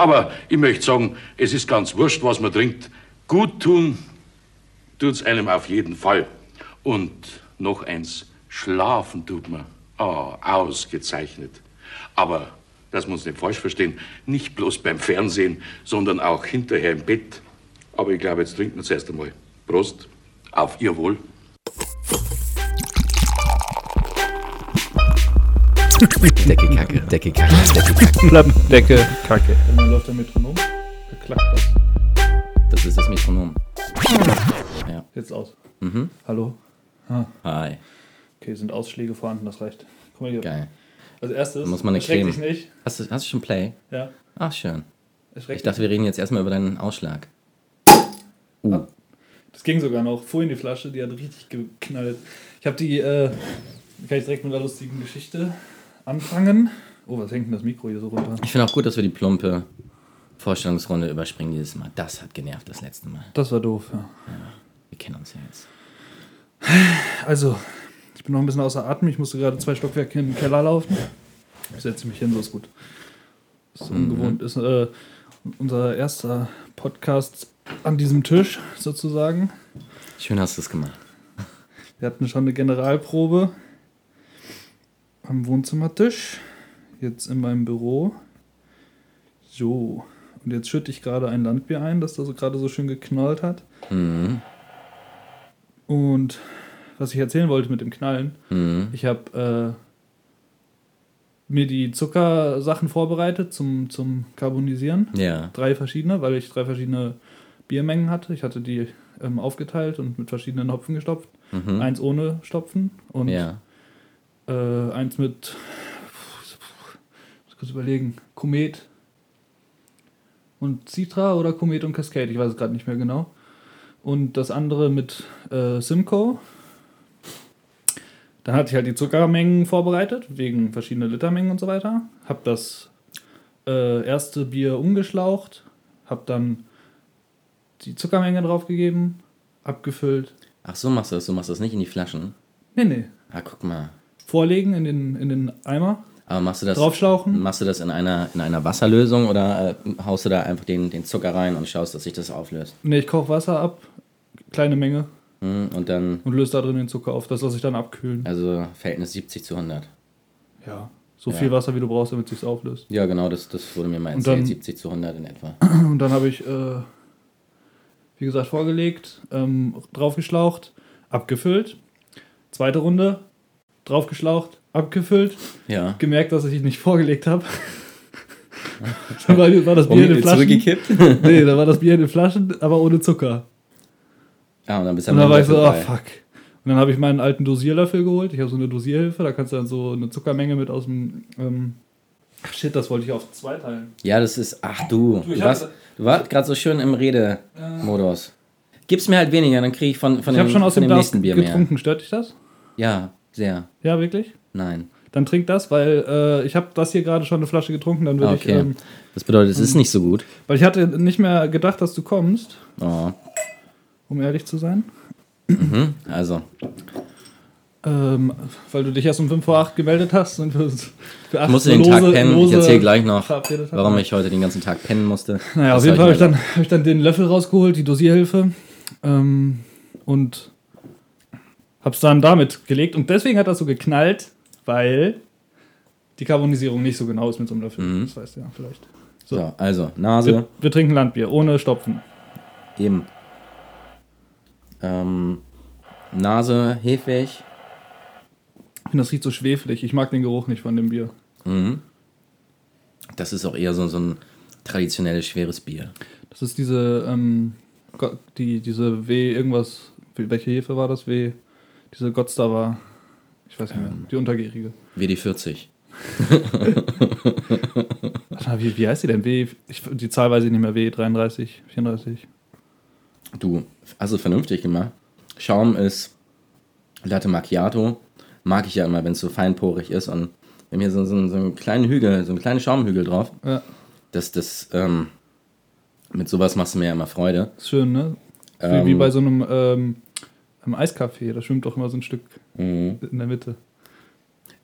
Aber ich möchte sagen, es ist ganz wurscht, was man trinkt. Gut tun tut's einem auf jeden Fall. Und noch eins, schlafen tut man. Ah, ausgezeichnet. Aber, das muss nicht falsch verstehen, nicht bloß beim Fernsehen, sondern auch hinterher im Bett. Aber ich glaube, jetzt trinken wir zuerst einmal. Prost, auf Ihr Wohl. Decke, Kacke, Decke, Kacke, Decke, Kacke. Decke, Kacke. Und dann läuft der Metronom. Da klackt was. Das ist das Metronom. Ja. Jetzt aus. Mhm. Hallo. Hi. Okay, sind Ausschläge vorhanden, das reicht. Guck mal hier. Geil. Als erstes, Muss man eine erschreck Creme. dich nicht. Hast du, hast du schon Play? Ja, Ach, schön. erschreck Ich dachte, wir reden jetzt erstmal über deinen Ausschlag. dich. Das ging sogar noch. Vorhin die Flasche, die hat richtig geknallt. Ich habe die, äh, kann ich direkt mit einer lustigen Geschichte anfangen. Oh, was hängt denn das Mikro hier so runter? Ich finde auch gut, dass wir die plumpe Vorstellungsrunde überspringen dieses Mal. Das hat genervt das letzte Mal. Das war doof, ja. Wir kennen uns ja jetzt. Also, ich bin noch ein bisschen außer Atem. Ich musste gerade zwei Stockwerke in den Keller laufen. Ich setze mich hin, so ist gut. Das ist ungewohnt. Ist äh, unser erster Podcast an diesem Tisch sozusagen. Schön hast du es gemacht. Wir hatten schon eine Generalprobe am Wohnzimmertisch. Jetzt in meinem Büro. So. Und jetzt schütte ich gerade ein Landbier ein, das da so gerade so schön geknallt hat. Mhm. Und was ich erzählen wollte mit dem Knallen, Mhm. ich habe äh, mir die Zuckersachen vorbereitet zum, zum Carbonisieren. Ja. Drei verschiedene, weil ich drei verschiedene Biermengen hatte. Ich hatte die ähm, aufgeteilt und mit verschiedenen Hopfen gestopft. Mhm. Eins ohne Stopfen und Ja. Äh, eins mit, muss kurz überlegen, Komet und Citra oder Komet und Cascade, ich weiß es gerade nicht mehr genau. Und das andere mit äh, Simcoe. Dann hatte ich halt die Zuckermengen vorbereitet, wegen verschiedener Litermengen und so weiter. Hab das äh, erste Bier umgeschlaucht, hab dann die Zuckermenge draufgegeben, abgefüllt. Ach, so machst du das. Du machst das nicht in die Flaschen. Nee, nee. Ah, guck mal. Vorlegen in den, in den Eimer, Aber machst du das, draufschlauchen. machst du das in einer, in einer Wasserlösung oder äh, haust du da einfach den, den Zucker rein und schaust, dass sich das auflöst? Ne, ich koche Wasser ab, kleine Menge, Mhm. Und dann, und löse da drin den Zucker auf. Das lasse ich dann abkühlen. also Verhältnis 70 zu 100. Ja. So Ja. viel Wasser, wie du brauchst, damit es sich auflöst. Ja, genau, das, das wurde mir mal erzählt. dann- 70 zu 100 in etwa. Und dann habe ich, äh, wie gesagt, vorgelegt, ähm, draufgeschlaucht, abgefüllt. Zweite Runde, draufgeschlaucht, abgefüllt. Ja. Gemerkt, dass ich nicht vorgelegt habe. dann war, war das Bier in den Flaschen. zurückgekippt? Nee, da war das Bier in den Flaschen, aber ohne Zucker. Ja, und dann bist du Und dann war ich so, oh fuck. Und dann habe ich meinen alten Dosierlöffel geholt. Ich habe so eine Dosierhilfe, da kannst du dann so eine Zuckermenge mit aus dem. Ähm, ach shit, das wollte ich auf zwei teilen. Ja, das ist, ach du, Du, warst, du warst gerade so schön im Redemodus. Gib's mir halt weniger, dann kriege ich von, von Ich habe dem, schon aus dem dem nächsten Bier mehr. getrunken. Stört dich das? Ja, sehr. Ja, wirklich? Nein. Dann trink das, weil äh, ich habe das hier gerade schon eine Flasche getrunken. Dann würde ich. Okay. Ähm, Das bedeutet, es ist nicht so gut. weil ich hatte nicht mehr gedacht, dass du kommst, Oh. um ehrlich zu sein. Mhm. Also, Ähm, weil du dich erst um 5 vor 8 gemeldet hast und für, für 8 ich musste den Tag pennen. Ich erzähle gleich noch, warum ich heute den ganzen Tag pennen musste. Naja, Das auf jeden Fall habe ich, hab ich dann den Löffel rausgeholt, die Dosierhilfe. Ähm, und hab's dann damit gelegt. Und deswegen hat das so geknallt, weil die Karbonisierung nicht so genau ist mit so einem Löffel. Mhm. Das weißt du ja vielleicht. So, also, Nase, Wir, wir trinken Landbier, ohne Stopfen. eben. Ähm, Nase, hefig. Ich finde, das riecht so schwefelig. Ich mag den Geruch nicht von dem Bier. Mhm. Das ist auch eher so, so ein traditionelles, schweres Bier. Das ist diese, ähm, die, diese W, irgendwas, welche Hefe war das? W, diese Gottstar war, ich weiß nicht mehr, die untergärige. WD40. Warte mal, wie, wie heißt die denn? W, ich, die Zahl weiß ich nicht mehr, W, 33, 34. Du, hast es vernünftig gemacht. Schaum ist Latte Macchiato. Mag ich ja immer, wenn es so feinporig ist. Und wir haben hier so, so, so einen kleinen Hügel, so einen kleinen Schaumhügel drauf. Ja, Das, das, ähm, mit sowas machst du mir ja immer Freude. ist schön, ne? Wie, Ähm, wie bei so einem ähm, einem Eiskaffee, da schwimmt doch immer so ein Stück Mhm. in der Mitte.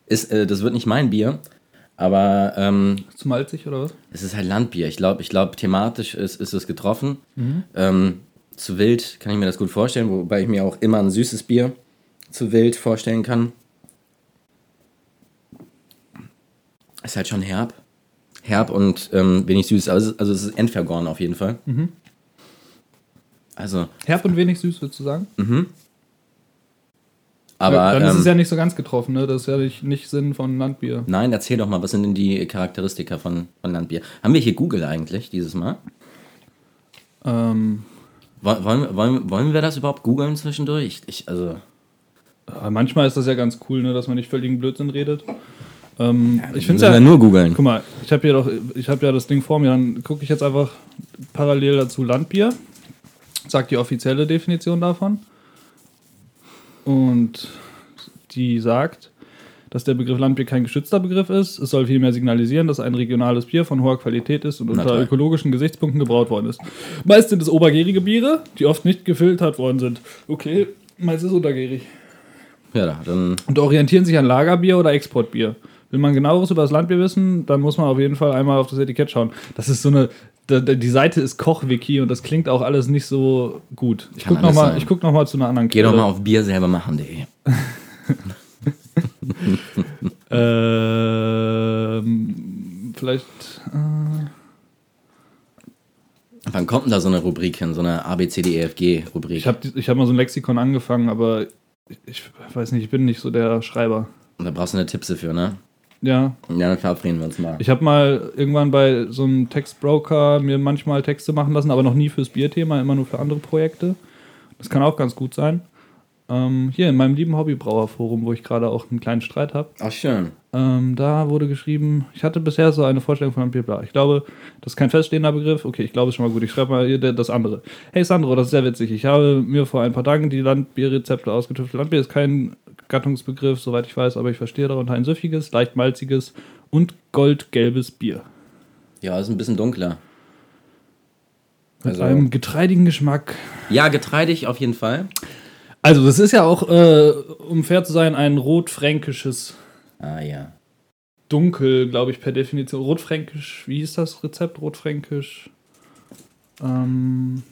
Ist, äh, das wird nicht mein Bier, Aber ähm, Zu malzig oder was? es ist halt Landbier. Ich glaube, ich glaub, thematisch ist, ist es getroffen. Ähm, zu wild kann ich mir das gut vorstellen, wobei ich mir auch immer ein süßes Bier zu wild vorstellen kann. Ist halt schon herb. Herb und ähm, wenig süß. Also, also es ist entvergoren auf jeden Fall. Also, Herb und wenig süß, würdest du sagen? Aber. Dann ist ähm, es ja nicht so ganz getroffen, ne? Das ist ja nicht, nicht Sinn von Landbier. Nein, erzähl doch mal, was sind denn die Charakteristika von, von Landbier? Haben wir hier Google eigentlich dieses Mal? Ähm, Woll- Wollen, wollen, wollen wir das überhaupt googeln zwischendurch? Ich, also, manchmal ist das ja ganz cool, ne? Dass man nicht völligen Blödsinn redet. Ähm, ich finde ja. nur googeln. Guck mal, ich habe doch, ich habe ja das Ding vor mir, dann gucke ich jetzt einfach parallel dazu Landbier, sag die offizielle Definition davon und die sagt, dass der Begriff Landbier kein geschützter Begriff ist. Es soll vielmehr signalisieren, dass ein regionales Bier von hoher Qualität ist und unter ökologischen Gesichtspunkten gebraut worden ist. Meist sind es obergärige Biere, die oft nicht gefiltert worden sind. Okay, meist ist es untergärig. Ja, dann. Und orientieren sich an Lagerbier oder Exportbier. Will man genaueres über das Landbier wissen, dann muss man auf jeden Fall einmal auf das Etikett schauen. Das ist so eine. Die Seite ist Kochwiki und das klingt auch alles nicht so gut. Ich Kann guck noch alles mal, sein. ich guck noch mal zu einer anderen Geh doch Quelle. mal auf bierselbermachen.de. Ähm, vielleicht. Äh, Wann kommt denn da so eine Rubrik hin? So eine ABCDEFG-Rubrik? ich habe ich hab mal so ein Lexikon angefangen, aber ich, ich weiß nicht, ich bin nicht so der Schreiber. Da brauchst du eine Tippse für, ne? Ja, Ja, dann verabreden wir uns mal. ich habe mal irgendwann bei so einem Textbroker mir manchmal Texte machen lassen, aber noch nie fürs Bierthema, immer nur für andere Projekte. Das kann auch ganz gut sein. Ähm, hier in meinem lieben Hobbybrauerforum, wo ich gerade auch einen kleinen Streit habe, Ach, schön. ähm, da wurde geschrieben, ich hatte bisher so eine Vorstellung von einem Bier. bla. Ich glaube, das ist kein feststehender Begriff. Okay, ich glaube, es ist schon mal gut. Ich schreibe mal hier das andere. Hey Sandro, das ist sehr witzig. Ich habe mir vor ein paar Tagen die Landbierrezepte ausgetüftelt. Landbier ist kein Gattungsbegriff, soweit ich weiß, aber ich verstehe darunter ein süffiges, leicht malziges und goldgelbes Bier. Ja, ist ein bisschen dunkler. Mit Also- einem getreidigen Geschmack. Ja, getreidig auf jeden Fall. Also, das ist ja auch, äh, um fair zu sein, ein rotfränkisches Ah, ja. Dunkel, glaube ich, per Definition. Rotfränkisch, wie hieß das Rezept? Rotfränkisch. Ähm,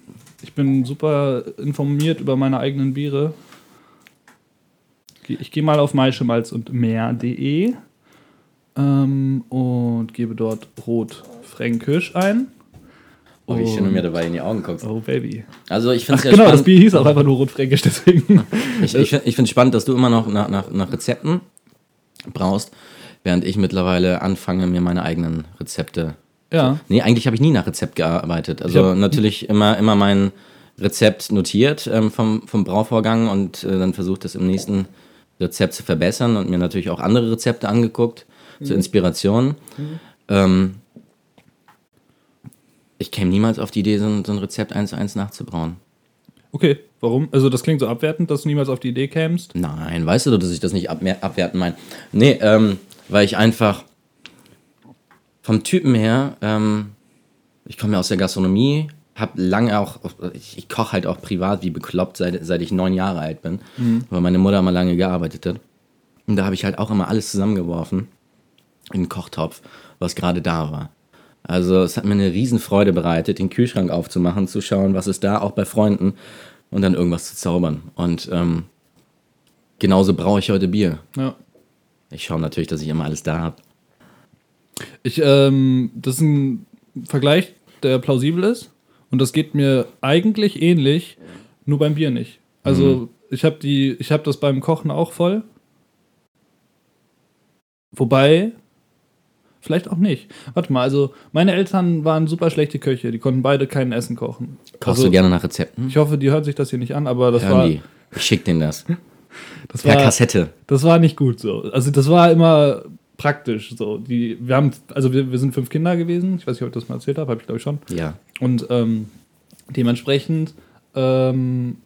ich bin super informiert über meine eigenen Biere. Ich gehe mal auf maischemalz und mehr.de ähm, und gebe dort Rotfränkisch ein. Oh, wie schön du Und- mir dabei in die Augen guckst. Oh, Baby. Also, ich finde es ja genau, das spannend. Bier hieß auch einfach nur Rotfränkisch, deswegen. Ich, ich, find- ich finde es spannend, dass du immer noch nach, nach, nach Rezepten brauchst, während ich mittlerweile anfange, mir meine eigenen Rezepte. ja. Nee, eigentlich habe ich nie nach Rezept gearbeitet. Ich Also hab- natürlich immer, immer mein Rezept notiert ähm, vom, vom Brauvorgang und äh, dann versucht, das im nächsten Rezept zu verbessern und mir natürlich auch andere Rezepte angeguckt Mhm. zur Inspiration. Ähm, ich käme niemals auf die Idee, so ein, so ein Rezept eins zu eins nachzubrauen. Okay, warum? Also, das klingt so abwertend, dass du niemals auf die Idee kämst. Nein, weißt du, doch, dass ich das nicht abmer- abwerten meine. Nee, ähm, weil ich einfach vom Typen her, ähm, ich komme ja aus der Gastronomie, habe lange auch, ich, ich koche halt auch privat wie bekloppt, seit, seit ich neun Jahre alt bin, weil meine Mutter mal lange gearbeitet hat. Und da habe ich halt auch immer alles zusammengeworfen in den Kochtopf, was gerade da war. Also es hat mir eine Riesenfreude bereitet, den Kühlschrank aufzumachen, zu schauen, was ist da, auch bei Freunden und dann irgendwas zu zaubern. Und ähm, genauso brauche ich heute Bier. Ja. Ich schaue natürlich, dass ich immer alles da habe. Ich, ähm, das ist ein Vergleich, der plausibel ist. Und das geht mir eigentlich ähnlich, nur beim Bier nicht. Also, ich habe die, ich habe das beim Kochen auch voll. Wobei, vielleicht auch nicht. Warte mal, also meine Eltern waren super schlechte Köche, die konnten beide kein Essen kochen. Kochst also, du gerne nach Rezepten? Ich hoffe, die hören sich das hier nicht an, aber das Hören war, die. Ich schick denen das. das Per war Kassette. das war nicht gut so. Also das war immer praktisch so. Die, wir haben, also wir, wir sind fünf Kinder gewesen. Ich weiß nicht, ob ich das mal erzählt habe, habe ich glaube ich schon. Ja. Und ähm, dementsprechend ähm,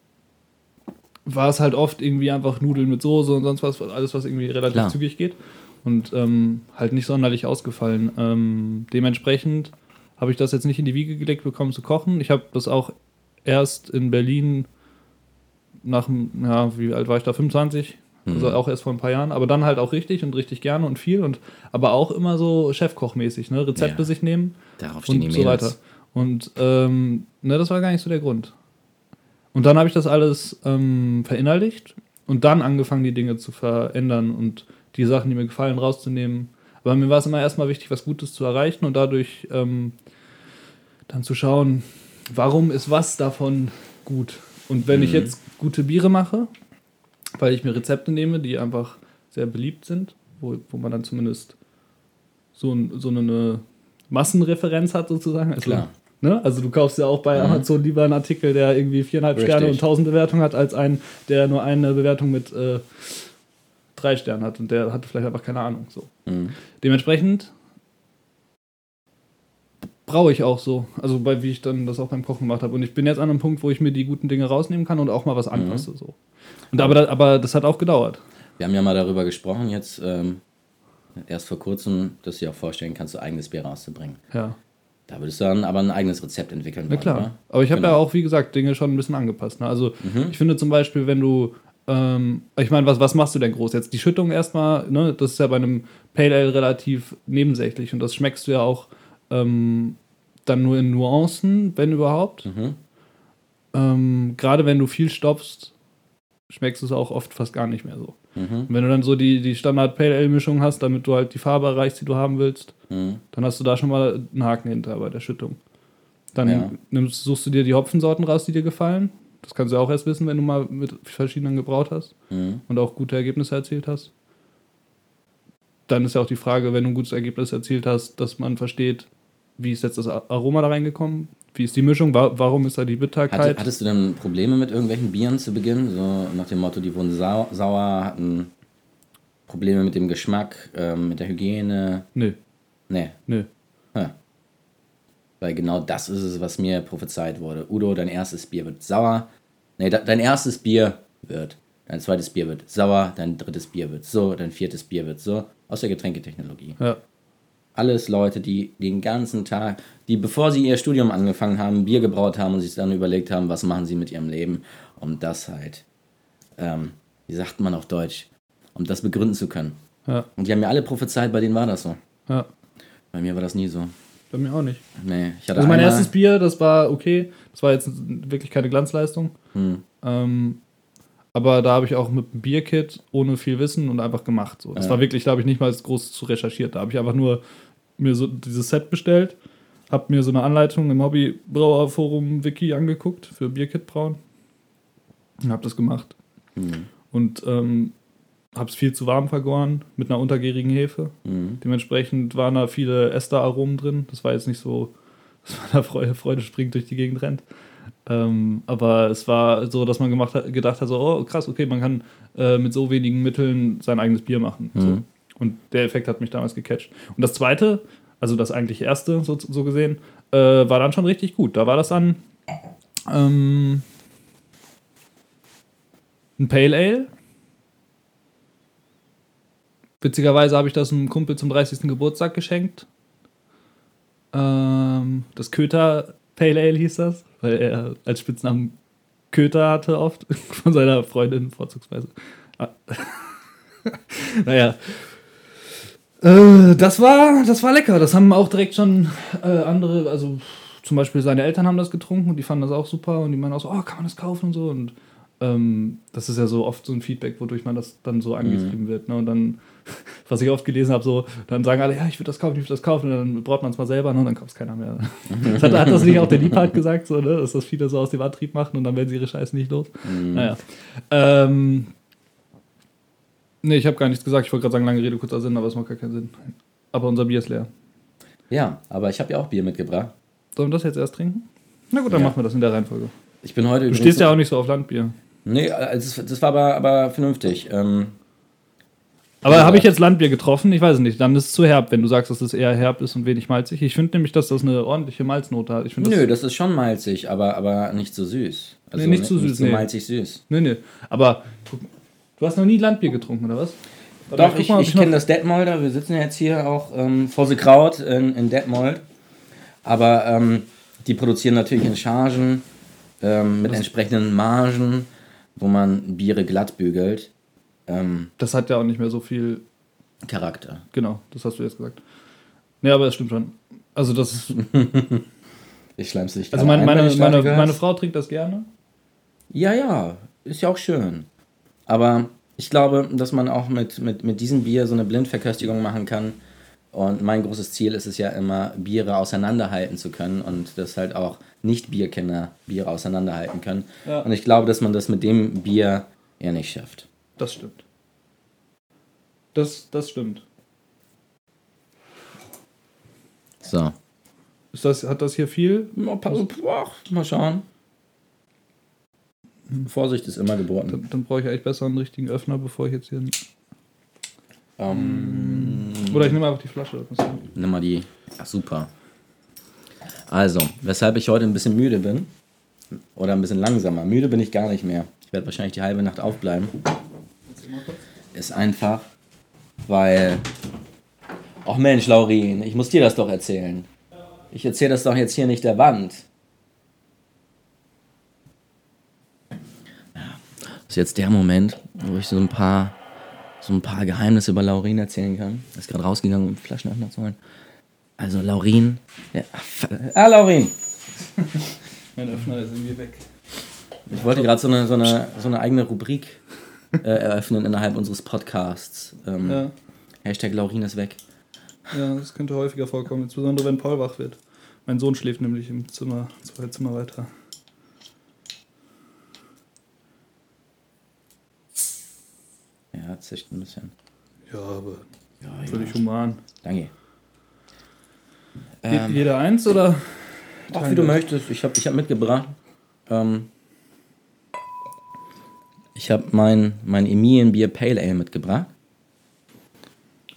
war es halt oft irgendwie einfach Nudeln mit Soße und sonst was, alles was irgendwie relativ Klar. zügig geht. Und ähm, halt nicht sonderlich ausgefallen. Ähm, dementsprechend habe ich das jetzt nicht in die Wiege gelegt bekommen zu kochen. Ich habe das auch erst in Berlin nach, ja, wie alt war ich da? 25? Also auch erst vor ein paar Jahren, aber dann halt auch richtig und richtig gerne und viel und aber auch immer so Chefkochmäßig, ne? Rezepte Ja. sich nehmen Darauf und so weiter. Und ähm, ne, das war gar nicht so der Grund. Und dann habe ich das alles ähm, verinnerlicht und dann angefangen, die Dinge zu verändern und die Sachen, die mir gefallen, rauszunehmen. Aber mir war es immer erstmal wichtig, was Gutes zu erreichen und dadurch ähm, dann zu schauen, warum ist was davon gut. Und wenn ich jetzt gute Biere mache, weil ich mir Rezepte nehme, die einfach sehr beliebt sind, wo, wo man dann zumindest so, ein, so eine Massenreferenz hat sozusagen. Also, Klar. Ne? Also du kaufst ja auch bei Amazon lieber einen Artikel, der irgendwie viereinhalb. Sterne und 1000 Bewertungen hat, als einen, der nur eine Bewertung mit äh, drei Sternen hat und der hatte vielleicht einfach keine Ahnung. So. Mhm. Dementsprechend brauche ich auch so, also bei wie ich dann das auch beim Kochen gemacht habe. Und ich bin jetzt an einem Punkt, wo ich mir die guten Dinge rausnehmen kann und auch mal was anpasse. So. Und aber, aber das hat auch gedauert. Wir haben ja mal darüber gesprochen, jetzt ähm, erst vor kurzem, dass du dir auch vorstellen kannst, so eigenes Bier rauszubringen. Ja. Da würdest du dann aber ein eigenes Rezept entwickeln. Na wollen, klar. oder? Aber ich habe Genau. ja auch, wie gesagt, Dinge schon ein bisschen angepasst. Ne? Also Mhm. ich finde zum Beispiel, wenn du, ähm, ich meine, was, was machst du denn groß jetzt? Die Schüttung erstmal, ne? das ist ja bei einem Pale Ale relativ nebensächlich und das schmeckst du ja auch ähm, dann nur in Nuancen, wenn überhaupt. Mhm. Ähm, Gerade wenn du viel stopfst, schmeckst du es auch oft fast gar nicht mehr so. Mhm. Wenn du dann so die, die Standard Pale Ale Mischung hast, damit du halt die Farbe erreichst, die du haben willst, Mhm. dann hast du da schon mal einen Haken hinter bei der Schüttung. Dann Ja. nimmst, suchst du dir die Hopfensorten raus, die dir gefallen. Das kannst du auch erst wissen, wenn du mal mit verschiedenen gebraut hast Mhm. und auch gute Ergebnisse erzielt hast. Dann ist ja auch die Frage, wenn du ein gutes Ergebnis erzielt hast, dass man versteht, wie ist jetzt das Aroma da reingekommen, wie ist die Mischung, wa warum ist da die Bitterkeit. Hatte, hattest du dann Probleme mit irgendwelchen Bieren zu Beginn? So nach dem Motto, die wurden sau sauer, hatten Probleme mit dem Geschmack, ähm, mit der Hygiene? Nö, Nee. nö. Ja. Weil genau das ist es, was mir prophezeit wurde. Udo, dein erstes Bier wird sauer. Nee, de dein erstes Bier wird. Dein zweites Bier wird sauer. Dein drittes Bier wird so. Dein viertes Bier wird so. Aus der Getränketechnologie. Ja. Alles Leute, die den ganzen Tag, die bevor sie ihr Studium angefangen haben, Bier gebraut haben und sich dann überlegt haben, was machen sie mit ihrem Leben, um das halt, ähm, wie sagt man auf Deutsch, um das begründen zu können. Ja, Und die haben mir alle prophezeit, bei denen war das so. ja. Bei mir war das nie so. Bei mir auch nicht. Nee, ich hatte Also mein einmal, erstes Bier, das war okay. Das war jetzt wirklich keine Glanzleistung. Hm. Ähm, aber da habe ich auch mit einem Bierkit ohne viel Wissen und einfach gemacht. So. Das Ja. war wirklich, da habe ich nicht mal groß zu recherchiert. Da habe ich einfach nur mir so dieses Set bestellt, habe mir so eine Anleitung im Hobbybrauerforum Wiki angeguckt für Bierkit brauen und habe das gemacht. Hm. Und ähm, habe es viel zu warm vergoren mit einer untergärigen Hefe. Hm. Dementsprechend waren da viele Esteraromen drin. Das war jetzt nicht so, dass man da Freude, Freude springt durch die Gegend rennt. Ähm, aber es war so, dass man gemacht hat, gedacht hat, so, oh krass, okay, man kann äh, mit so wenigen Mitteln sein eigenes Bier machen. So. Mhm. Und der Effekt hat mich damals gecatcht. Und das zweite, also das eigentlich erste, so, so gesehen, äh, war dann schon richtig gut. Da war das dann ähm, ein Pale Ale. Witzigerweise habe ich das einem Kumpel zum 30. Geburtstag geschenkt. Ähm, das Köter Pale Ale hieß das, weil er als Spitznamen Köter hatte oft von seiner Freundin vorzugsweise. Ah. naja. Äh, das war, das war lecker. Das haben auch direkt schon äh, andere, also zum Beispiel seine Eltern haben das getrunken und die fanden das auch super und die meinen auch so, oh, kann man das kaufen und so. Und ähm, das ist ja so oft so ein Feedback, wodurch man das dann so angetrieben wird. Ne? Und dann, was ich oft gelesen habe, so, dann sagen alle, ja, ich würde das kaufen, ich würde das kaufen, und dann braucht man es mal selber, ne? und dann kauft es keiner mehr. das hat, hat das nicht auch der Liebhardt gesagt, so, ne? dass das viele so aus dem Antrieb machen und dann werden sie ihre Scheiße nicht los. Naja. Ähm, nee, ich habe gar nichts gesagt, ich wollte gerade sagen, lange Rede, kurzer Sinn, aber es macht gar keinen Sinn. Aber unser Bier ist leer. Ja, aber ich habe ja auch Bier mitgebracht. Sollen wir das jetzt erst trinken? Na gut, dann Ja. machen wir das in der Reihenfolge. Ich bin heute Du stehst ja auch nicht so auf Landbier. Nee, also das, war aber, aber vernünftig. Ähm, Aber habe ich jetzt Landbier getroffen? Ich weiß es nicht. Dann ist es zu herb, wenn du sagst, dass es eher herb ist und wenig malzig. Ich finde nämlich, dass das eine ordentliche Malznote hat. Ich find, nö, das, ist schon malzig, aber, aber nicht so süß. Also Nee, nicht zu süß, Nicht so nee. malzig süß. nee, nee. Aber guck, du hast noch nie Landbier getrunken, oder was? Warte, Doch, ich, ich noch- kenne das Detmolder. Wir sitzen ja jetzt hier auch ähm, vor The Kraut in, in Detmold. Aber ähm, die produzieren natürlich in Chargen ähm, mit entsprechenden Margen, wo man Biere glatt bügelt. ähm, Das hat ja auch nicht mehr so viel. Charakter. Genau, das hast du jetzt gesagt. Nee, aber es stimmt schon. Also, das ist. Ich schleim's dich. Also, gerade meine, ein, meine, meine, meine Frau trinkt das gerne. Ja, ja, ist ja auch schön. Aber ich glaube, dass man auch mit, mit, mit diesem Bier so eine Blindverköstigung machen kann. Und mein großes Ziel ist es ja immer, Biere auseinanderhalten zu können und dass halt auch Nicht-Bierkenner Biere auseinanderhalten können. Ja. Und ich glaube, dass man das mit dem Bier eher nicht schafft. Das stimmt. Das, das stimmt. So. Ist das, hat das hier viel? Mal, schauen. Vorsicht ist immer geboten. Dann, dann brauche ich eigentlich besser einen richtigen Öffner, bevor ich jetzt hier. Ähm, Oder ich nehme einfach die Flasche. Nimm mal die. Ach, super. Also, weshalb ich heute ein bisschen müde bin. Oder ein bisschen langsamer. Müde bin ich gar nicht mehr. Ich werde wahrscheinlich die halbe Nacht aufbleiben. Ist einfach, weil. Ach Mensch, Laurin, ich muss dir das doch erzählen. Ich erzähle das doch jetzt hier nicht der Wand. Das ist jetzt der Moment, wo ich so ein paar so ein paar Geheimnisse über Laurin erzählen kann. Er ist gerade rausgegangen, um Flaschenöffner zu holen. Also Laurin. Ja, ah, Laurin! Mein Öffner ist irgendwie weg. Ich wollte gerade so eine, so, eine, so eine eigene Rubrik äh, eröffnen innerhalb unseres Podcasts. Ähm, Ja, Hashtag Laurin ist weg. ja, das könnte häufiger vorkommen, insbesondere wenn Paul wach wird. Mein Sohn schläft nämlich im Zimmer, zwei Zimmer weiter. Ja, zischt ein bisschen. Ja, aber Ja, völlig human. Danke. Ähm, Jeder eins oder? Ach, wie du möchtest. Ich habe ich hab mitgebracht. Ähm, ich habe mein, mein Emilian Bier Pale Ale mitgebracht.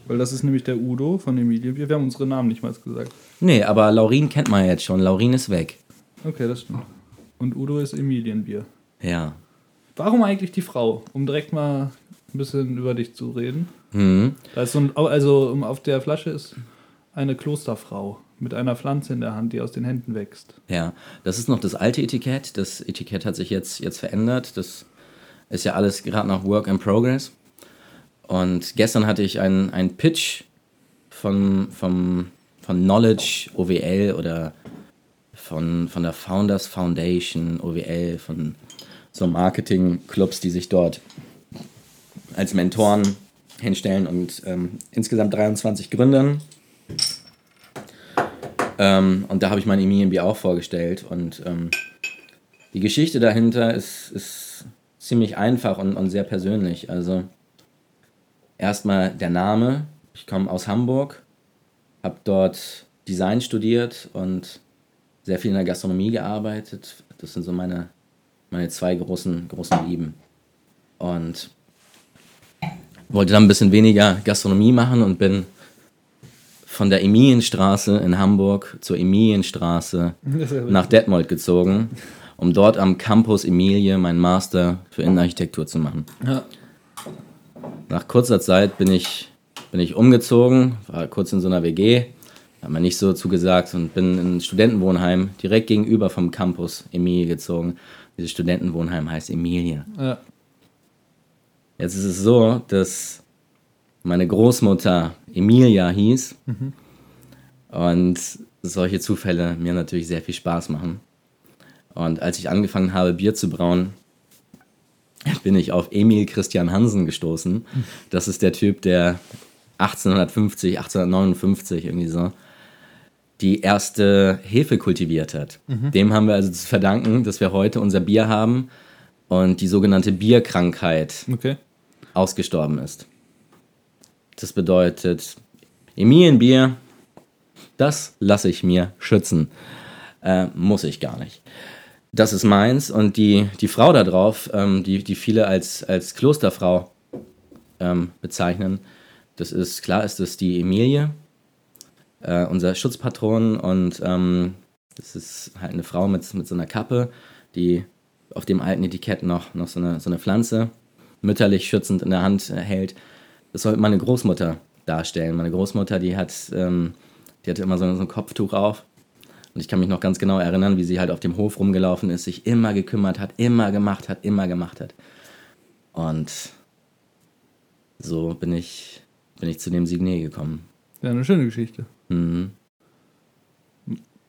Weil das ist nämlich der Udo von Emilie. Wir haben unsere Namen nicht mal gesagt. Nee, aber Laurin kennt man jetzt schon. Laurin ist weg. Okay, das stimmt. Und Udo ist Emilienbier. Ja. Warum eigentlich die Frau? Um direkt mal ein bisschen über dich zu reden. Mhm. Da ist so ein, also auf der Flasche ist eine Klosterfrau mit einer Pflanze in der Hand, die aus den Händen wächst. Ja, das ist noch das alte Etikett. Das Etikett hat sich jetzt, jetzt verändert. Das ist ja alles gerade noch Work in Progress. Und gestern hatte ich einen, Pitch von, vom, von Knowledge OWL oder von, von der Founders Foundation OWL, von so Marketing-Clubs, die sich dort als Mentoren hinstellen und ähm, insgesamt 23 gründern. Ähm, und da habe ich mein Emilienbier auch vorgestellt. Und ähm, die Geschichte dahinter ist, ist ziemlich einfach und, und sehr persönlich. Also erstmal der Name. Ich komme aus Hamburg, habe dort Design studiert und sehr viel in der Gastronomie gearbeitet. Das sind so meine, meine zwei großen, großen Lieben. Und wollte dann ein bisschen weniger Gastronomie machen und bin von der Emilienstraße in Hamburg zur Emilienstraße nach Detmold gezogen, um dort am Campus Emilie meinen Master für Innenarchitektur zu machen. Ja. Nach kurzer Zeit bin ich, bin ich umgezogen, war kurz in so einer WG, hat mir nicht so zugesagt und bin in ein Studentenwohnheim direkt gegenüber vom Campus Emilie gezogen. Dieses Studentenwohnheim heißt Emilie. ja. Jetzt ist es so, dass meine Großmutter Emilia hieß und solche Zufälle mir natürlich sehr viel Spaß machen. Und als ich angefangen habe, Bier zu brauen, bin ich auf Emil Christian Hansen gestoßen. Das ist der Typ, der 1850, 1859 irgendwie so die erste Hefe kultiviert hat. Dem haben wir also zu verdanken, dass wir heute unser Bier haben und die sogenannte Bierkrankheit Okay. ausgestorben ist. Das bedeutet, Emilienbier, das lasse ich mir schützen. Äh, muss ich gar nicht. Das ist meins und die, die Frau da drauf, ähm, die, die viele als, als Klosterfrau ähm, bezeichnen, das ist, klar ist das die Emilie, äh, unser Schutzpatron und ähm, das ist halt eine Frau mit, mit so einer Kappe, die auf dem alten Etikett noch, noch so, eine, so eine Pflanze mütterlich schützend in der Hand hält. Das soll meine Großmutter darstellen. Meine Großmutter, die hat, ähm, die hatte immer so, so ein Kopftuch auf. Und ich kann mich noch ganz genau erinnern, wie sie halt auf dem Hof rumgelaufen ist, sich immer gekümmert hat, immer gemacht hat, immer gemacht hat. Und so bin ich, bin ich zu dem Signet gekommen. Ja, eine schöne Geschichte. Mhm.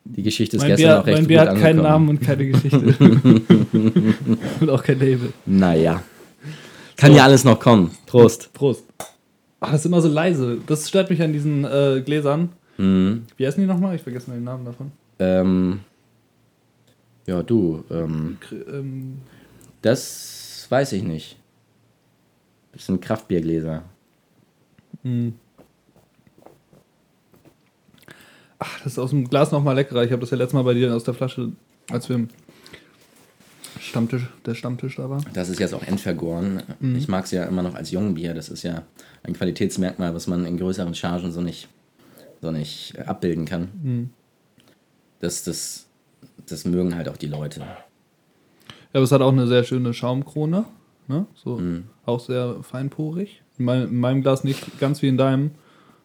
Die Geschichte ist Mein gestern Bier, auch recht mein gut Bier hat keinen. Namen und keine Geschichte. und auch kein Label. Naja. Kann So. ja alles noch kommen. Prost. Prost. Ach, das ist immer so leise. Das stört mich an diesen äh, Gläsern. Mhm. Wie heißen die nochmal? Ich vergesse mal den Namen davon. Ähm, ja, du, ähm, Ähm, das weiß ich nicht. Das sind Kraftbiergläser. mh. Ach, das ist aus dem Glas nochmal leckerer. Ich habe das ja letztes Mal bei dir aus der Flasche, als wir im Stammtisch, der Stammtisch da war. Das ist jetzt auch endvergoren. Mhm. Ich mag es ja immer noch als Jungbier. Das ist ja ein Qualitätsmerkmal, was man in größeren Chargen so nicht, so nicht äh, abbilden kann. Mhm. Das, das, das mögen halt auch die Leute. Ja, aber es hat auch eine sehr schöne Schaumkrone. Ne? So, Mhm. Auch sehr feinporig. In, mein, in meinem Glas nicht ganz wie in deinem.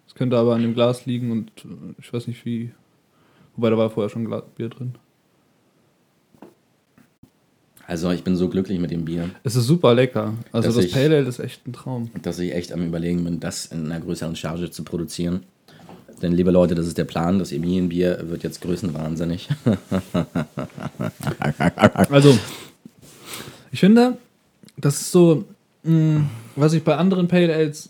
Es könnte aber an dem Glas liegen und äh, ich weiß nicht wie. Wobei da war vorher schon Bier drin. Also ich bin so glücklich mit dem Bier, Es ist super lecker. Also das ich- Pale Ale ist echt ein Traum. dass ich echt am überlegen bin, das in einer größeren Charge zu produzieren. Denn liebe Leute, das ist der Plan. Das Emilienbier wird jetzt größenwahnsinnig. Also, ich finde, das ist so, mh, was ich bei anderen Pale Ales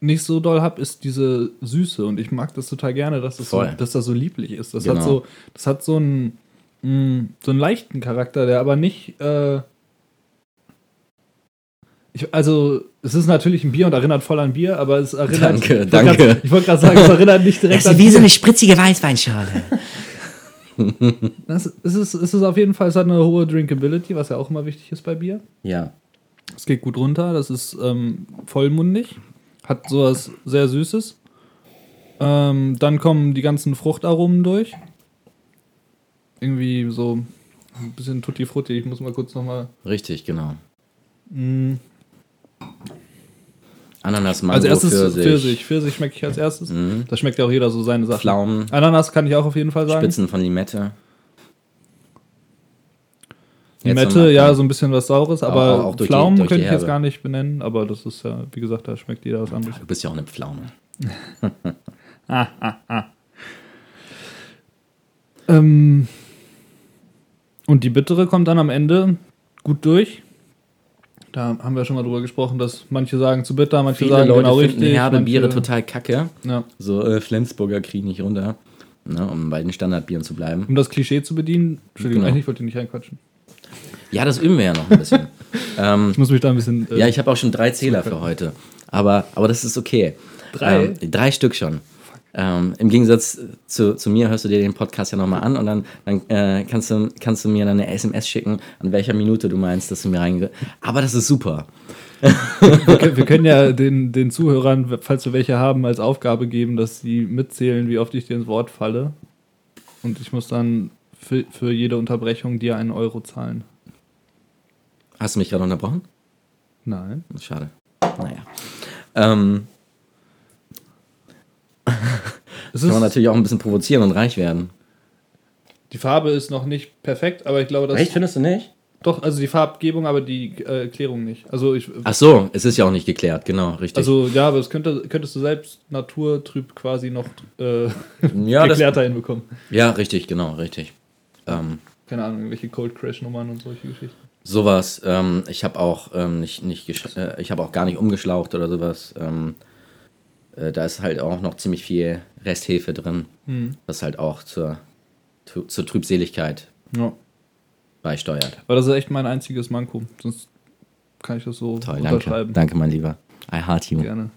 nicht so doll habe, ist diese Süße. Und ich mag das total gerne, dass das, so, dass das so lieblich ist. Das Genau. hat so, das hat so einen, mh, so einen leichten Charakter, der aber nicht. Äh, ich, also, es ist natürlich ein Bier und erinnert voll an Bier, aber es erinnert. Danke, ich wollte danke. grad- Ich wollte gerade sagen, es erinnert nicht direkt an Bier. spritzige Weißweinschale. Das, es, ist, es ist auf jeden Fall, es hat eine hohe Drinkability, was ja auch immer wichtig ist bei Bier. Ja, Es geht gut runter, das ist ähm, vollmundig, hat sowas sehr Süßes. Ähm, dann kommen die ganzen Fruchtaromen durch. Irgendwie so ein bisschen Tutti Frutti. Ich muss mal kurz nochmal. richtig, genau. Mm, Ananas, Mango, Als erstes Pfirsich, Pfirsich. Pfirsich schmecke ich als erstes. Mhm. Da schmeckt ja auch jeder so seine Sachen. Pflaumen, Ananas kann ich auch auf jeden Fall sagen. Spitzen von Limette. Noch- ja, so ein bisschen was Saures, aber auch- auch Pflaumen die könnte ich jetzt gar nicht benennen, aber das ist ja, wie gesagt, da schmeckt jeder was anderes. Du bist ja auch eine Pflaume. Ähm, und die bittere kommt dann am Ende gut durch. Da haben wir schon mal drüber gesprochen, dass manche sagen zu bitter, manche Viele sagen Leute genau finden richtig. herbe manche- Biere total kacke. Ja. So äh, Flensburger ich nicht runter. Ne, um bei den Standardbieren zu bleiben. Um das Klischee zu bedienen. Entschuldigung, Genau. eigentlich ich wollte dich nicht reinquatschen. Ja, das üben wir ja noch ein bisschen. ähm, Ich muss mich da ein bisschen. Äh, ja, ich habe auch schon drei Zähler für heute. Aber, aber das ist okay. Drei? Ähm, drei Stück schon. Ähm, Im Gegensatz zu, zu mir hörst du dir den Podcast ja nochmal an und dann, dann äh, kannst, du, kannst du mir dann eine SMS schicken, an welcher Minute du meinst, dass du mir reinge... Aber das ist super. wir, können, wir können ja den, den Zuhörern, falls wir welche haben, als Aufgabe geben, dass sie mitzählen, wie oft ich dir ins Wort falle. Und ich muss dann für, für jede Unterbrechung dir einen Euro zahlen. Hast du mich gerade unterbrochen? Nein. Schade. Naja. Ähm, kann man natürlich auch ein bisschen provozieren und reich werden. die Farbe ist noch nicht perfekt, aber ich glaube, dass. findest du nicht? Doch, also die Farbgebung, aber die äh, Klärung nicht. Also ich. Ach so, es ist ja auch nicht geklärt, genau, richtig. Also ja, aber das könnte, könntest du selbst naturtrüb quasi noch äh, ja, das, geklärter hinbekommen. ja, richtig, genau, richtig. Ähm, Keine Ahnung, irgendwelche Cold Crash Nummern und solche Geschichten. sowas. Ähm, ich habe auch ähm, nicht, nicht äh, ich habe auch gar nicht umgeschlaucht oder sowas. Ähm, äh, da ist halt auch noch ziemlich viel Resthefe drin, Hm. was halt auch zur, zu, zur Trübseligkeit Ja. beisteuert. Aber das ist echt mein einziges Manko. Sonst kann ich das so Toll, danke. unterschreiben. Danke, mein Lieber. I heart you. Gerne.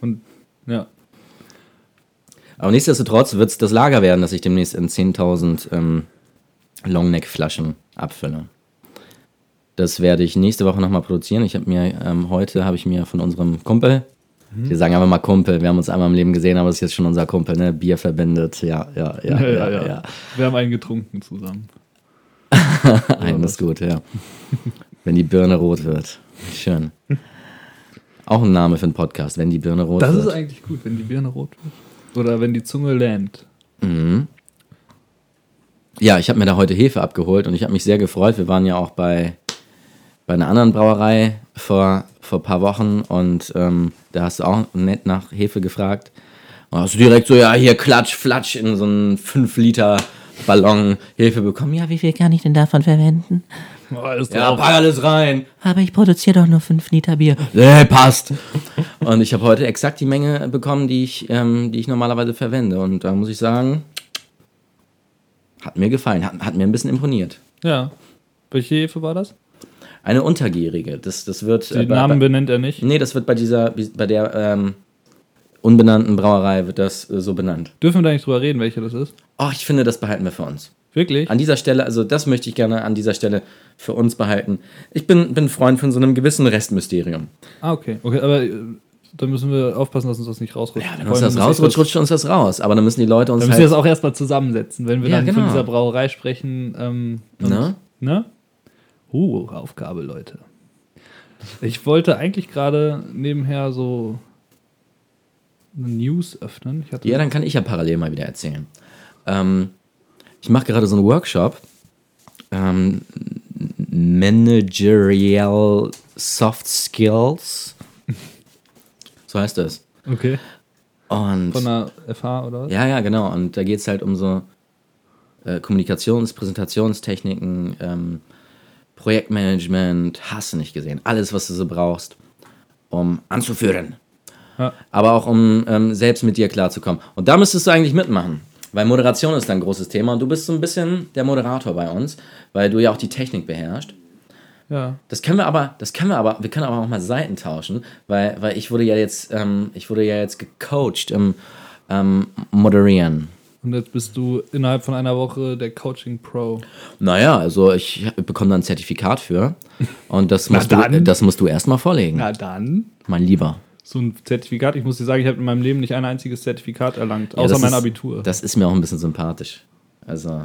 Und ja. Aber nichtsdestotrotz wird es das Lager werden, das ich demnächst in 10.000 ähm, Longneck-Flaschen abfülle. Das werde ich nächste Woche nochmal produzieren. Ich habe mir, ähm, heute habe ich mir von unserem Kumpel, wir sagen aber mal Kumpel, wir haben uns einmal im Leben gesehen, aber es ist jetzt schon unser Kumpel, ne? Bier verbindet, ja, ja, ja, ja, ja. Wir haben einen getrunken zusammen. Ein ist gut, ja. Wenn die Birne rot wird. Schön. Auch ein Name für einen Podcast, wenn die Birne rot Das wird. ist eigentlich gut, wenn die Birne rot wird. Oder wenn die Zunge lähmt. Mhm. Ja, ich habe mir da heute Hefe abgeholt und ich habe mich sehr gefreut. Wir waren ja auch bei bei einer anderen Brauerei vor, vor ein paar Wochen und ähm, da hast du auch nett nach Hefe gefragt. Und hast du direkt so, ja, hier klatsch, flatsch in so einen 5 Liter Ballon Hefe bekommen. Ja, wie viel kann ich denn davon verwenden? Oh, ist Ja, pack alles rein. Aber ich produziere doch nur 5 Liter Bier. Nee, passt. Und ich habe heute exakt die Menge bekommen, die ich, ähm, die ich normalerweise verwende. Und da muss ich sagen, hat mir gefallen, hat, hat mir ein bisschen imponiert. ja. Welche Hefe war das? Eine untergärige. Das, das wird. Den bei- Namen benennt er nicht. nee, das wird bei dieser, bei der ähm, unbenannten Brauerei wird das äh, so benannt. Dürfen wir da nicht drüber reden, welche das ist? Oh, ich finde, das behalten wir für uns. Wirklich? An dieser Stelle, also das möchte ich gerne an dieser Stelle für uns behalten. Ich bin, bin Freund von so einem gewissen Restmysterium. Ah, okay. Okay, aber äh, dann müssen wir aufpassen, dass uns das nicht rausrutscht. Ja, wenn uns das rausrutscht, rutscht uns das raus. Aber dann müssen die Leute uns Dann müssen wir halt... das auch erstmal zusammensetzen, wenn wir Ja, dann von genau. dieser Brauerei sprechen. Ähm, und, Ne? ne? Uh, Aufgabe, Leute. Ich wollte eigentlich gerade nebenher so eine News öffnen. Ja, dann kann ich ja parallel mal wieder erzählen. Ähm, ich mache gerade so einen Workshop. Ähm, Managerial Soft Skills. So heißt das. okay. Und Von der FH oder was? ja, ja, genau. Und da geht es halt um so äh, Kommunikations-, Präsentationstechniken, ähm, Projektmanagement, hast du nicht gesehen. Alles, was du so brauchst, um anzuführen. Ja. aber auch um ähm, selbst mit dir klarzukommen. Und da müsstest du eigentlich mitmachen, weil Moderation ist ein großes Thema und du bist so ein bisschen der Moderator bei uns, weil du ja auch die Technik beherrschst. Ja. Das können wir aber, das können wir aber, wir können aber auch mal Seiten tauschen, weil, weil ich wurde ja jetzt, ähm, ich wurde ja jetzt gecoacht im ähm, Moderieren. Und jetzt bist du innerhalb von einer Woche der Coaching Pro. Naja, also ich bekomme da ein Zertifikat für und das Na musst, du, dann. das musst du erstmal vorlegen, dann. mein Lieber. So ein Zertifikat. Ich muss dir sagen, ich habe in meinem Leben nicht ein einziges Zertifikat erlangt, Ja, außer mein ist- Abitur. Das ist mir auch ein bisschen sympathisch. Also,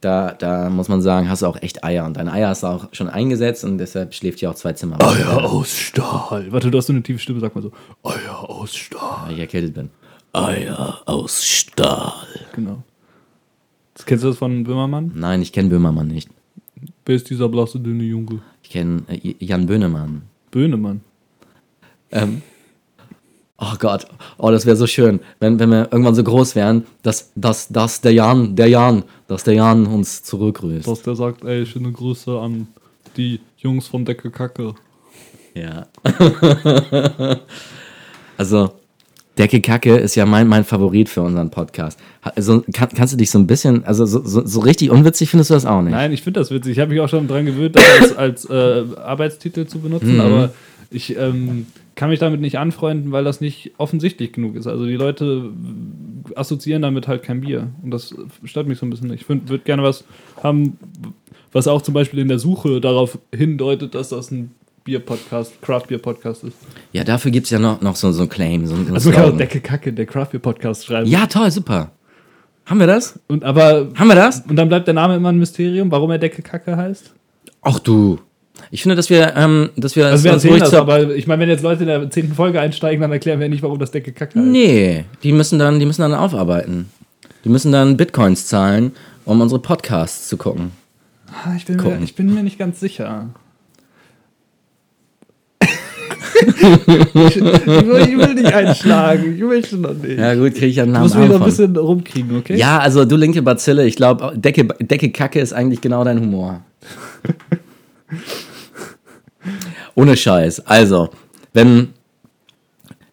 da, da muss man sagen, hast du auch echt Eier. Und deine Eier hast du auch schon eingesetzt und deshalb schläft hier auch zwei Zimmer. Eier aus Stahl. Warte, du hast so eine tiefe Stimme, sag mal so. Eier aus Stahl. Weil ich erkältet bin. Eier aus Stahl. Genau. Das, kennst du das von Böhmermann? Nein, ich kenne Böhmermann nicht. Wer ist dieser blasse, dünne Junge? Ich kenne äh, Jan Böhnemann. Böhnemann. Ähm, oh Gott, oh, das wäre so schön, wenn, wenn wir irgendwann so groß wären, dass, dass, dass der Jan, der Jan, dass der Jan uns zurückgrüßt. Dass der sagt, ey, schöne Grüße an die Jungs von Decke Kacke. Ja. also, Decke Kacke ist ja mein, mein Favorit für unseren Podcast. Also, kann, kannst du dich so ein bisschen, also so, so, so richtig unwitzig findest du das auch nicht? Nein, ich finde das witzig. Ich habe mich auch schon dran gewöhnt, das als, als äh, Arbeitstitel zu benutzen, Mhm. aber ich ähm, kann mich damit nicht anfreunden, weil das nicht offensichtlich genug ist. Also die Leute assoziieren damit halt kein Bier. Und das stört mich so ein bisschen. Ich würde gerne was haben, was auch zum Beispiel in der Suche darauf hindeutet, dass das ein Bier-Podcast, Craft-Bier-Podcast ist. Ja, dafür gibt es ja noch, noch so, so einen Claim, so, so Also Slogan. Decke Kacke, der Craft-Bier-Podcast schreiben. Ja, toll, super. Haben wir das? Und aber Haben wir das? und dann bleibt der Name immer ein Mysterium, warum er Decke Kacke heißt. Ach du. Ich finde, dass wir, ähm, dass wir Also wir uns ruhig das, aber ich meine, wenn jetzt Leute in der zehnten Folge einsteigen, dann erklären wir nicht, warum das Decke Kacke heißt. Nee, die müssen dann, die müssen dann aufarbeiten. Die müssen dann Bitcoins zahlen, um unsere Podcasts zu gucken. Ah, Ich bin, mir, Gucken. ich bin mir nicht ganz sicher. Ich, will, ich will nicht einschlagen. Ich möchte noch nicht. Ja gut, kriege ich einen Namen musst mich noch ein bisschen rumkriegen, okay? Ja, also du linke Bazille, ich glaube, Decke, Decke Kacke ist eigentlich genau dein Humor. Ohne Scheiß. Also, wenn.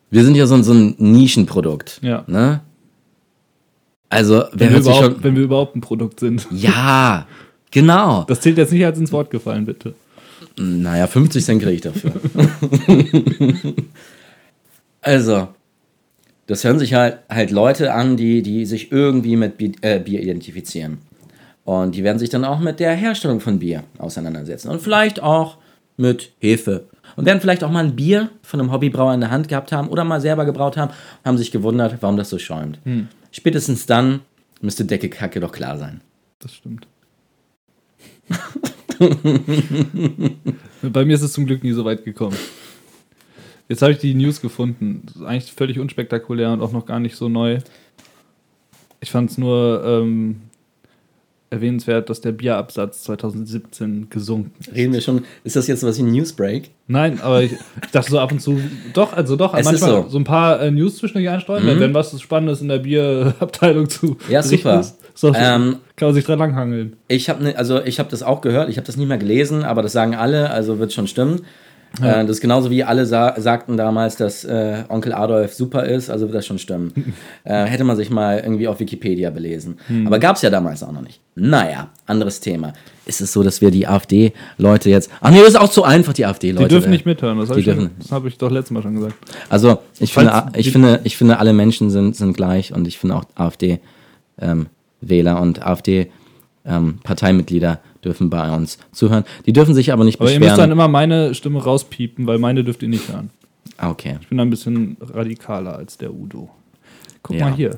Wir sind ja so, ein- so ein Nischenprodukt. Ja. Ne? Also, wenn, wir schon. wenn wir überhaupt ein Produkt sind. Ja, genau. Das zählt jetzt nicht als ins Wort gefallen, bitte. Naja, 50 Cent kriege ich dafür. also, das hören sich halt, halt Leute an, die, die sich irgendwie mit Bier, äh, Bier identifizieren. Und die werden sich dann auch mit der Herstellung von Bier auseinandersetzen. Und vielleicht auch mit Hefe. Und werden vielleicht auch mal ein Bier von einem Hobbybrauer in der Hand gehabt haben oder mal selber gebraut haben und haben sich gewundert, warum das so schäumt. Spätestens dann müsste Decke Kacke doch klar sein. Das stimmt. Bei mir ist es zum Glück nie so weit gekommen. Jetzt habe ich die News gefunden. Eigentlich völlig unspektakulär und auch noch gar nicht so neu. Ich fand es nur ähm, erwähnenswert, dass der Bierabsatz 2017 gesunken ist. Reden wir schon, ist das jetzt was wie ein Newsbreak? Nein, aber ich, ich dachte so ab und zu, doch, also doch, Es manchmal ist so. ein paar äh, News zwischendurch einstreuen, wenn, wenn was Spannendes in der Bierabteilung zu Ja, super. ist. So, Ähm, kann man sich dran langhangeln. Ich habe ne, also ich habe das auch gehört, ich habe das nicht mehr gelesen, aber das sagen alle, also wird schon stimmen. Äh, das ist genauso wie alle sa sagten damals, dass äh, Onkel Adolf super ist, also wird das schon stimmen. äh, hätte man sich mal irgendwie auf Wikipedia belesen. Hm. Aber gab es ja damals auch noch nicht. Naja, anderes Thema. Ist es so, dass wir die AfD-Leute jetzt. Ach nee, das ist auch zu einfach, die Die AfD-Leute. dürfen nicht mithören, das habe Die ich, schon- dürfen- das hab ich doch letztes Mal schon gesagt. Also ich finde, ich finde, ich finde, alle Menschen sind, sind gleich und ich finde auch AfD-Wähler und AfD-Parteimitglieder dürfen bei uns zuhören. Die dürfen sich aber nicht Aber ihr beschweren. müsst dann immer meine Stimme rauspiepen, weil meine dürft ihr nicht hören. Ah, okay. Ich bin ein bisschen radikaler als der Udo. Guck Ja. mal hier.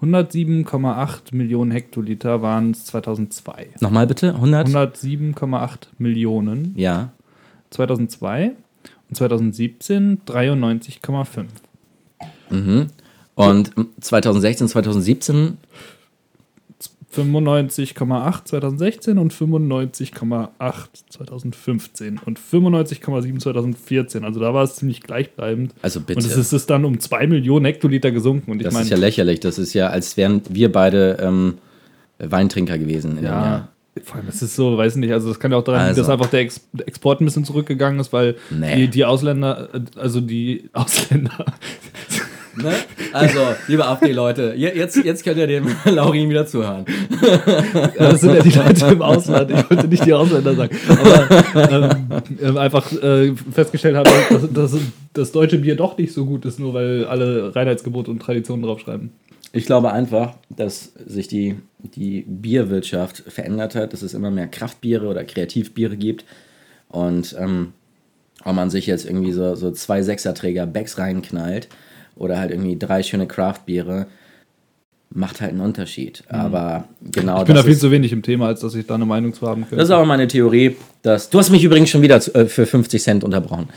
107,8 Millionen Hektoliter waren es 2002. Nochmal bitte, 100? 107,8 Millionen Ja. 2002 und 2017 93,5. Und 2016, 2017, 95,8 2016 und 95,8 2015 und 95,7 2014. Also da war es ziemlich gleichbleibend. also bitte. Und es ist es dann um 2 Millionen Hektoliter gesunken. Und ich das meine, ist ja lächerlich. Das ist ja, als wären wir beide ähm, Weintrinker gewesen. Ja, vor allem, es ist so, weiß nicht, also das kann ja auch daran liegen, Also. dass einfach der, Ex der Export ein bisschen zurückgegangen ist, weil Nee. die, die Ausländer, äh, also die Ausländer, Ne? Also, liebe AfD-Leute, je- jetzt, jetzt könnt ihr dem Laurin wieder zuhören. das sind ja die Leute im Ausland, ich wollte nicht die Ausländer sagen, aber ähm, ähm, einfach äh, festgestellt haben, dass, dass das deutsche Bier doch nicht so gut ist, nur weil alle Reinheitsgebote und Traditionen draufschreiben. Ich glaube einfach, dass sich die, die Bierwirtschaft verändert hat, dass es immer mehr Kraftbiere oder Kreativbiere gibt. Und ähm, ob man sich jetzt irgendwie so, so zwei Sechserträger Becks reinknallt oder halt irgendwie drei schöne Craftbiere, macht halt einen Unterschied. Aber genau Mhm. Ich bin da viel zu wenig im Thema, als dass ich da eine Meinung zu haben könnte. das ist aber meine Theorie. Dass, du hast mich übrigens schon wieder äh, für 50 Cent unterbrochen.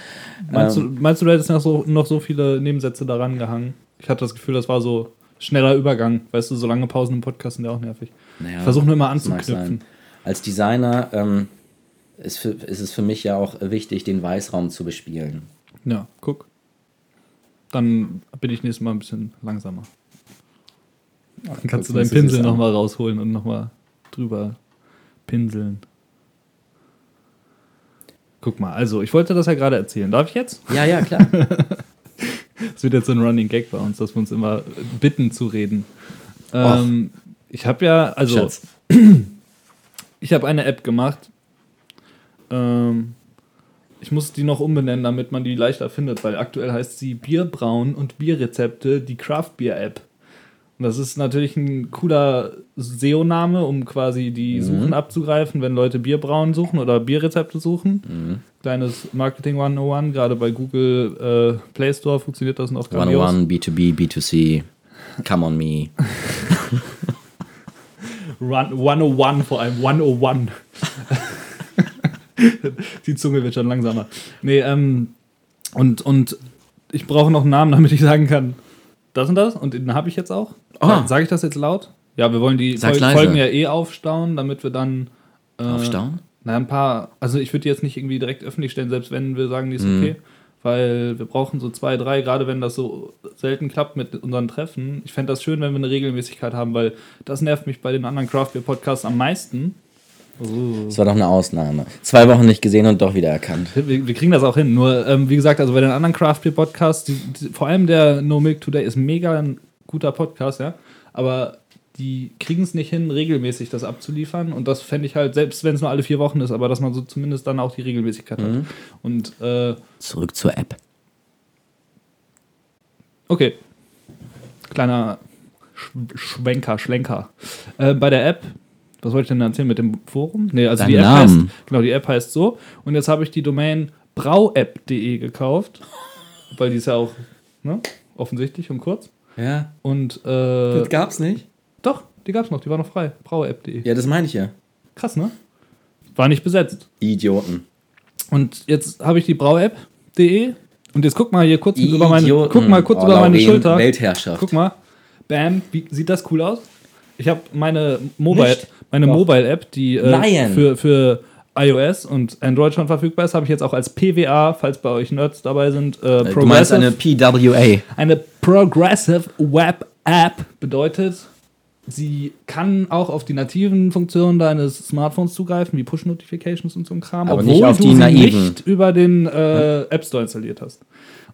Meinst, Ähm. du, meinst du, du hättest noch so, noch so viele Nebensätze daran gehangen? Ich hatte das Gefühl, das war so schneller Übergang. Weißt du, so lange Pausen im Podcast sind ja auch nervig. Naja, Ich versuche nur immer anzuknüpfen. Als Designer ähm, ist, für, ist es für mich ja auch wichtig, den Weißraum zu bespielen. Ja, guck. Dann bin ich nächstes Mal ein bisschen langsamer. Dann kannst du deinen Pinsel nochmal rausholen und nochmal drüber pinseln. Guck mal, also ich wollte das ja gerade erzählen. Darf ich jetzt? Ja, ja, klar. Das wird jetzt so ein Running Gag bei uns, dass wir uns immer bitten zu reden. Ähm, ich habe ja, also Schatz. ich habe eine App gemacht. Ähm, ich muss die noch umbenennen, damit man die leichter findet, weil aktuell heißt sie Bierbrauen und Bierrezepte, die Craft Beer App. Und das ist natürlich ein cooler SEO-Name, um quasi die Suchen abzugreifen, wenn Leute Bierbrauen suchen oder Bierrezepte suchen. Kleines Marketing 101, gerade bei Google äh, Play Store funktioniert das noch grandios. 101, B2B, B2C. Come on me. Run, 101 vor allem, 101. Die Zunge wird schon langsamer. Nee, ähm, und, und ich brauche noch einen Namen, damit ich sagen kann, das und das. Und den habe ich jetzt auch. Ah. Sage ich das jetzt laut? Ja, wir wollen die Fol leise. Folgen ja eh aufstauen, damit wir dann. Äh, Aufstauen? Na, ein paar. Also, ich würde die jetzt nicht irgendwie direkt öffentlich stellen, selbst wenn wir sagen, die ist Mhm. okay. Weil wir brauchen so zwei, drei, gerade wenn das so selten klappt mit unseren Treffen. Ich fände das schön, wenn wir eine Regelmäßigkeit haben, weil das nervt mich bei den anderen Craft Beer Podcasts am meisten. Das war doch eine Ausnahme. Zwei Wochen nicht gesehen und doch wieder erkannt. Wir, wir kriegen das auch hin. Nur, ähm, wie gesagt, also bei den anderen Craft Beer Podcasts, die, die, vor allem der No Milk Today ist mega ein guter Podcast, ja. Aber die kriegen es nicht hin, regelmäßig das abzuliefern. Und das fände ich halt, selbst wenn es nur alle vier Wochen ist, aber dass man so zumindest dann auch die Regelmäßigkeit hat. Und äh, Zurück zur App. okay. Kleiner Sch Schwenker, Schlenker. Äh, bei der App, was wollte ich denn erzählen mit dem Forum? Nee, also Deinen die App Namen. heißt, genau, die App heißt so. Und jetzt habe ich die Domain brauapp.de gekauft, weil die ist ja auch ne, offensichtlich und kurz. Ja, Und äh, gab's nicht. doch, die gab es noch, die war noch frei. Brauapp.de. Ja, das meine ich ja. Krass, ne? War nicht besetzt. Idioten. Und jetzt habe ich die brauapp.de und jetzt guck mal hier kurz über meine, Idioten. guck mal kurz Oh, über meine Schulter. Weltherrschaft. Guck mal. Bam, wie sieht das cool aus? Ich habe meine Mobile, Nicht. Meine. Mobile-App, die äh, für, für iOS und Android schon verfügbar ist, habe ich jetzt auch als PWA, falls bei euch Nerds dabei sind, äh, Du meinst eine PWA. eine Progressive Web App bedeutet, sie kann auch auf die nativen Funktionen deines Smartphones zugreifen, wie Push Notifications und so ein Kram, Aber obwohl nicht auf du die sie naiven. nicht über den äh, App Store installiert hast.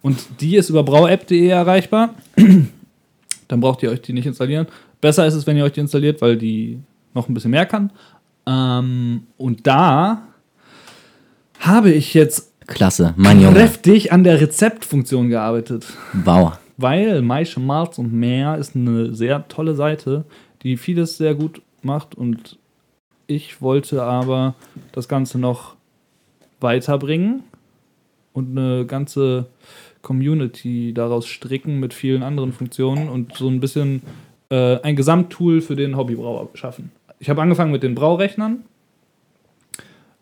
Und die ist über brauapp.de erreichbar. Dann braucht ihr euch die nicht installieren. Besser ist es, wenn ihr euch die installiert, weil die noch ein bisschen mehr kann. Ähm, und da habe ich jetzt Klasse, mein Junge. kräftig an der Rezeptfunktion gearbeitet. Wow. Weil Maische Malz und Meer ist eine sehr tolle Seite, die vieles sehr gut macht und ich wollte aber das Ganze noch weiterbringen und eine ganze Community daraus stricken mit vielen anderen Funktionen und so ein bisschen äh, ein Gesamttool für den Hobbybrauer schaffen. Ich habe angefangen mit den Braurechnern,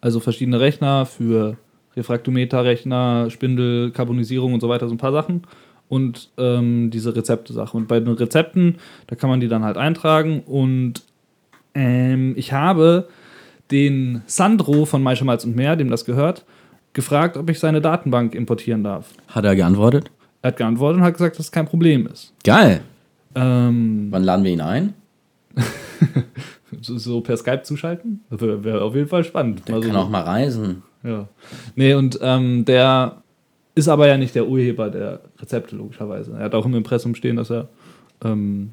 also verschiedene Rechner für Refraktometerrechner, Spindel, Carbonisierung und so weiter, so ein paar Sachen. Und ähm, diese Rezepte-Sache. Und bei den Rezepten, da kann man die dann halt eintragen. Und ähm, ich habe den Sandro von Maische Malz und Meer, dem das gehört, gefragt, ob ich seine Datenbank importieren darf. Hat er geantwortet? Er hat geantwortet und hat gesagt, dass es kein Problem ist. Geil. Ähm, Wann laden wir ihn ein? so, so per Skype zuschalten? Das wäre wär auf jeden Fall spannend. Der Mal so- kann auch mal reisen. Ja. Nee, und ähm, der ist aber ja nicht der Urheber der Rezepte, logischerweise. Er hat auch im Impressum stehen, dass er ähm,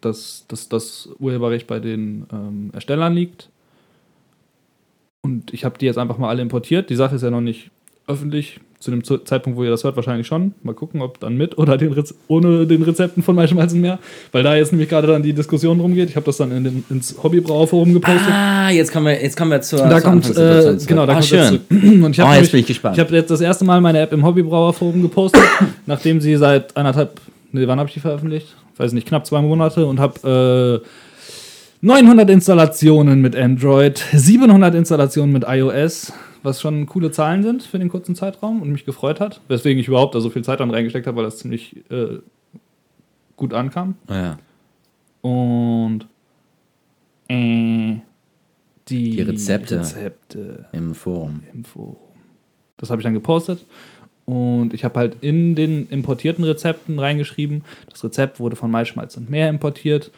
dass, dass das Urheberrecht bei den ähm, Erstellern liegt. Und ich habe die jetzt einfach mal alle importiert. Die Sache ist ja noch nicht öffentlich. Zu dem Zeitpunkt, wo ihr das hört, wahrscheinlich schon. Mal gucken, ob dann mit oder den Rez ohne den Rezepten von Maischmalzen mehr. Weil da jetzt nämlich gerade dann die Diskussion drum geht. Ich habe das dann in den, ins Hobbybrauerforum gepostet. Ah, jetzt kommen wir, jetzt kommen wir zur, Da zur kommt, äh, genau, da ah, kommt schön. jetzt. Und ich Oh, jetzt nämlich- bin ich gespannt. ich habe jetzt das erste Mal meine App im Hobbybrauerforum gepostet, nachdem sie seit anderthalb, nee, wann habe ich die veröffentlicht? Weiß nicht, knapp zwei Monate und habe äh, 900 Installationen mit Android, 700 Installationen mit iOS, was schon coole Zahlen sind für den kurzen Zeitraum und mich gefreut hat, weswegen ich überhaupt da so viel Zeit dann reingesteckt habe, weil das ziemlich äh, gut ankam. Ja. Und äh, die, Die Rezepte. Rezepte Im Forum. im Forum. Das habe ich dann gepostet. Und ich habe halt in den importierten Rezepten reingeschrieben, das Rezept wurde von Maischmalz und Meer importiert.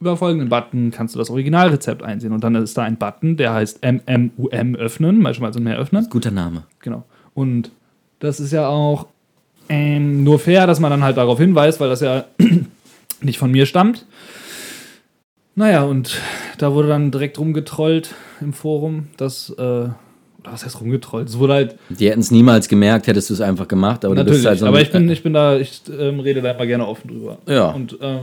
Über folgenden Button kannst du das Originalrezept einsehen. Und dann ist da ein Button, der heißt MMUM öffnen, Maischmalz und Meer öffnen. Guter Name. Genau. Und das ist ja auch ähm, nur fair, dass man dann halt darauf hinweist, weil das ja nicht von mir stammt. Naja, und da wurde dann direkt rumgetrollt im Forum, dass, äh, oder was heißt rumgetrollt? Es wurde halt, Die hätten es niemals gemerkt, hättest du es einfach gemacht, aber natürlich, du bist halt so aber ich bin, ich bin da, ich ähm, rede da immer gerne offen drüber. Ja. Und ähm,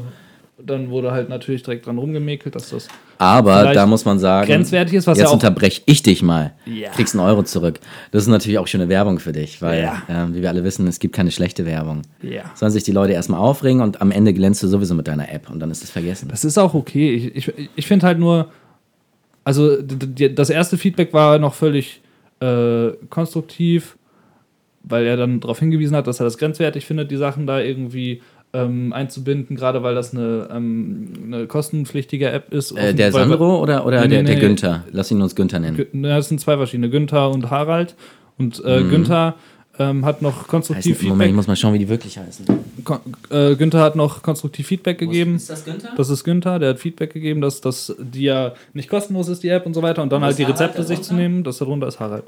dann wurde halt natürlich direkt dran rumgemäkelt, dass das Aber da muss man sagen, grenzwertig ist, was jetzt ja unterbreche ich dich mal. Ja. Kriegst einen Euro zurück. Das ist natürlich auch schöne Werbung für dich, weil, Ja. ähm, wie wir alle wissen, es gibt keine schlechte Werbung. Ja. Sollen sich die Leute erstmal aufregen und am Ende glänzt du sowieso mit deiner App und dann ist es vergessen. Das ist auch okay. Ich, ich, ich finde halt nur, also das erste Feedback war noch völlig äh, konstruktiv, weil er dann darauf hingewiesen hat, dass er das grenzwertig findet, die Sachen da irgendwie ähm, einzubinden, gerade weil das eine, ähm, eine kostenpflichtige App ist. äh, der Weil- Sandro oder, oder Nee, der, der nee. Günther? Lass ihn uns Günther nennen. Das sind zwei verschiedene, Günther und Harald. Und äh, Mhm. Günther ähm, hat noch konstruktiv Heißen, Moment, ich Feedback. muss mal schauen, wie die wirklich heißen. Kon äh, Günther hat noch konstruktiv Feedback gegeben. das Günther? Das ist Günther, der hat Feedback gegeben, dass, dass die ja nicht kostenlos ist, die App und so weiter. Und dann Und halt ist die Harald Rezepte sich zu nehmen. Das darunter ist Harald.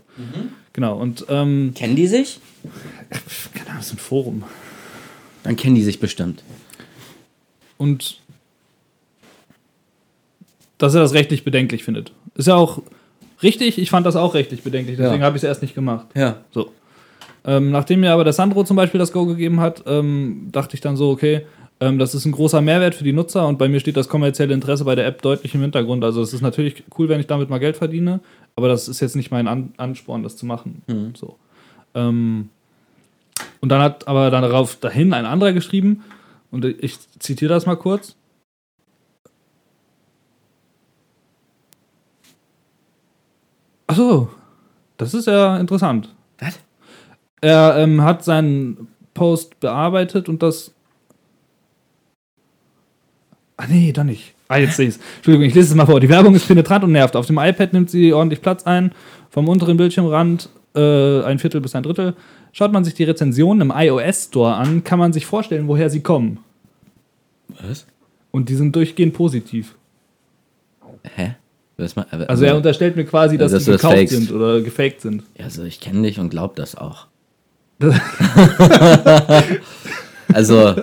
Genau. Und ähm, Kennen die sich? keine Ahnung, das ist ein Forum. Dann kennen die sich bestimmt. Und dass er das rechtlich bedenklich findet. Ist ja auch richtig, ich fand das auch rechtlich bedenklich, deswegen Ja. habe ich es erst nicht gemacht. Ja. So. Ähm, nachdem mir aber der Sandro zum Beispiel das Go gegeben hat, ähm, dachte ich dann so, okay, ähm, das ist ein großer Mehrwert für die Nutzer und bei mir steht das kommerzielle Interesse bei der App deutlich im Hintergrund. Also es ist natürlich cool, wenn ich damit mal Geld verdiene, aber das ist jetzt nicht mein An Ansporn, das zu machen. So. Ähm, und dann hat aber dann darauf dahin ein anderer geschrieben, und ich zitiere das mal kurz. Achso, das ist ja interessant. Was? Er ähm, hat seinen Post bearbeitet und das. Ah, nee, doch nicht. Ah, jetzt sehe ich Entschuldigung, ich lese es mal vor. Die Werbung ist penetrant und nervt. Auf dem iPad nimmt sie ordentlich Platz ein. Vom unteren Bildschirmrand äh, ein Viertel bis ein Drittel. Schaut man sich die Rezensionen im iOS Store an, kann man sich vorstellen, woher sie kommen. Was? Und die sind durchgehend positiv. Hä? Was ma- äh, Also er unterstellt mir quasi, dass die dass das gekauft fakest. sind oder gefaked sind. Ja, also ich kenne dich und glaub das auch. also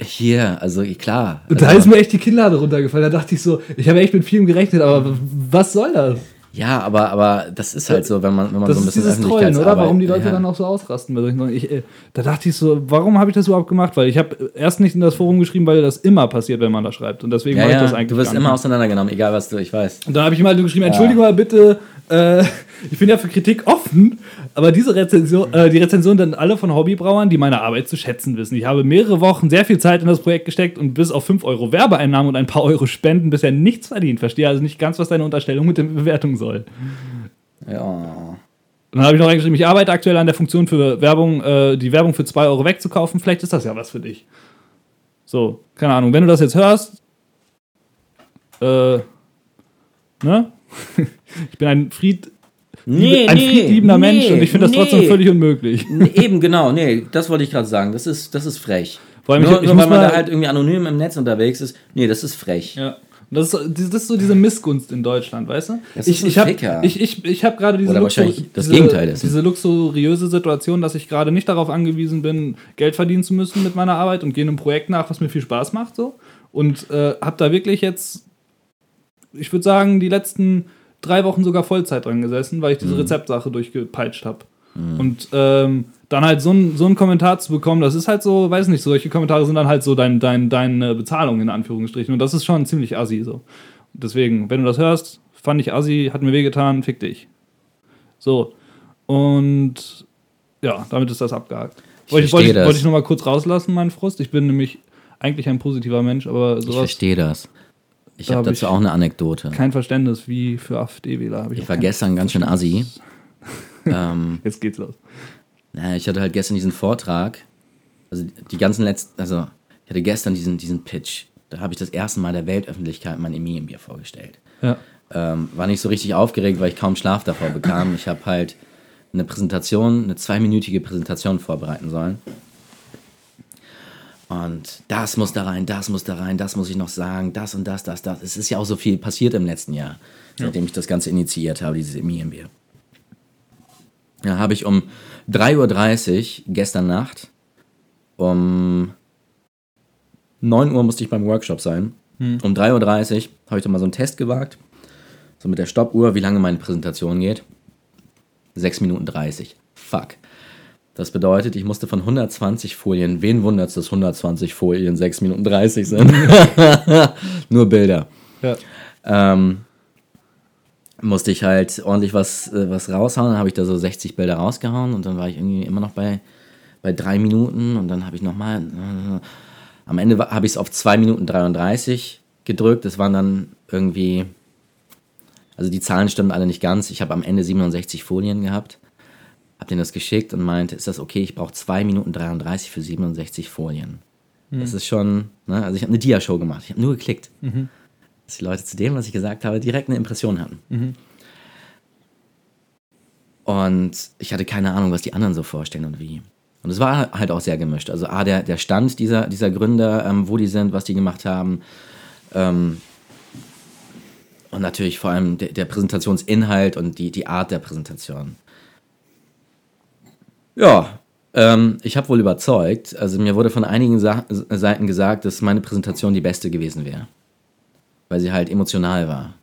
hier, also klar. Da also, ist mir echt die Kinnlade runtergefallen. Da dachte ich so, ich habe echt mit vielem gerechnet, aber was soll das? Ja, aber aber das ist halt so, wenn man wenn man Das so ein ist bisschen dieses Trollen, oder? Warum die Leute ja. dann auch so ausrasten bei solchen Sachen. Ich, äh, da dachte ich so, warum habe ich das überhaupt gemacht? Weil ich habe erst nicht in das Forum geschrieben, weil das immer passiert, wenn man da schreibt. Und deswegen ja, mache ich ja, das eigentlich du wirst immer auseinandergenommen, egal was du, ich weiß. Und dann habe ich mal geschrieben, entschuldige mal bitte, äh, ich bin ja für Kritik offen, aber diese Rezension, äh, die Rezensionen sind alle von Hobbybrauern, die meine Arbeit zu schätzen wissen. Ich habe mehrere Wochen sehr viel Zeit in das Projekt gesteckt und bis auf 5 Euro Werbeeinnahmen und ein paar Euro Spenden bisher nichts verdient. Verstehe also nicht ganz, was deine Unterstellung mit der Bewertung soll. Ja. Und dann habe ich noch reingeschrieben, ich arbeite aktuell an der Funktion für Werbung, äh, die Werbung für 2 Euro wegzukaufen. Vielleicht ist das ja was für dich. So, keine Ahnung. Wenn du das jetzt hörst, äh, ne? ich bin ein Fried, Nee, ein nee, friedliebender nee, Mensch und ich finde das trotzdem nee. völlig unmöglich. Eben, genau, nee, das wollte ich gerade sagen. Das ist, das ist frech. Vor allem, ich- nur ich nur muss weil man da halt irgendwie anonym im Netz unterwegs ist. Nee, das ist frech. Ja. Das ist, so- das ist so diese Missgunst in Deutschland, weißt du? Das ich ist ich habe ich, ich, ich hab gerade diese, Luxu- diese, diese luxuriöse Situation, dass ich gerade nicht darauf angewiesen bin, Geld verdienen zu müssen mit meiner Arbeit und gehe einem Projekt nach, was mir viel Spaß macht. So. Und äh, habe da wirklich jetzt, ich würde sagen, die letzten drei Wochen sogar Vollzeit dran gesessen, weil ich Mhm. diese Rezeptsache durchgepeitscht habe. Und ähm, dann halt so einen so einen Kommentar zu bekommen, das ist halt so, weiß nicht, solche Kommentare sind dann halt so dein, dein, deine Bezahlung in Anführungsstrichen. Und das ist schon ziemlich assi so. Deswegen, wenn du das hörst, fand ich assi, hat mir wehgetan, fick dich. So. Und ja, damit ist das abgehakt. Ich Wollte ich, verstehe wollte ich, das. wollte ich nochmal kurz rauslassen, meinen Frust. Ich bin nämlich eigentlich ein positiver Mensch, aber Ich sowas, verstehe das. Ich Da habe hab dazu ich auch eine Anekdote. kein Verständnis wie für AfD-Wähler. habe Ich auch war gestern ganz schön assi. ähm, Jetzt geht's los. naja, ich hatte halt gestern diesen Vortrag. Also die ganzen letzten, also ich hatte gestern diesen, diesen Pitch. Da habe ich das erste Mal der Weltöffentlichkeit mein Emilienbier vorgestellt. Ja. Ähm, war nicht so richtig aufgeregt, weil ich kaum Schlaf davor bekam. Ich habe halt eine Präsentation, eine zweiminütige Präsentation vorbereiten sollen. Und das muss da rein, das muss da rein, das muss ich noch sagen, das und das, das, das. Es ist ja auch so viel passiert im letzten Jahr, seitdem ich das Ganze initiiert habe, dieses Emilienbier. Ja, habe ich um 3.30 Uhr gestern Nacht, um 9 Uhr musste ich beim Workshop sein. Um 3.30 Uhr habe ich dann mal so einen Test gewagt. So mit der Stoppuhr, wie lange meine Präsentation geht. 6 Minuten 30. Fuck. Das bedeutet, ich musste von 120 Folien, wen wundert es, dass 120 Folien 6 Minuten 30 sind? Nur Bilder. Ja. Ähm, musste ich halt ordentlich was, äh, was raushauen. Dann habe ich da so 60 Bilder rausgehauen und dann war ich irgendwie immer noch bei, bei 3 Minuten und dann habe ich nochmal. Äh, am Ende habe ich es auf 2 Minuten 33 gedrückt. Das waren dann irgendwie. Also die Zahlen stimmen alle nicht ganz. Ich habe am Ende 67 Folien gehabt. Hab denen das geschickt und meinte, ist das okay? Ich brauche 2 Minuten 33 für 67 Folien. Das ist schon, ne? also ich habe eine Dia-Show gemacht. Ich habe nur geklickt dass die Leute zu dem, was ich gesagt habe, direkt eine Impression hatten. Und ich hatte keine Ahnung, was die anderen so vorstellen und wie. Und es war halt auch sehr gemischt. Also A, der, der Stand dieser, dieser Gründer, ähm, wo die sind, was die gemacht haben. Ähm, und natürlich vor allem der, der Präsentationsinhalt und die, die Art der Präsentation. Ja, ähm, ich habe wohl überzeugt. Also mir wurde von einigen Sa Seiten gesagt, dass meine Präsentation die beste gewesen wäre. Weil sie halt emotional war.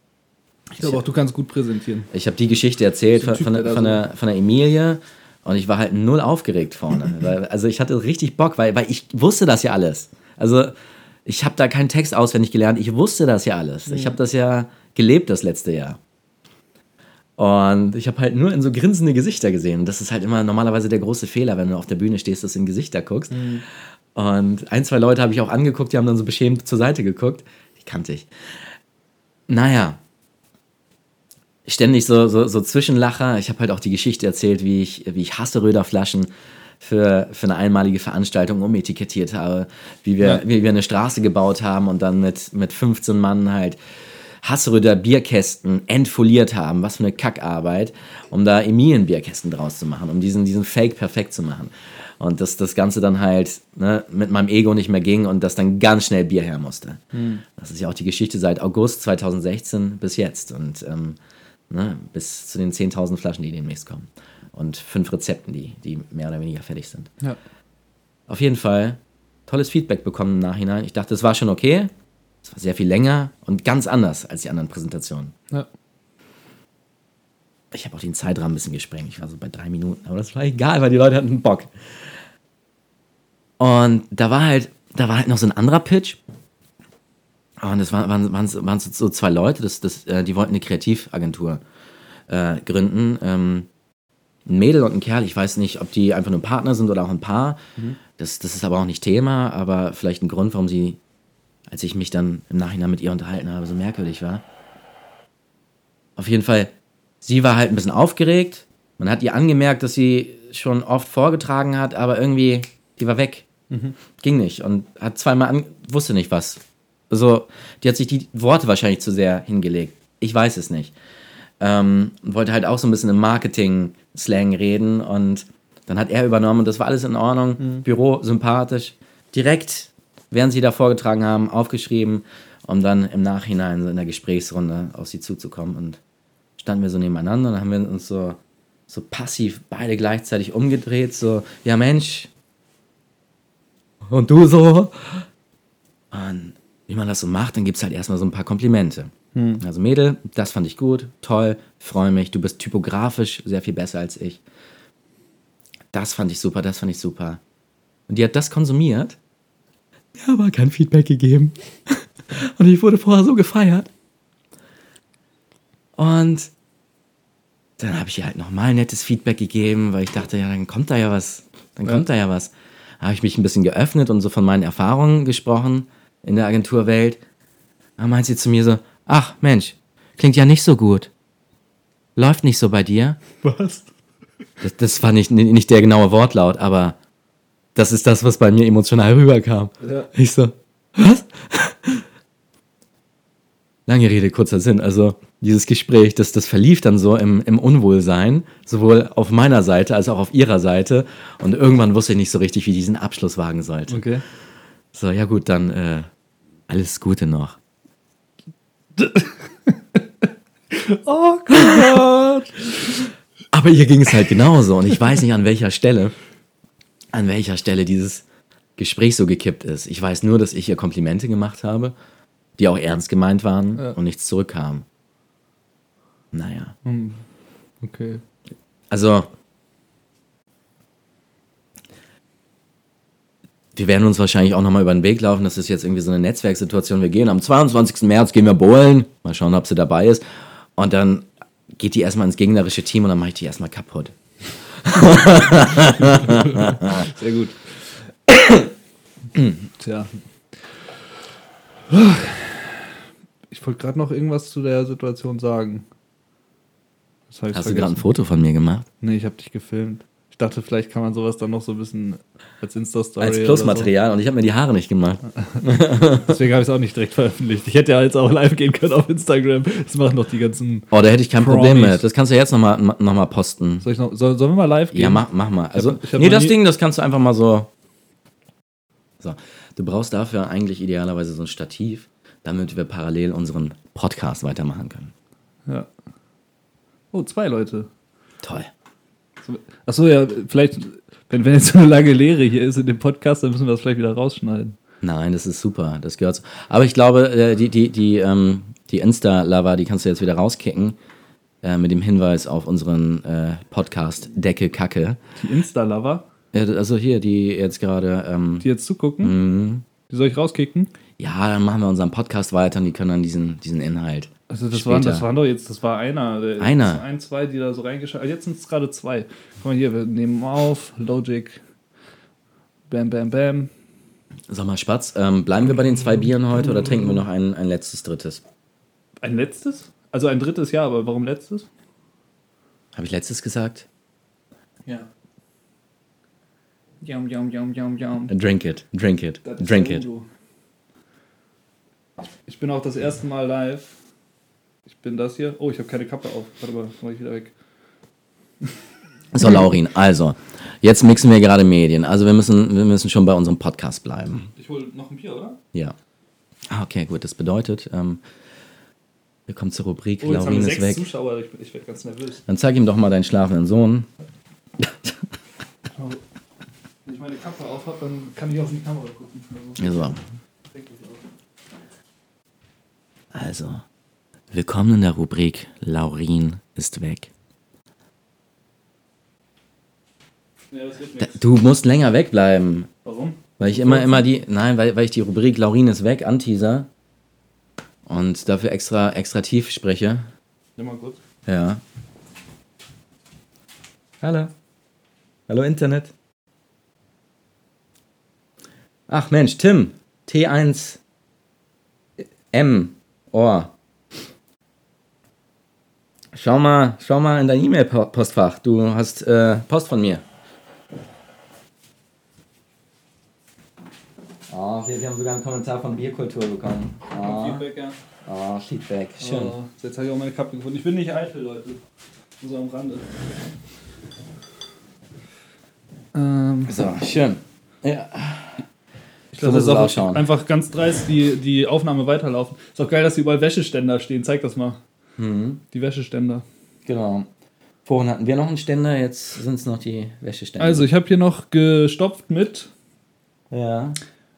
Ich glaube auch, du kannst gut präsentieren. Ich habe die Geschichte erzählt von, Typ, von, der von, der, von der Emilie und ich war halt null aufgeregt vorne. weil, also ich hatte richtig Bock, weil, weil ich wusste das ja alles. Also ich habe da keinen Text auswendig gelernt, ich wusste das ja alles. Ich habe das ja gelebt das letzte Jahr. Und ich habe halt nur in so grinsende Gesichter gesehen. Das ist halt immer normalerweise der große Fehler, wenn du auf der Bühne stehst, dass du in Gesichter guckst. Und ein, zwei Leute habe ich auch angeguckt, die haben dann so beschämt zur Seite geguckt. Die kannte ich. Naja, ständig so, so, so Zwischenlacher. Ich habe halt auch die Geschichte erzählt, wie ich, wie ich hasse Röderflaschen, für, für eine einmalige Veranstaltung umetikettiert habe, wie wir, Ja. wie wir eine Straße gebaut haben und dann mit, mit 15 Mann halt Hassröder Bierkästen entfoliert haben. Was für eine Kackarbeit, um da Emilien-Bierkästen draus zu machen, um diesen, diesen Fake perfekt zu machen. Und dass das Ganze dann halt ne, mit meinem Ego nicht mehr ging und dass dann ganz schnell Bier her musste. Das ist ja auch die Geschichte seit August 2016 bis jetzt und ähm, ne, bis zu den 10.000 Flaschen, die demnächst kommen. Und fünf Rezepten, die, die mehr oder weniger fertig sind. Ja. Auf jeden Fall tolles Feedback bekommen im Nachhinein. Ich dachte, es war schon okay. Es war sehr viel länger und ganz anders als die anderen Präsentationen. Ja. Ich habe auch den Zeitrahmen ein bisschen gesprengt. Ich war so bei drei Minuten, aber das war egal, weil die Leute hatten Bock. Und da war halt, da war halt noch so ein anderer Pitch. Und es waren, waren, waren, waren so zwei Leute, das, das, äh, die wollten eine Kreativagentur äh, gründen. Ähm, ein Mädel und ein Kerl, ich weiß nicht, ob die einfach nur Partner sind oder auch ein Paar. Das, das ist aber auch nicht Thema, aber vielleicht ein Grund, warum sie, als ich mich dann im Nachhinein mit ihr unterhalten habe, so merkwürdig war. Auf jeden Fall, sie war halt ein bisschen aufgeregt. Man hat ihr angemerkt, dass sie schon oft vorgetragen hat, aber irgendwie, die war weg. Ging nicht und hat zweimal an, wusste nicht was. Also, die hat sich die Worte wahrscheinlich zu sehr hingelegt. Ich weiß es nicht. Ähm, und wollte halt auch so ein bisschen im Marketing-Slang reden und dann hat er übernommen und das war alles in Ordnung. Büro sympathisch. Direkt, während sie da vorgetragen haben, aufgeschrieben, um dann im Nachhinein so in der Gesprächsrunde auf sie zuzukommen und standen wir so nebeneinander und haben wir uns so, so passiv beide gleichzeitig umgedreht, so, ja Mensch, und du so. Und wie man das so macht, dann gibt es halt erstmal so ein paar Komplimente. Also Mädel, das fand ich gut, toll, freue mich, du bist typografisch sehr viel besser als ich. Das fand ich super, das fand ich super. Und die hat das konsumiert, mir aber kein Feedback gegeben. Und ich wurde vorher so gefeiert. Und dann habe ich ihr halt nochmal nettes Feedback gegeben, weil ich dachte, ja, dann kommt da ja was. Dann Ja. kommt da ja was. Habe ich mich ein bisschen geöffnet und so von meinen Erfahrungen gesprochen in der Agenturwelt. Dann meint sie zu mir so, ach Mensch, klingt ja nicht so gut. Läuft nicht so bei dir. Was? Das, das war nicht, nicht der genaue Wortlaut, aber das ist das, was bei mir emotional rüberkam. Ja. Ich so, was? Lange Rede, kurzer Sinn. Also dieses Gespräch, das, das verlief dann so im, im Unwohlsein, sowohl auf meiner Seite als auch auf ihrer Seite. Und irgendwann wusste ich nicht so richtig, wie ich diesen Abschluss wagen sollte. Okay. So, ja gut, dann äh, alles Gute noch. Oh Gott. Aber ihr ging es halt genauso und ich weiß nicht an welcher Stelle, an welcher Stelle dieses Gespräch so gekippt ist. Ich weiß nur, dass ich ihr Komplimente gemacht habe, die auch ernst gemeint waren Ja. und nichts zurückkam. Naja. Okay. Also, wir werden uns wahrscheinlich auch nochmal über den Weg laufen. Das ist jetzt irgendwie so eine Netzwerksituation. Wir gehen am 22. März, gehen wir bowlen. Mal schauen, ob sie dabei ist. Und dann geht die erstmal ins gegnerische Team und dann mache ich die erstmal kaputt. Sehr gut. Tja. Ich wollte gerade noch irgendwas zu der Situation sagen. Hast du gerade ein vergessen. Foto von mir gemacht? Nee, ich habe dich gefilmt. Ich dachte, vielleicht kann man sowas dann noch so ein bisschen als Insta-Story. Als Plusmaterial und ich habe mir die Haare nicht gemacht. So. Deswegen habe ich es auch nicht direkt veröffentlicht. Ich hätte ja jetzt auch live gehen können auf Instagram. Das machen doch die ganzen. Oh, da hätte ich kein Promis. Problem mit. Das kannst du jetzt nochmal noch mal posten. Soll ich noch, soll, sollen wir mal live gehen? Ja, mach, mach mal. Also, hab- ich hab nee, das Ding, das kannst du einfach mal so. So. Du brauchst dafür eigentlich idealerweise so ein Stativ, damit wir parallel unseren Podcast weitermachen können. Ja. Oh, zwei Leute. Toll. Achso, ja, vielleicht, wenn, wenn jetzt so eine lange Lehre hier ist in dem Podcast, dann müssen wir das vielleicht wieder rausschneiden. Nein, das ist super. Das gehört so. Aber ich glaube, äh, die, die, die, ähm, die Insta-Lava, die kannst du jetzt wieder rauskicken. Äh, mit dem Hinweis auf unseren äh, Podcast Decke Kacke. Die Insta-Lover, Äh, also hier, die jetzt gerade. Ähm, die jetzt zugucken, Mhm. die soll ich rauskicken? ja, dann machen wir unseren Podcast weiter und die können dann diesen, diesen Inhalt. Also das Später. waren, das waren doch jetzt, das war einer. Einer? Ein, zwei, die da so reingeschaltet Jetzt sind es gerade zwei. Guck mal hier, wir nehmen auf, Logic, Bam, Bam, Bam. Sag mal, Spatz, ähm, bleiben wir bei den zwei Bieren heute oder trinken wir noch ein, ein letztes, drittes? Ein letztes? Also ein drittes Jahr, aber warum letztes? Habe ich letztes gesagt? Ja. Yum, yum, yum, yum, yum. Drink it, drink it, drink it. Ich bin auch das erste Mal live. Ich bin das hier. Oh, ich habe keine Kappe auf. Warte mal, mach ich wieder weg. So, Laurin, also, jetzt mixen wir gerade Medien. Also, wir müssen, wir müssen schon bei unserem Podcast bleiben. Ich hole noch ein Bier, oder? Ja. Ah, okay, gut. Das bedeutet, ähm, wir kommen zur Rubrik Oh, Laurin ist weg. Zuschauer. Ich, ich werde ganz nervös. Dann zeig ihm doch mal deinen schlafenden Sohn. Oh. Wenn ich meine Kappe auf habe, dann kann ich auf die Kamera gucken. Also, Ja, so. Also, willkommen in der Rubrik Laurin ist weg. Ja, Da, du musst länger wegbleiben. Warum? Weil ich immer, immer die, nein, weil, weil ich die Rubrik Laurin ist weg anteaser und dafür extra, extra tief spreche. Nimm mal kurz. Ja. Hallo. Hallo Internet. Ach Mensch, Tim. T1 M Ohr. Schau mal, schau mal in dein E-Mail-Postfach. Du hast äh, Post von mir. Oh, wir, wir haben sogar einen Kommentar von Bierkultur bekommen. Oh, Feedback, ja. oh Feedback. Schön. Oh, jetzt habe ich auch meine Kappe gefunden. Ich bin nicht eitel, Leute. Nur so am Rande. Ähm, So, schön. Ja. ich So lasse muss jetzt es auch ausschauen. einfach ganz dreist die, die Aufnahme weiterlaufen. Ist auch geil, dass hier überall Wäscheständer stehen. Zeig das mal. Mhm. Die Wäscheständer. Genau. Vorhin hatten wir noch einen Ständer, jetzt sind es noch die Wäscheständer. Also, ich habe hier noch gestopft mit Ja.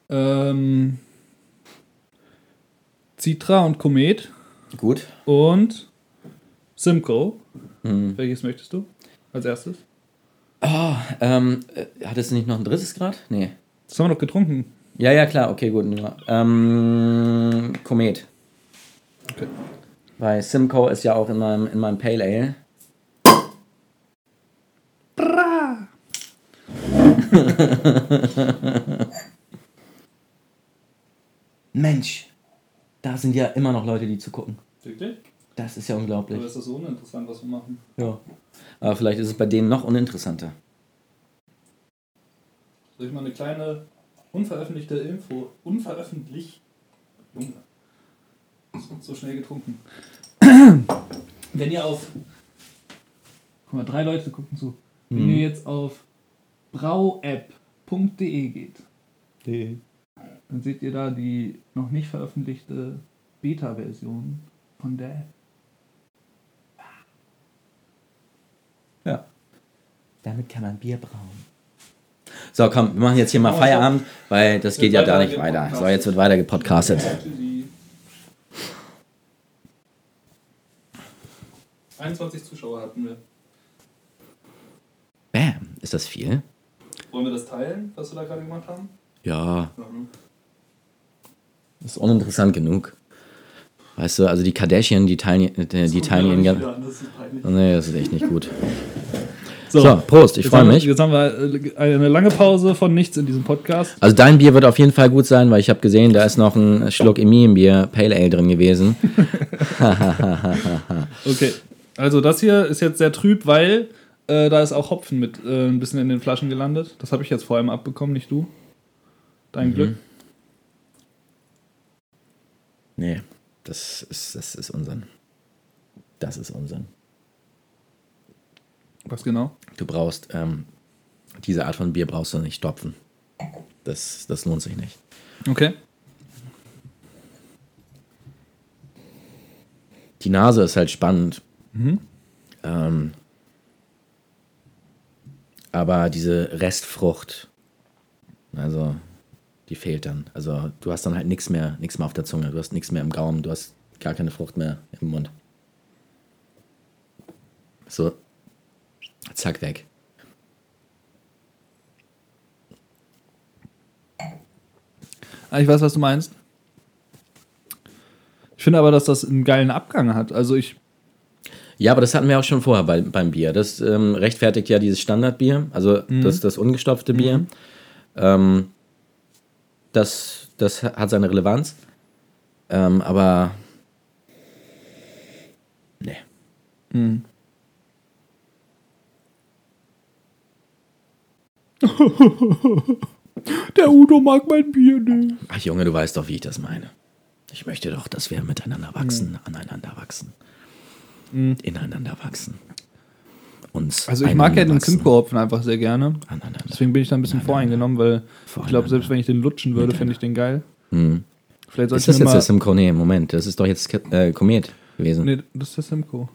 ähm, Citra und Komet Gut. und Simcoe. Mhm. Welches möchtest du als erstes? Oh, ähm, äh, hattest du nicht noch ein drittes Grad? Nee. Das haben wir noch getrunken. Ja, ja, klar, okay, gut. Ähm, Komet. Okay. Weil Simcoe ist ja auch in meinem, in meinem Pale Ale. Mensch, da sind ja immer noch Leute, die zugucken. Wirklich? Das ist ja unglaublich. Oder ist das so uninteressant, was wir machen? Ja. Aber vielleicht ist es bei denen noch uninteressanter. Soll ich mal eine kleine unveröffentlichte Info. Unveröffentlicht. Junge. So- So schnell getrunken. Wenn ihr auf. Guck mal, drei Leute gucken zu. Wenn ihr jetzt auf brauapp.de geht, dann seht ihr da die noch nicht veröffentlichte Beta-Version von der App. Ja. Damit kann man Bier brauen. So, komm, wir machen jetzt hier mal Feierabend, weil das geht ja da nicht weiter. So, jetzt wird weiter gepodcastet. Tschüssi. 21 Zuschauer hatten wir. Bam, ist das viel? Wollen wir das teilen, was wir da gerade gemacht haben? Ja, Mhm. ist uninteressant genug. Weißt du, also die Kardashian, die teilen, äh, die teilen ihren ganzen... Nee, das ist echt nicht gut. So, Prost, ich freue mich. Jetzt haben wir äh, eine lange Pause von nichts in diesem Podcast. Also dein Bier wird auf jeden Fall gut sein, weil ich habe gesehen, da ist noch ein Schluck Emi im Bier, Pale Ale drin gewesen. Okay, also das hier ist jetzt sehr trüb, weil äh, da ist auch Hopfen mit äh, ein bisschen in den Flaschen gelandet. Das habe ich jetzt vor allem abbekommen, nicht du. Dein Mhm. Glück. Nee, das ist, das ist Unsinn. Das ist Unsinn. Was genau? Du brauchst, ähm, diese Art von Bier brauchst du nicht stopfen. Das, das lohnt sich nicht. Okay. Die Nase ist halt spannend. Mhm. Ähm, aber diese Restfrucht, also die fehlt dann. Also du hast dann halt nichts mehr, nichts mehr auf der Zunge, du hast nichts mehr im Gaumen, du hast gar keine Frucht mehr im Mund. So, zack weg. Ah, ich weiß, was du meinst. Ich finde aber, dass das einen geilen Abgang hat. Also ich. Ja, aber das hatten wir auch schon vorher bei, beim Bier. Das ähm, rechtfertigt ja dieses Standardbier, also Mhm. das, das ungestopfte Bier. Ähm, das, das hat seine Relevanz. Ähm, aber. Nee. Der Udo mag mein Bier nicht. Ach Junge, du weißt doch, wie ich das meine. Ich möchte doch, dass wir miteinander wachsen, aneinander wachsen. Ineinander wachsen. Uns Also ich mag ja den. Simcoe-Hopfen einfach sehr gerne. Aneinander. Deswegen bin ich da ein bisschen voreingenommen, weil ich glaube, selbst wenn ich den lutschen würde, fände ich den geil. Vielleicht sollte Ist ich das mir jetzt mal... der Simcoe? Nee, Moment, das ist doch jetzt äh, Komet gewesen. Nee, das ist der Simcoe.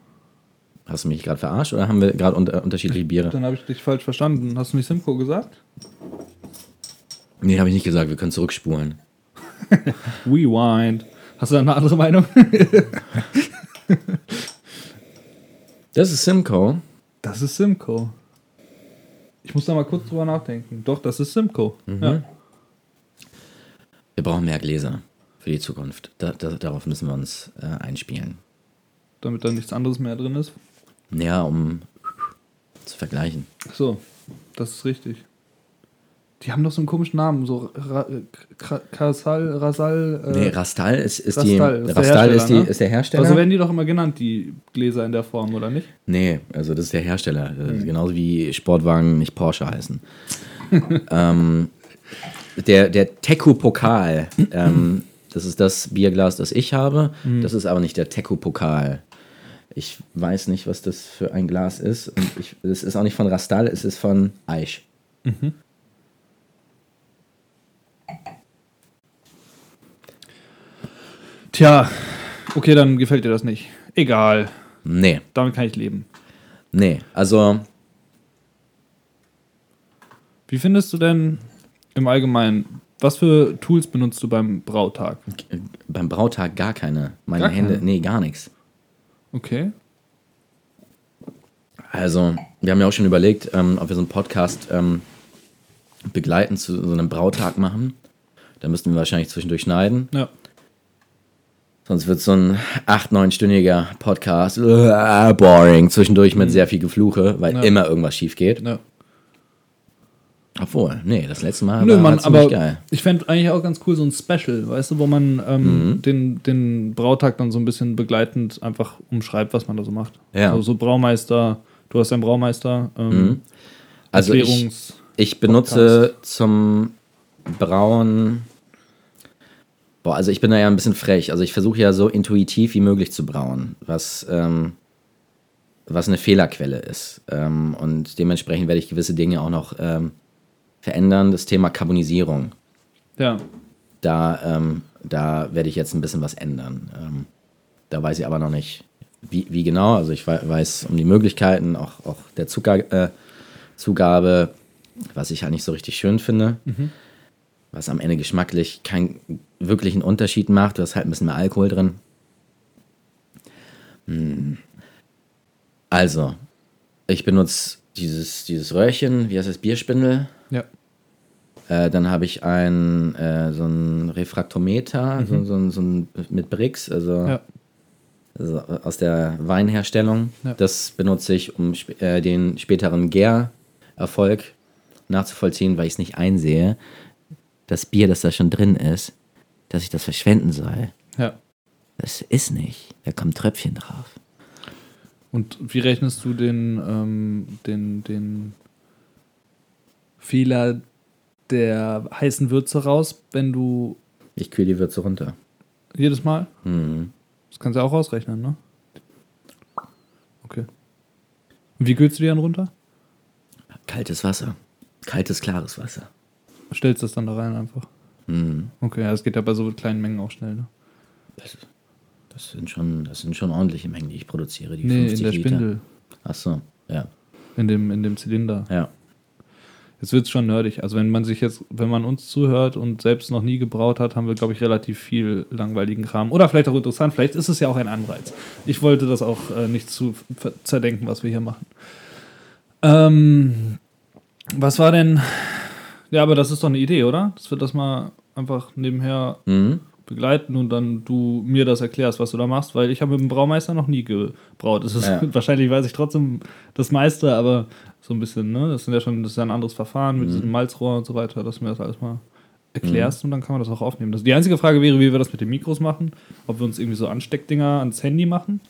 Hast du mich gerade verarscht oder haben wir gerade unter, unterschiedliche Biere? Dann habe ich dich falsch verstanden. Hast du nicht Simcoe gesagt? Nee, habe ich nicht gesagt, wir können zurückspulen. Rewind. Hast du da eine andere Meinung? Das ist Simcoe. Das ist Simcoe. Ich muss da mal kurz drüber nachdenken. Doch, das ist Simcoe. Ja. Wir brauchen mehr Gläser für die Zukunft. Da, da, darauf müssen wir uns äh, einspielen. Damit da nichts anderes mehr drin ist. Ja, um zu vergleichen. Ach So, das ist richtig. Die haben doch so einen komischen Namen, so Ra Kasal, Rasal. Äh, Nee, Rastal ist, ist Rastal die. ist der Rastal ist, die, Hersteller, ne? ist der Hersteller. Also werden die doch immer genannt, die Gläser in der Form, oder nicht? nee, also das ist der Hersteller. Das Hm. ist Genauso wie Sportwagen nicht Porsche heißen. ähm, der der Teku-Pokal, ähm, das ist das Bierglas, das ich habe. Hm. Das ist aber nicht der Teku-Pokal. Ich weiß nicht, was das für ein Glas ist. Und ich, es ist auch nicht von Rastal, es ist von Aisch. Tja, okay, dann gefällt dir das nicht. Egal, Nee, damit kann ich leben. nee. Also, Wie findest du denn im Allgemeinen, was für Tools benutzt du beim Brautag? beim Brautag gar keine. Meine Gar Hände, keine? nee, gar nichts. Okay. Also, wir haben ja auch schon überlegt, ähm, ob wir so einen Podcast ähm, begleitend zu so einem Brautag machen. Da müssten wir wahrscheinlich zwischendurch schneiden. Ja. Sonst wird so ein 8-, 9-stündiger Podcast äh, boring. Zwischendurch mit sehr viel Gefluche, weil Ja. immer irgendwas schief geht. ja. Obwohl, nee, das letzte Mal Nö, war ziemlich aber geil. ich fände eigentlich auch ganz cool so ein Special, weißt du, wo man ähm, den, den Brautag dann so ein bisschen begleitend einfach umschreibt, was man da so macht. Ja. So, so Braumeister, du hast einen Braumeister, ähm, Also ich, ich benutze zum Brauen. Boah, also ich bin da ja ein bisschen frech. Also ich versuche ja so intuitiv wie möglich zu brauen, was, ähm, was eine Fehlerquelle ist. Ähm, und dementsprechend werde ich gewisse Dinge auch noch ähm, verändern. Das Thema Carbonisierung. ja. Da, ähm, da werde ich jetzt ein bisschen was ändern. Ähm, da weiß ich aber noch nicht, wie, wie genau. Also ich wei- weiß um die Möglichkeiten, auch, auch der Zucker, äh, Zugabe, was ich halt nicht so richtig schön finde. Was am Ende geschmacklich keinen wirklichen Unterschied macht. Du hast halt ein bisschen mehr Alkohol drin. Hm. Also, ich benutze dieses, dieses Röhrchen, wie heißt das, Bierspindel. Ja. Äh, dann habe ich ein, äh, so ein Refraktometer, so, so, ein- so ein mit Brix, also, Ja. also aus der Weinherstellung. Ja. Das benutze ich, um äh, den späteren Gärerfolg nachzuvollziehen, weil ich es nicht einsehe, das Bier, das da schon drin ist, dass ich das verschwenden soll. ja. Das ist nicht. Da kommen Tröpfchen drauf. Und wie rechnest du den, ähm, den, den Fehler der heißen Würze raus, wenn du Ich kühle die Würze runter. jedes Mal? Mhm. Das kannst du ja auch ausrechnen, ne? Okay. Und wie kühlst du die dann runter? Kaltes Wasser. Kaltes, klares Wasser. Stellst das dann da rein einfach. Mhm. Okay, ja, das geht ja bei so kleinen Mengen auch schnell, ne? Das, das, sind schon, das sind schon ordentliche Mengen, die ich produziere. Die Nee, 50 in der Liter. Spindel. Ach so, ja. In dem, in dem Zylinder. Ja. Jetzt wird es schon nerdig. Also wenn man sich jetzt, wenn man uns zuhört und selbst noch nie gebraut hat, haben wir, glaube ich, relativ viel langweiligen Kram. Oder vielleicht auch interessant. Vielleicht ist es ja auch ein Anreiz. Ich wollte das auch äh, nicht zu zerdenken, was wir hier machen. Ähm, was war denn. Ja, aber das ist doch eine Idee, oder? Dass wir das mal einfach nebenher Mhm. begleiten und dann du mir das erklärst, was du da machst, weil ich habe mit dem Braumeister noch nie gebraut. Es ist, Ja. Wahrscheinlich weiß ich trotzdem das meiste, aber so ein bisschen, ne? Das sind ja schon, das ist ja ein anderes Verfahren mit diesem Malzrohr und so weiter, dass du mir das alles mal erklärst und dann kann man das auch aufnehmen. Das, die einzige Frage wäre, wie wir das mit den Mikros machen, ob wir uns irgendwie so Ansteckdinger ans Handy machen.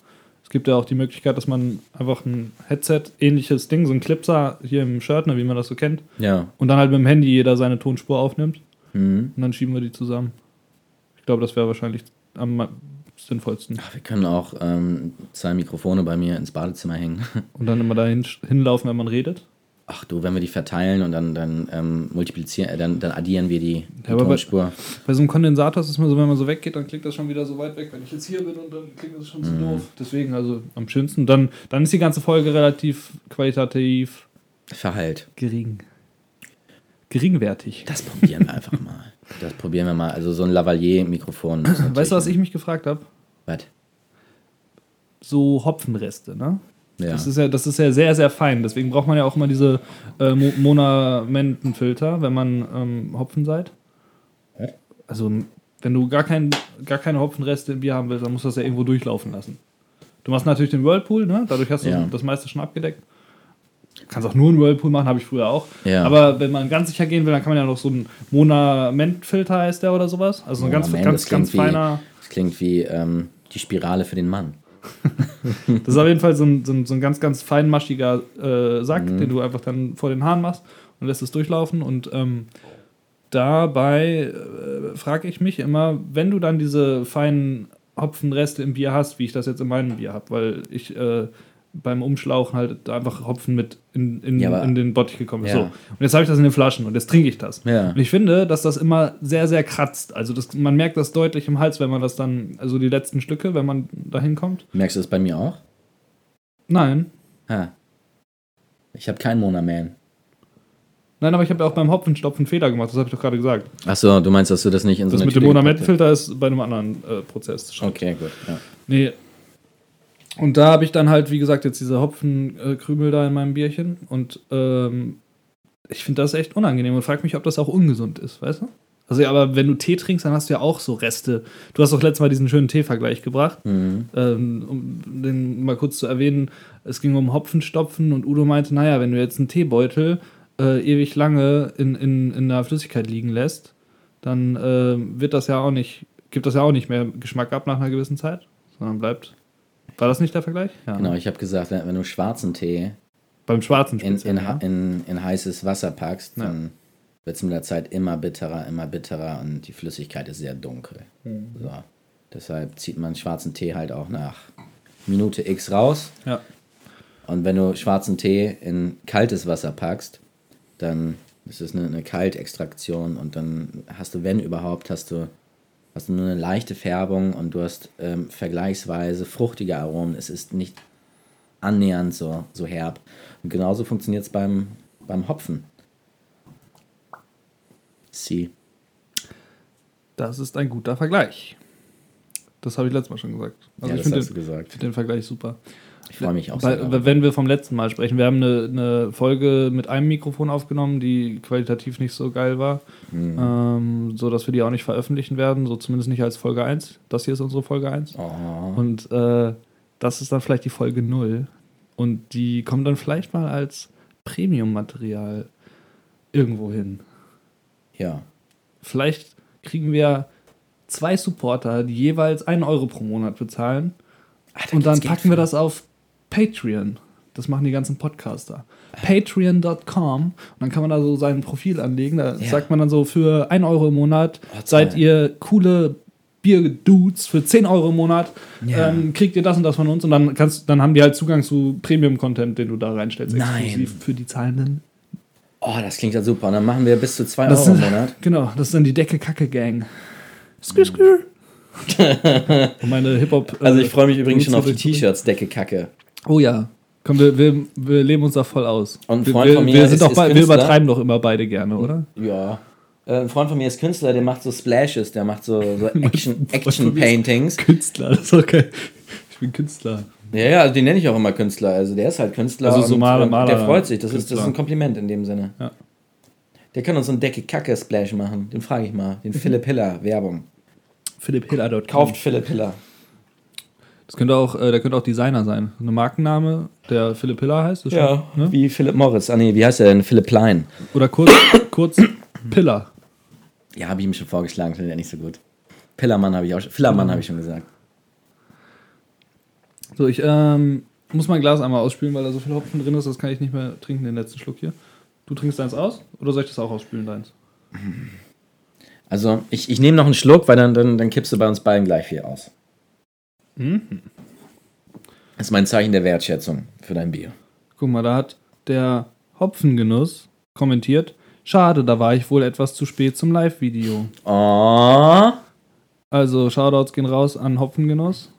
Es gibt ja auch die Möglichkeit, dass man einfach ein Headset, ähnliches Ding, so ein Clipser hier im Shirt, ne, wie man das so kennt, Ja. und dann halt mit dem Handy jeder seine Tonspur aufnimmt Mhm. und dann schieben wir die zusammen. Ich glaube, das wäre wahrscheinlich am sinnvollsten. Ach, wir können auch ähm, zwei Mikrofone bei mir ins Badezimmer hängen. Und dann immer dahin hinlaufen, wenn man redet. Ach du, wenn wir die verteilen und dann, dann ähm, multiplizieren, äh, dann, dann addieren wir die, die Ja, aber bei- Tonspur. Bei so einem Kondensator ist es immer so, wenn man so weggeht, dann klingt das schon wieder so weit weg. Wenn ich jetzt hier bin und dann klingt das schon so doof. Deswegen, also am schönsten. Dann, dann ist die ganze Folge relativ qualitativ Verheilt. gering. Geringwertig. Das probieren wir einfach mal. Das probieren wir mal. Also so ein Lavalier-Mikrofon. Weißt du, was ich mich gefragt habe? Was? So Hopfenreste, ne? Ja. Das, ist ja, das ist ja sehr, sehr fein. Deswegen braucht man ja auch immer diese äh, Mo Monamentenfilter, wenn man ähm, Hopfen seid. Also, wenn du gar, kein, gar keine Hopfenreste im Bier haben willst, dann musst du das ja irgendwo durchlaufen lassen. Du machst natürlich den Whirlpool, ne? dadurch hast du Ja. das meiste schon abgedeckt. Kannst auch nur einen Whirlpool machen, habe ich früher auch. Ja. Aber wenn man ganz sicher gehen will, dann kann man ja noch so einen Monamentfilter heißt der oder sowas. Also ein ganz, ganz, ganz wie, feiner. Das klingt wie ähm, die Spirale für den Mann. Das ist auf jeden Fall so ein, so ein, so ein ganz, ganz feinmaschiger äh, Sack, Mhm. den du einfach dann vor den Haaren machst und lässt es durchlaufen. Und ähm, dabei äh, frage ich mich immer, wenn du dann diese feinen Hopfenreste im Bier hast, wie ich das jetzt in meinem Bier habe, weil ich äh, beim Umschlauchen halt einfach Hopfen mit in, in, Ja, in den Bottich gekommen ist. Ja. So. Und jetzt habe ich das in den Flaschen und jetzt trinke ich das. Ja. Und ich finde, dass das immer sehr, sehr kratzt. Also das, man merkt das deutlich im Hals, wenn man das dann, also die letzten Stücke, wenn man dahin kommt. Merkst du das bei mir auch? Nein, Ha. Ich habe keinen Monaman. Nein, aber ich habe ja auch beim Hopfenstopfen Fehler gemacht, das habe ich doch gerade gesagt. Achso, du meinst, dass du das nicht in so Das eine mit dem Monamentenfilter ist bei einem anderen äh, Prozess. hast? Okay, gut. Ja. Nee. Und da habe ich dann halt, wie gesagt, jetzt diese Hopfenkrümel da in meinem Bierchen. Und ähm, ich finde das echt unangenehm und frage mich, ob das auch ungesund ist, weißt du? Also, ja, aber wenn du Tee trinkst, dann hast du ja auch so Reste. Du hast doch letztes Mal diesen schönen Teevergleich gebracht. Mhm. Ähm, um den mal kurz zu erwähnen, es ging um Hopfenstopfen und Udo meinte, naja, wenn du jetzt einen Teebeutel äh, ewig lange in, in, in der Flüssigkeit liegen lässt, dann äh, wird das ja auch nicht, gibt das ja auch nicht mehr Geschmack ab nach einer gewissen Zeit, sondern bleibt. War das nicht der Vergleich? Ja. Genau, ich habe gesagt, wenn wenn du schwarzen Tee Beim schwarzen in, in, ja. in, in heißes Wasser packst, Ja. dann wird es mit der Zeit immer bitterer, immer bitterer und die Flüssigkeit ist sehr dunkel. Mhm. So. Deshalb zieht man schwarzen Tee halt auch nach Minute X raus. ja. Und wenn du schwarzen Tee in kaltes Wasser packst, dann ist es eine, eine Kaltextraktion und dann hast du, wenn überhaupt, hast du, hast du nur eine leichte Färbung und du hast ähm, vergleichsweise fruchtige Aromen. Es ist nicht annähernd so, so herb. Und genauso funktioniert es beim, beim Hopfen. Sie. Das ist ein guter Vergleich. Das habe ich letztes Mal schon gesagt. Also ja, ich das finde hast den, du gesagt. den Vergleich super. Ich freue mich auch Weil, sehr. wenn wir vom letzten Mal sprechen, wir haben eine, eine Folge mit einem Mikrofon aufgenommen, die qualitativ nicht so geil war, Mhm. ähm, so dass wir die auch nicht veröffentlichen werden, so zumindest nicht als Folge 1. Das hier ist unsere Folge 1. Oh. Und äh, das ist dann vielleicht die Folge 0. Und die kommt dann vielleicht mal als Premium-Material irgendwo hin. Ja. Vielleicht kriegen wir zwei Supporter, die jeweils einen Euro pro Monat bezahlen. Ah, da Und dann packen wir das auf Patreon. Das machen die ganzen Podcaster. Patreon.com. Und dann kann man da so sein Profil anlegen. Da Ja. sagt man dann so, für 1 Euro im Monat toll. seid ihr coole Bier-Dudes. Für 10 Euro im Monat Ja. ähm, kriegt ihr das und das von uns. Und dann, kannst, dann haben die halt Zugang zu Premium-Content, den du da reinstellst. Nein. Exklusiv für die Zahlenden. Oh, das klingt ja super. Und dann machen wir bis zu 2 Das Euro im Monat. Genau, das ist dann die Decke-Kacke-Gang. Skür, skür. und meine Hip-Hop. Also äh, ich freue mich übrigens schon auf die T-Shirts, Decke Kacke. Oh ja. Komm, wir, wir, wir leben uns da voll aus. Und ein wir, Freund wir, von mir wir, sind ist- ist bei, wir übertreiben doch immer beide gerne, oder? Ja. Äh, Ein Freund von mir ist Künstler, der macht so Splashes, der macht so, so Action, Freund Action. Künstler, das ist okay. Ich bin Künstler. Ja, ja, also den nenne ich auch immer Künstler. Also der ist halt Künstler. Also so Maler- Maler- Der freut sich. Das ist, das ist ein Kompliment in dem Sinne. Ja. Der kann uns so einen Decke Kacke Splash machen. Den frage ich mal. Den Philipp Hiller Werbung. PhilippHiller.com. Kauft Philipp Hiller. Das könnte auch, äh, der könnte auch Designer sein. Eine Markenname, der Philipp Hiller heißt. Ist schon, ne? Wie Philipp Morris. Ah nee, wie heißt er denn? Philipp Plein. Oder kurz, kurz Piller. Ja, habe ich ihm schon vorgeschlagen, findet er nicht so gut. Pillermann habe ich auch schon. Fillermann habe ich schon gesagt. So, ich ähm, muss mein Glas einmal ausspülen, weil da so viel Hopfen drin ist, das kann ich nicht mehr trinken, den letzten Schluck hier. Du trinkst deins aus? Oder soll ich das auch ausspülen, deins? Also, ich, ich nehme noch einen Schluck, weil dann, dann, dann kippst du bei uns beiden gleich viel aus. Das ist mein Zeichen der Wertschätzung für dein Bier. Guck mal, da hat der Hopfengenuss kommentiert. Schade, da war ich wohl etwas zu spät zum Live-Video. Oh. Also, Shoutouts gehen raus an Hopfengenuss.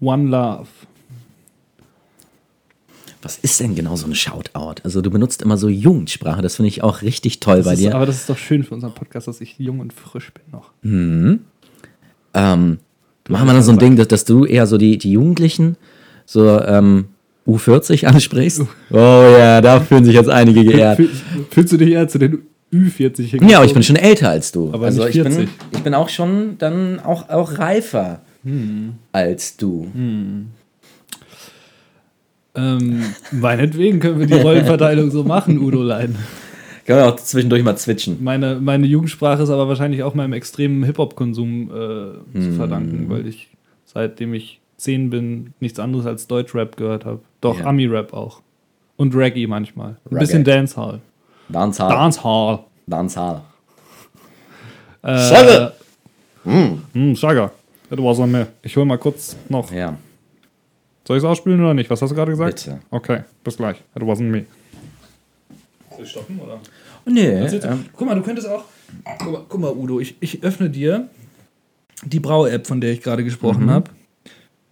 One Love. Was ist denn genau so ein Shoutout? Also, du benutzt immer so Jugendsprache, das finde ich auch richtig toll Das bei ist, dir. aber das ist doch schön für unseren Podcast, dass ich jung und frisch bin noch. Ähm, machen wir dann so ein Ding, dass, dass du eher so die, die Jugendlichen, so ähm, U40 ansprichst? Oh ja, da fühlen sich jetzt einige geehrt. Fühl, fühlst du dich eher zu den Ü40 hingezogen? Ja, aber ich bin schon älter als du. Aber also nicht ich bin, 40. ich bin auch schon dann auch, auch reifer als du. Ähm, meinetwegen können wir die Rollenverteilung so machen, Udo Lein. Können wir auch zwischendurch mal zwitschen. Meine, meine Jugendsprache ist aber wahrscheinlich auch meinem extremen Hip-Hop-Konsum äh, zu verdanken, weil ich seitdem ich zehn bin nichts anderes als Deutschrap gehört habe. Doch, Ja. Ami-Rap auch. Und Reggae manchmal. Ein bisschen Dancehall. Dancehall. Dancehall. Dancehall. Äh, Sugar. Mm, Sugar. That was on me. Ich hol mal kurz noch. Ja, Soll ich es ausspielen oder nicht? Was hast du gerade gesagt? bitte. Okay, bis gleich. That wasn't me. Soll ich stoppen oder? Nee, ähm, guck mal, du könntest auch. Guck mal, guck mal Udo, ich, ich öffne dir die Brau-App, von der ich gerade gesprochen habe.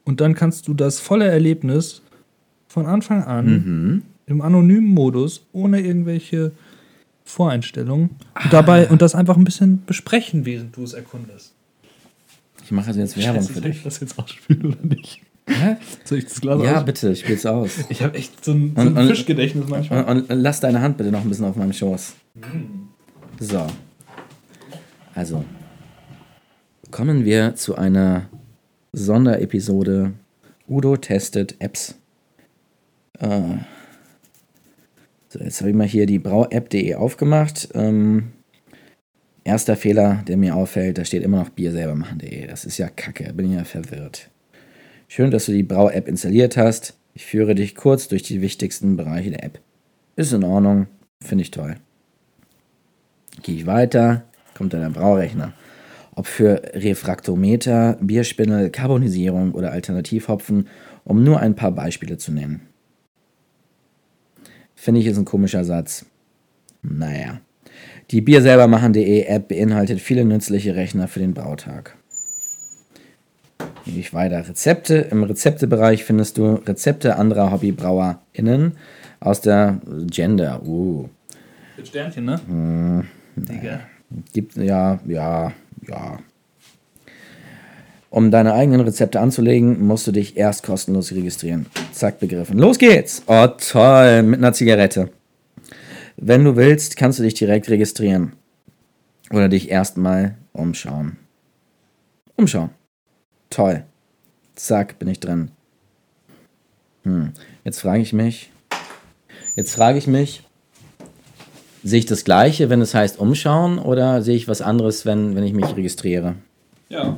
Und dann kannst du das volle Erlebnis von Anfang an im anonymen Modus, ohne irgendwelche Voreinstellungen, und dabei und das einfach ein bisschen besprechen, während du es erkundest. ich mache also jetzt Werbung für soll ich dich. das jetzt ausspielen oder nicht? Hä? Soll ich das Glas Ja, aus? bitte, spiel's aus. Ich habe echt so ein, so ein und- Fischgedächtnis manchmal. Und, und lass deine Hand bitte noch ein bisschen auf meinem Schoß. So. Also. Kommen wir zu einer Sonderepisode. Udo testet Apps. Äh. So, jetzt habe ich mal hier die brauapp.de aufgemacht. Ähm, erster Fehler, der mir auffällt, da steht immer noch Bier selber machen.de. Das ist ja kacke, bin ja verwirrt. Schön, dass du die Brau-App installiert hast. Ich führe dich kurz durch die wichtigsten Bereiche der App. Ist in Ordnung, finde ich toll. Gehe ich weiter, kommt dann der Braurechner. Ob für Refraktometer, Bierspindel, Carbonisierung oder Alternativhopfen, um nur ein paar Beispiele zu nennen. Finde ich ist ein komischer Satz. Naja. Die Bierselbermachen.de App beinhaltet viele nützliche Rechner für den Brautag. Gehe ich weiter. Rezepte. Im Rezeptebereich findest du Rezepte anderer HobbybrauerInnen aus der Gender. Uh. Mit Sternchen, ne? Digga. Gibt, ja, ja, ja. Um deine eigenen Rezepte anzulegen, musst du dich erst kostenlos registrieren. Zack, begriffen. Los geht's! Oh, toll, mit einer Zigarette. Wenn du willst, kannst du dich direkt registrieren. Oder dich erstmal umschauen. Umschauen. Toll. Zack, bin ich drin. Hm. Jetzt frage ich mich. Jetzt frage ich mich, sehe ich das Gleiche, wenn es heißt umschauen, oder sehe ich was anderes, wenn, wenn ich mich registriere? Ja.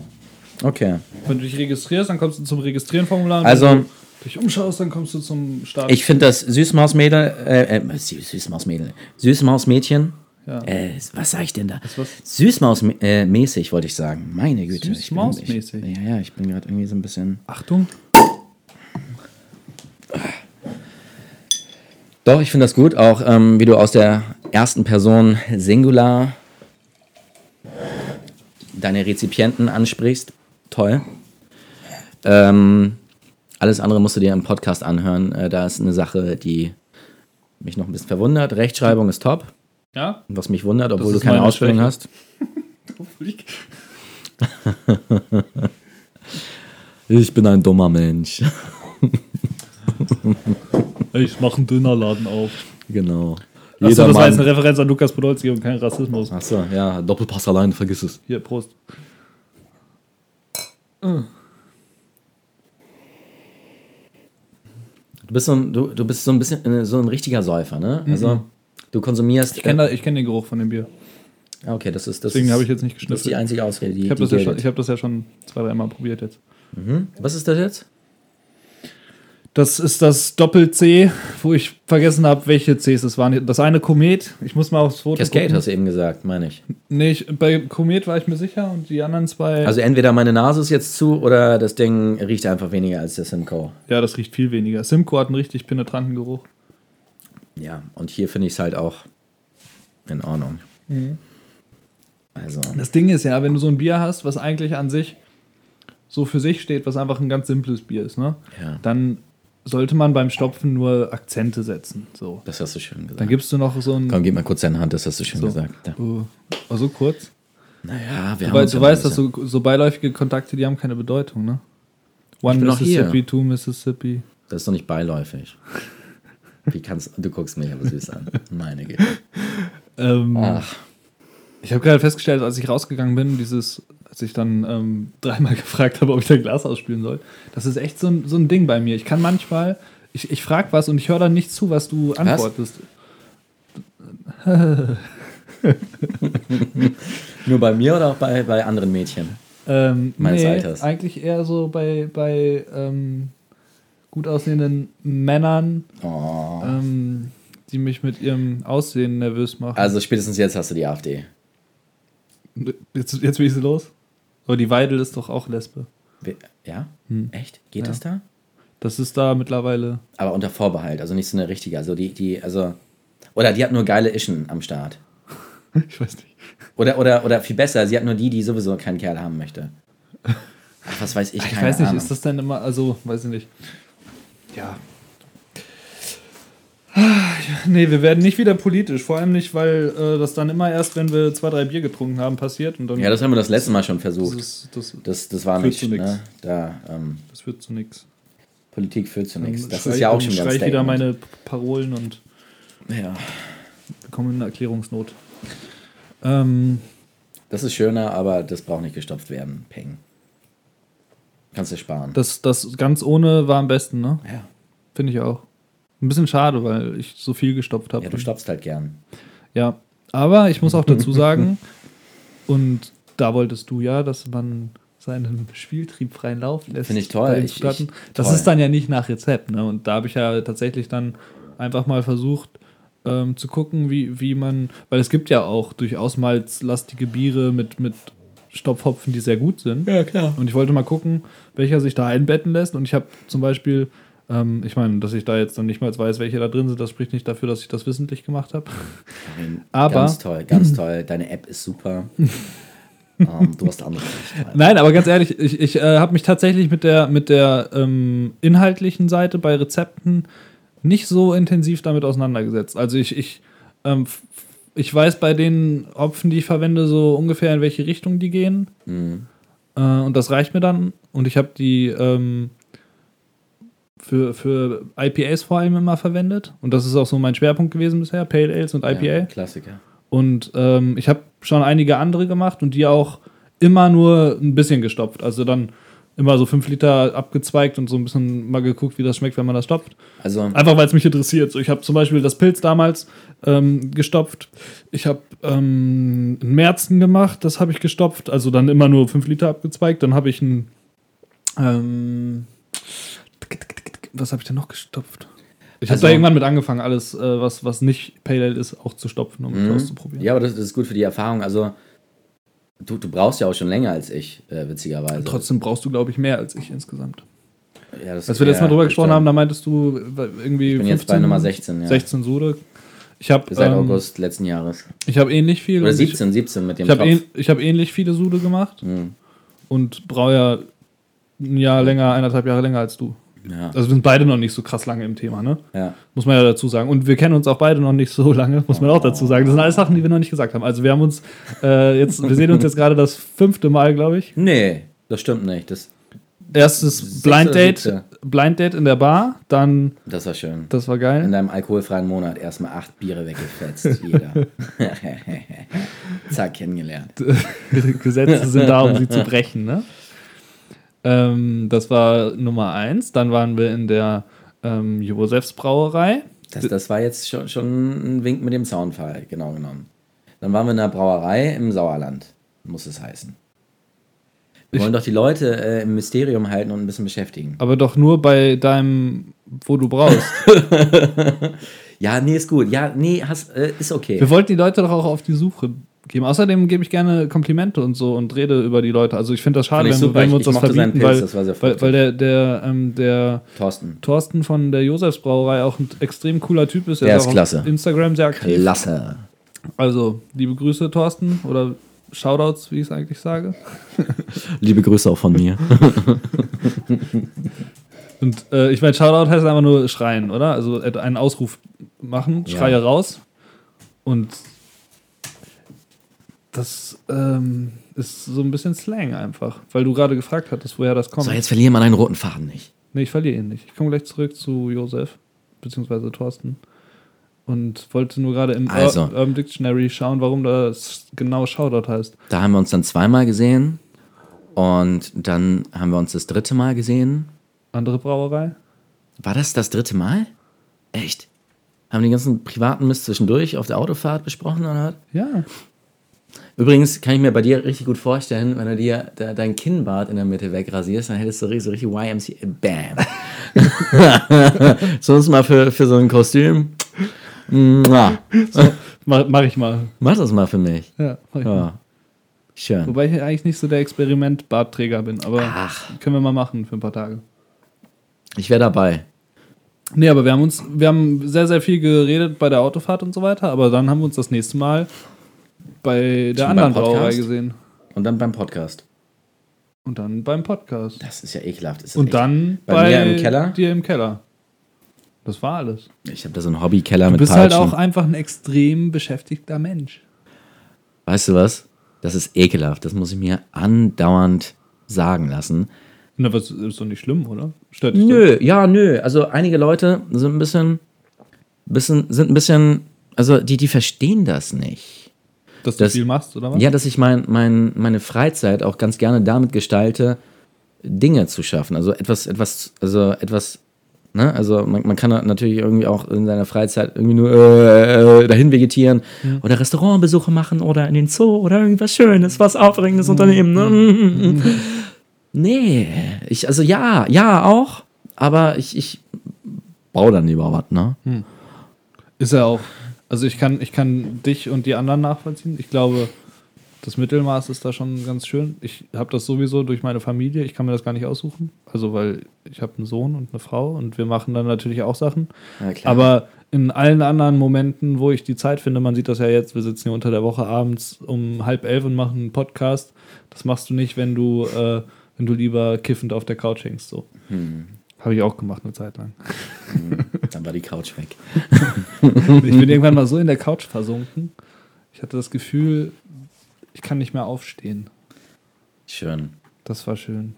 Okay. Wenn du dich registrierst, dann kommst du zum Registrieren-Formular. Also- Wenn du dich umschaust, dann kommst du zum Start. Ich finde das Süßmausmädel, äh, äh, Sü- Süßmausmädel, Süßmausmädchen, Ja. äh, was sag ich denn da? Süßmausmäßig, mäßig, wollte ich sagen. Meine Güte. ich bin- Süßmausmäßig? Ja, ja, ich bin gerade irgendwie so ein bisschen. Achtung. Doch, ich finde das gut, auch ähm, wie du aus der ersten Person Singular deine Rezipienten ansprichst. Toll. Ähm, alles andere musst du dir im Podcast anhören. Äh, da ist eine Sache, die mich noch ein bisschen verwundert. Rechtschreibung ist top, Ja? was mich wundert, obwohl du keine Ausbildung hast. Ich bin ein dummer Mensch. Ich mache einen Dönerladen auf. genau. Achso, das war jetzt eine Referenz an Lukas Podolski und kein Rassismus. Achso, ja, Doppelpass allein, vergiss es. Hier, Prost. Du bist so ein, du, du bist so ein bisschen äh, so ein richtiger Säufer, ne? Also du konsumierst. Ich kenne kenn den Geruch von dem Bier. Ah, okay, das ist das. Deswegen habe ich jetzt nicht Das ist die einzige Ausrede, die, Ich habe das, ja schon- ich hab das ja schon zwei, dreimal probiert jetzt. Was ist das jetzt? Das ist das Doppel-C, wo ich vergessen habe, welche Cs es waren. Das eine Komet, ich muss mal aufs Foto Cascade gucken. hast du eben gesagt, meine ich. Nee, ich, bei Komet war ich mir sicher und die anderen zwei. Also entweder meine Nase ist jetzt zu oder das Ding riecht einfach weniger als der Simcoe. ja, das riecht viel weniger. Simcoe hat einen richtig penetranten Geruch. Ja, und hier finde ich es halt auch in Ordnung. Also, Das Ding ist ja, wenn du so ein Bier hast, was eigentlich an sich so für sich steht, was einfach ein ganz simples Bier ist, ne? ja, Dann sollte man beim Stopfen nur Akzente setzen. So. das hast du schön gesagt. Dann gibst du noch so ein. Komm, gib mal kurz deine Hand, das hast du schön so, gesagt. Ja. Oh, so kurz. Naja, wir Du, haben du weißt, dass so, so beiläufige Kontakte, die haben keine Bedeutung, ne? One. Mississippi, two Mississippi. Das ist doch nicht beiläufig. Wie kannst du guckst mich aber süß an. Meine Güte. Ähm, Ach, Ich habe gerade festgestellt, als ich rausgegangen bin, dieses, als ich dann ähm, dreimal gefragt habe, ob ich dein Glas ausspülen soll, das ist echt so ein, so ein Ding bei mir. Ich kann manchmal, ich, ich frage was und ich höre dann nicht zu, was du antwortest. nur bei mir oder auch bei, bei anderen Mädchen? Ähm, Meines nee, Alters. eigentlich eher so bei, bei ähm, gut aussehenden Männern, Oh. ähm, die mich mit ihrem Aussehen nervös machen. Also spätestens jetzt hast du die AfD. jetzt, jetzt bin ich sie los. Aber die Weidel ist doch auch Lesbe. We- Ja? Hm. Echt? Geht Ja. das da? Das ist da mittlerweile. Aber unter Vorbehalt, also nicht so eine richtige. Also die, die, also. Oder die hat nur geile Ischen am Start. Ich weiß nicht. Oder, oder, oder viel besser, sie hat nur die, die sowieso keinen Kerl haben möchte. Ach, was weiß ich, Ich keine weiß nicht, Ahnung. ist das denn immer, also, weiß ich nicht. Ja. Nee, wir werden nicht wieder politisch, vor allem nicht, weil äh, das dann immer erst, wenn wir zwei, drei Bier getrunken haben, passiert und dann ja, das haben wir das letzte Mal schon das, versucht. ist, das, Das, das war Führt nicht, ne? Da, ähm, das führt zu nichts. Politik führt zu nichts. Das Schrei- ist ja auch schon schrei ich wieder meine Parolen und Ja, wir kommen in eine Erklärungsnot. Ähm, das ist schöner, aber das braucht nicht gestopft werden. Peng. Kannst du sparen. das, das ganz ohne war am besten, ne? ja. Finde ich auch. Ein bisschen schade, weil ich so viel gestopft habe. ja, du stopfst halt gern. Ja, aber ich muss auch dazu sagen, und da wolltest du ja, dass man seinen Spieltrieb freien Lauf lässt. Finde ich toll. Ich- ich- das toll. ist dann ja nicht nach Rezept, ne? Und da habe ich ja tatsächlich dann einfach mal versucht ähm, zu gucken, wie, wie man, weil es gibt ja auch durchaus malzlastige Biere mit, mit Stopfhopfen, die sehr gut sind. Ja, klar. Und ich wollte mal gucken, welcher sich da einbetten lässt. Und ich habe zum Beispiel, ähm, ich meine, dass ich da jetzt dann nicht mal weiß, welche da drin sind, das spricht nicht dafür, dass ich das wissentlich gemacht habe. Aber- Ganz toll, ganz toll. Deine App ist super. ähm, du hast andere. Nein, aber ganz ehrlich, ich, ich äh, habe mich tatsächlich mit der, mit der ähm, inhaltlichen Seite bei Rezepten nicht so intensiv damit auseinandergesetzt. Also ich, ich, ähm, ich weiß bei den Hopfen, die ich verwende, so ungefähr in welche Richtung die gehen. Mhm. Äh, und das reicht mir dann. Und ich habe die ähm, für, für IPAs vor allem immer verwendet. Und das ist auch so mein Schwerpunkt gewesen bisher, Pale Ales und IPA. Ja, Klassiker. Und ähm, ich habe schon einige andere gemacht und die auch immer nur ein bisschen gestopft. Also dann immer so fünf Liter abgezweigt und so ein bisschen mal geguckt, wie das schmeckt, wenn man das stopft. Also, Einfach weil es mich interessiert. So, ich habe zum Beispiel das Pilz damals ähm, gestopft. Ich habe ähm, einen Märzen gemacht, das habe ich gestopft. Also dann immer nur fünf Liter abgezweigt. Dann habe ich ein. Ähm, was habe ich denn noch gestopft? Ich habe Also- da irgendwann mit angefangen, alles, äh, was, was nicht Pale Ale ist, auch zu stopfen, um Mhm. es auszuprobieren. ja, aber das, das ist gut für die Erfahrung. Also, du, du brauchst ja auch schon länger als ich, äh, witzigerweise. Trotzdem brauchst du, glaube ich, mehr als ich insgesamt. Ja, das, Als wir letztes Mal drüber gesprochen haben, da meintest du äh, irgendwie. Ich bin jetzt bei Nummer 16, ja. 16 Sude. Ich habe Seit ähm, August letzten Jahres. Ich habe ähnlich viel. Oder und 17, 17 mit Ich, dem ich habe ähn, ich hab ähnlich viele Sude gemacht Mhm. und brauche ja ein Jahr länger, eineinhalb Jahre länger als du. Ja, Also wir sind beide noch nicht so krass lange im Thema, ne? ja. Muss man ja dazu sagen. Und wir kennen uns auch beide noch nicht so lange, muss man auch dazu sagen. Das sind alles Sachen, die wir noch nicht gesagt haben. Also wir haben uns äh, jetzt, wir sehen uns jetzt gerade das fünfte Mal, glaube ich. Nee, das stimmt nicht. Das, Erstes Blind Date? Blind Date in der Bar, dann, das war schön. das war In geil. deinem alkoholfreien Monat erstmal acht Biere weggefetzt. Jeder. Zack, kennengelernt. Gesetze sind da, um sie zu brechen, ne? Ähm, das war Nummer eins. Dann waren wir in der ähm, Josefs Brauerei. Das, das war jetzt schon, schon ein Wink mit dem Zaunfall, genau genommen. Dann waren wir in einer Brauerei im Sauerland, muss es heißen. Wir wollen doch die Leute äh, im Mysterium halten und ein bisschen beschäftigen. Aber doch nur bei deinem wo du brauchst. Ja, nee, ist gut. Ja, nee, hast, äh, ist okay. Wir wollten die Leute doch auch auf die Suche geben. Außerdem gebe ich gerne Komplimente und so und rede über die Leute. Also ich finde das schade, ich wenn, super. wenn wir Ich- uns ich das mochte seinen verbieten, Pilz, weil, das war sehr weil, freundlich. weil der, der, ähm, der Thorsten. Thorsten von der Josefsbrauerei auch ein extrem cooler Typ ist. Er Der ist ist auch klasse. auf Instagram sehr aktiv. Klasse. Also, liebe Grüße, Thorsten. Oder Shoutouts, wie ich es eigentlich sage. Liebe Grüße auch von mir. Und äh, ich meine, Shoutout heißt einfach nur schreien, oder? Also einen Ausruf machen, Ja. schreie raus. Und das ähm, ist so ein bisschen Slang einfach. Weil du gerade gefragt hattest, woher das kommt. So, jetzt verlieren wir deinen roten Faden nicht. Nee, ich verliere ihn nicht. Ich komme gleich zurück zu Josef, beziehungsweise Thorsten. Und wollte nur gerade im Also. Ur- Urban Dictionary schauen, warum das genau Shoutout heißt. Da haben wir uns dann zweimal gesehen. Und dann haben wir uns das dritte Mal gesehen. Andere Brauerei? War das das dritte Mal? Echt? Haben die ganzen privaten Mist zwischendurch auf der Autofahrt besprochen oder? Ja. Übrigens kann ich mir bei dir richtig gut vorstellen, wenn du dir da, dein Kinnbart in der Mitte wegrasierst, dann hättest du richtig, so richtig YMCA. Bam. Sonst mal für, für so ein Kostüm. Mua. Mach, mach ich mal. Mach das mal für mich. Ja, mach ich mal. Ja. Schön. Wobei ich eigentlich nicht so der Experiment-Bartträger bin, aber Ach. können wir mal machen für ein paar Tage. Ich wäre dabei. Nee, aber wir haben uns, wir haben sehr, sehr viel geredet bei der Autofahrt und so weiter, aber dann haben wir uns das nächste Mal bei der anderen Brauerei gesehen. Und dann beim Podcast. Und dann beim Podcast. Das ist ja ekelhaft. Das ist Und dann Bei mir im Keller? dir im Keller. Das war alles. Ich habe da so einen Hobbykeller Du mit bist halt Peitschen. auch einfach ein extrem beschäftigter Mensch. Weißt du was? Das ist ekelhaft. Das muss ich mir andauernd sagen lassen. Na, was ist doch nicht schlimm, oder? Stört dich Nö, ja, nö. Also einige Leute sind ein bisschen, bisschen sind ein bisschen, also die, die verstehen das nicht. Doch, dass du viel machst, oder was? Ja, dass ich mein, mein, meine Freizeit auch ganz gerne damit gestalte, Dinge zu schaffen. Also etwas, etwas, also etwas, ne? Also man, man kann natürlich irgendwie auch in seiner Freizeit irgendwie nur äh, äh, dahin vegetieren oder Restaurantbesuche machen oder in den Zoo oder irgendwas Schönes, was Aufregendes unternehmen. Ne? nee, ich, also ja, ja auch, aber ich, ich baue dann lieber was, ne? Ist er auch. Also ich kann, ich kann dich und die anderen nachvollziehen. Ich glaube, das Mittelmaß ist da schon ganz schön. Ich habe das sowieso durch meine Familie. Ich kann mir das gar nicht aussuchen. Also weil ich habe einen Sohn und eine Frau und wir machen dann natürlich auch Sachen. Aber in allen anderen Momenten, wo ich die Zeit finde, man sieht das ja jetzt, wir sitzen hier unter der Woche abends um halb elf und machen einen Podcast. Das machst du nicht, wenn du, äh, wenn du lieber kiffend auf der Couch hängst. So. Hm. Habe ich auch gemacht eine Zeit lang. Dann war die Couch weg. Ich bin irgendwann mal so in der Couch versunken. Ich hatte das Gefühl, ich kann nicht mehr aufstehen. Schön. Das war schön.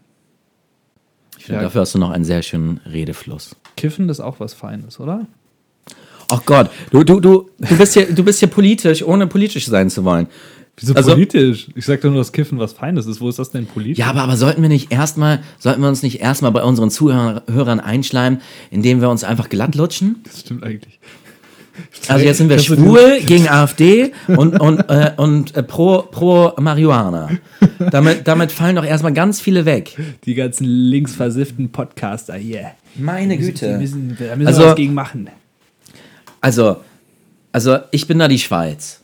Ich finde, Ja. dafür hast du noch einen sehr schönen Redefluss. Kiffen ist auch was Feines, oder? Ach Gott, du, du, du, du, bist hier, du bist hier politisch, ohne politisch sein zu wollen. Wieso Also- politisch? Ich sag doch nur, dass Kiffen was Feines ist. Wo ist das denn politisch? Ja, aber, aber sollten wir nicht erstmal, sollten wir uns nicht erstmal bei unseren Zuhörern Hörern einschleimen, indem wir uns einfach glatt lutschen? Das stimmt eigentlich. Also jetzt sind wir schwul gegen AfD und, und, äh, und äh, pro, pro Marihuana. Damit, damit fallen doch erstmal ganz viele weg. Die ganzen linksversifften Podcaster hier. Meine Güte. müssen, da müssen Also- wir was gegen machen. Also, also ich bin da die Schweiz.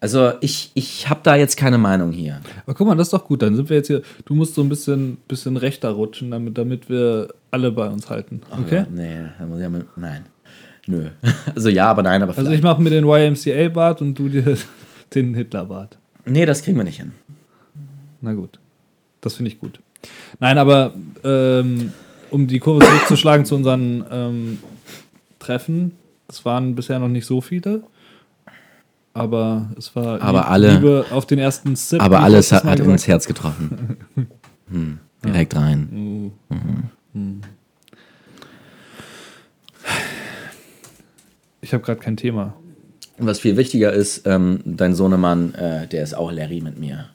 Also ich, ich habe da jetzt keine Meinung hier. Aber guck mal, das ist doch gut. Dann sind wir jetzt hier. Du musst so ein bisschen, bisschen rechter rutschen, damit, damit wir alle bei uns halten. Okay? Ja, nee, ich ja mit, nein. Nö. Also ja, aber nein, aber Also vielleicht. ich mache mir den YMCA-Bart und du dir den Hitler-Bart. nee, das kriegen wir nicht hin. Na gut. Das finde ich gut. Nein, aber ähm, um die Kurve zurückzuschlagen zu unseren ähm, Treffen, es waren bisher noch nicht so viele. Aber es war Aber alle- Liebe auf den ersten Sip. Aber alles hat, hat ins Herz getroffen. Hm, direkt rein. Ich habe gerade kein Thema. Was viel wichtiger ist, ähm, dein Sohnemann, äh, der ist auch Larry mit mir.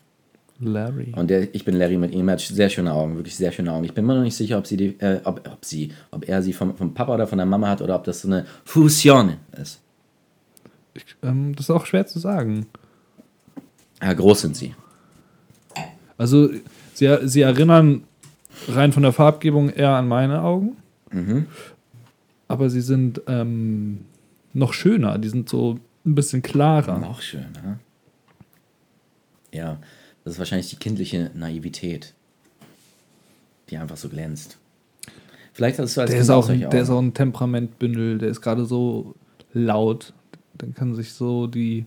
Larry. Und der, ich bin Larry mit ihm. Er hat sehr schöne Augen, wirklich sehr schöne Augen. Ich bin mir noch nicht sicher, ob sie die, äh, ob, ob sie, ob er sie vom, vom Papa oder von der Mama hat oder ob das so eine Fusion ist. Ich, ähm, das ist auch schwer zu sagen. Ja, groß sind sie. Also, sie, sie erinnern rein von der Farbgebung eher an meine Augen. Mhm. aber sie sind ähm, noch schöner. Die sind so ein bisschen klarer. Auch schön, ne? Ja, das ist wahrscheinlich die kindliche Naivität, die einfach so glänzt. Vielleicht hast du als Der Kind ist, auch, solche der ist auch ein Temperamentbündel, der ist gerade so laut. Dann kann sich so die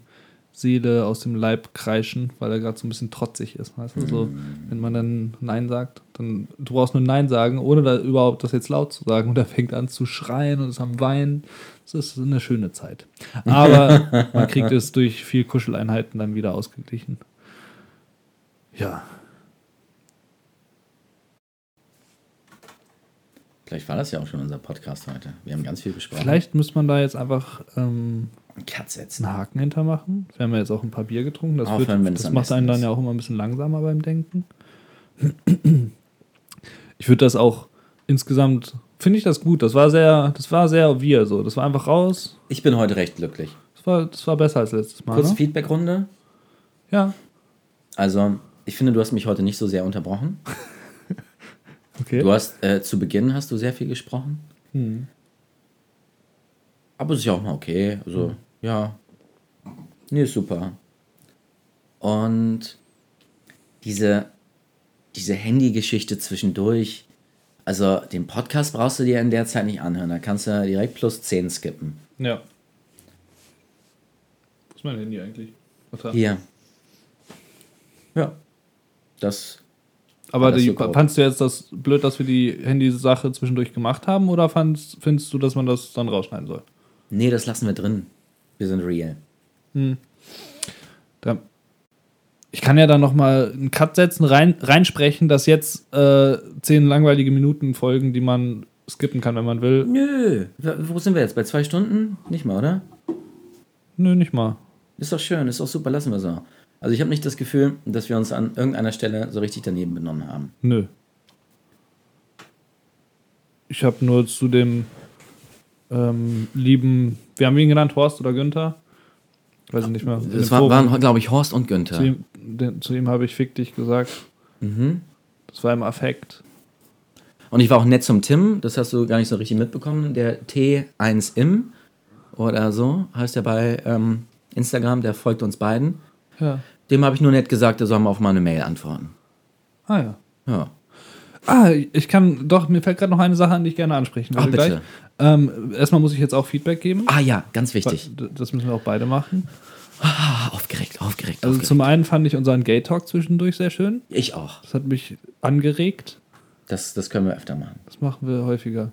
Seele aus dem Leib kreischen, weil er gerade so ein bisschen trotzig ist. Weißt du? So, wenn man dann Nein sagt, dann du brauchst nur Nein sagen, ohne da überhaupt das jetzt laut zu sagen. Und er fängt an zu schreien und ist am Weinen. Das ist eine schöne Zeit. Aber man kriegt es durch viel Kuscheleinheiten dann wieder ausgeglichen. Ja. Vielleicht war das ja auch schon unser Podcast heute. Wir haben ganz viel besprochen. Vielleicht müsste man da jetzt einfach ähm, einen Cut setzen. einen Haken hintermachen. Wir haben ja jetzt auch ein paar Bier getrunken. Das, Aufhören, wird, das macht einen dann ja auch immer ein bisschen langsamer beim Denken. Ich würde das auch insgesamt, finde ich das gut. Das war sehr, das war sehr wir so. Das war einfach raus. Ich bin heute recht glücklich. Das war, das war besser als letztes Mal. Kurze Ne? Feedbackrunde. Ja, Also, ich finde, du hast mich heute nicht so sehr unterbrochen. okay. Du hast äh, zu Beginn hast du sehr viel gesprochen. Hm. Aber es ist ja auch mal okay. Also, ja. Nee, ist super. Und diese, diese Handy-Geschichte zwischendurch, also den Podcast brauchst du dir in der Zeit nicht anhören. Da kannst du direkt plus 10 skippen. Ja. Wo ist mein Handy eigentlich? Warte. Hier. Ja. Das. Aber die, so fandst du jetzt das blöd, dass wir die Handysache zwischendurch gemacht haben oder fandst, findest du, dass man das dann rausschneiden soll? Nee, das lassen wir drin. Wir sind real. Da, ich kann ja dann nochmal einen Cut setzen, rein, reinsprechen, dass jetzt äh, zehn langweilige Minuten folgen, die man skippen kann, wenn man will. Nö. Wo sind wir jetzt? Bei zwei Stunden? Nicht mal, oder? Nö, nicht mal. Ist doch schön, ist doch super, lassen wir so. Also ich habe nicht das Gefühl, dass wir uns an irgendeiner Stelle so richtig daneben benommen haben. Nö. Ich habe nur zu dem ähm, lieben, wir haben ihn genannt, Horst oder Günther. Weiß ich nicht mehr. Es war, waren, glaube ich, Horst und zu Günther. ihm, den, zu ihm habe ich fick dich gesagt. Mhm. Das war im Affekt. Und ich war auch nett zum Tim, das hast du gar nicht so richtig mitbekommen. Der T1im oder so heißt er bei ähm, Instagram, der folgt uns beiden. Ja. Dem habe ich nur nett gesagt, er soll mal auf meine Mail antworten. Ah ja. Ja. Ah, ich kann doch, mir fällt gerade noch eine Sache an, die ich gerne ansprechen Ach, würde. bitte. Gleich. Ähm, erstmal muss ich jetzt auch Feedback geben. Ah ja, ganz wichtig. Das müssen wir auch beide machen. Ah, aufgeregt, aufgeregt, Also aufgeregt. zum einen fand ich unseren Gay Talk zwischendurch sehr schön. Ich auch. Das hat mich angeregt. Das, das können wir öfter machen. Das machen wir häufiger.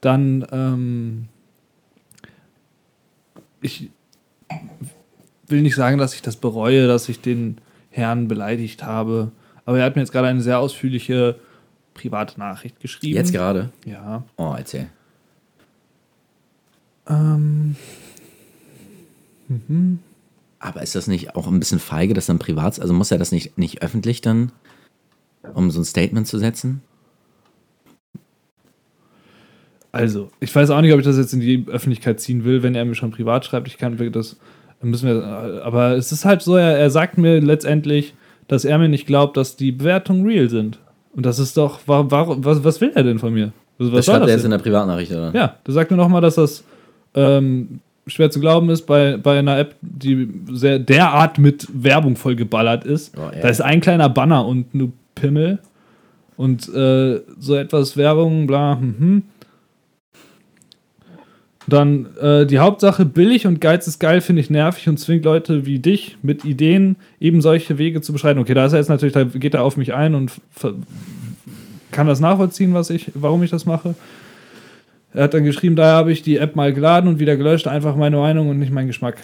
Dann, ähm, ich will nicht sagen, dass ich das bereue, dass ich den Herrn beleidigt habe. Aber er hat mir jetzt gerade eine sehr ausführliche private Nachricht geschrieben. Jetzt gerade. Ja. Oh, erzähl. Ähm, Aber ist das nicht auch ein bisschen feige, das dann privat, also muss er das nicht, nicht öffentlich dann, um so ein Statement zu setzen? Also, ich weiß auch nicht, ob ich das jetzt in die Öffentlichkeit ziehen will, wenn er mir schon privat schreibt. Ich kann das müssen wir. Aber es ist halt so, er, er sagt mir letztendlich, dass er mir nicht glaubt, dass die Bewertungen real sind. Und das ist doch, warum, warum was, was will er denn von mir? Was, was Das schreibt er jetzt in der Privatnachricht, oder? Ja, du sagst mir nochmal, dass das ähm, schwer zu glauben ist bei, bei einer App, die sehr derart mit Werbung vollgeballert ist. Oh, da ist ein kleiner Banner und nur Pimmel und äh, so etwas Werbung, bla, mhm. Dann äh, die Hauptsache, billig und Geiz ist geil, finde ich nervig und zwingt Leute wie dich mit Ideen eben solche Wege zu beschreiten. Okay, da ist er jetzt natürlich, da geht er auf mich ein und kann das nachvollziehen, was ich, warum ich das mache. Er hat dann geschrieben, daher habe ich die App mal geladen und wieder gelöscht, einfach meine Meinung und nicht mein Geschmack.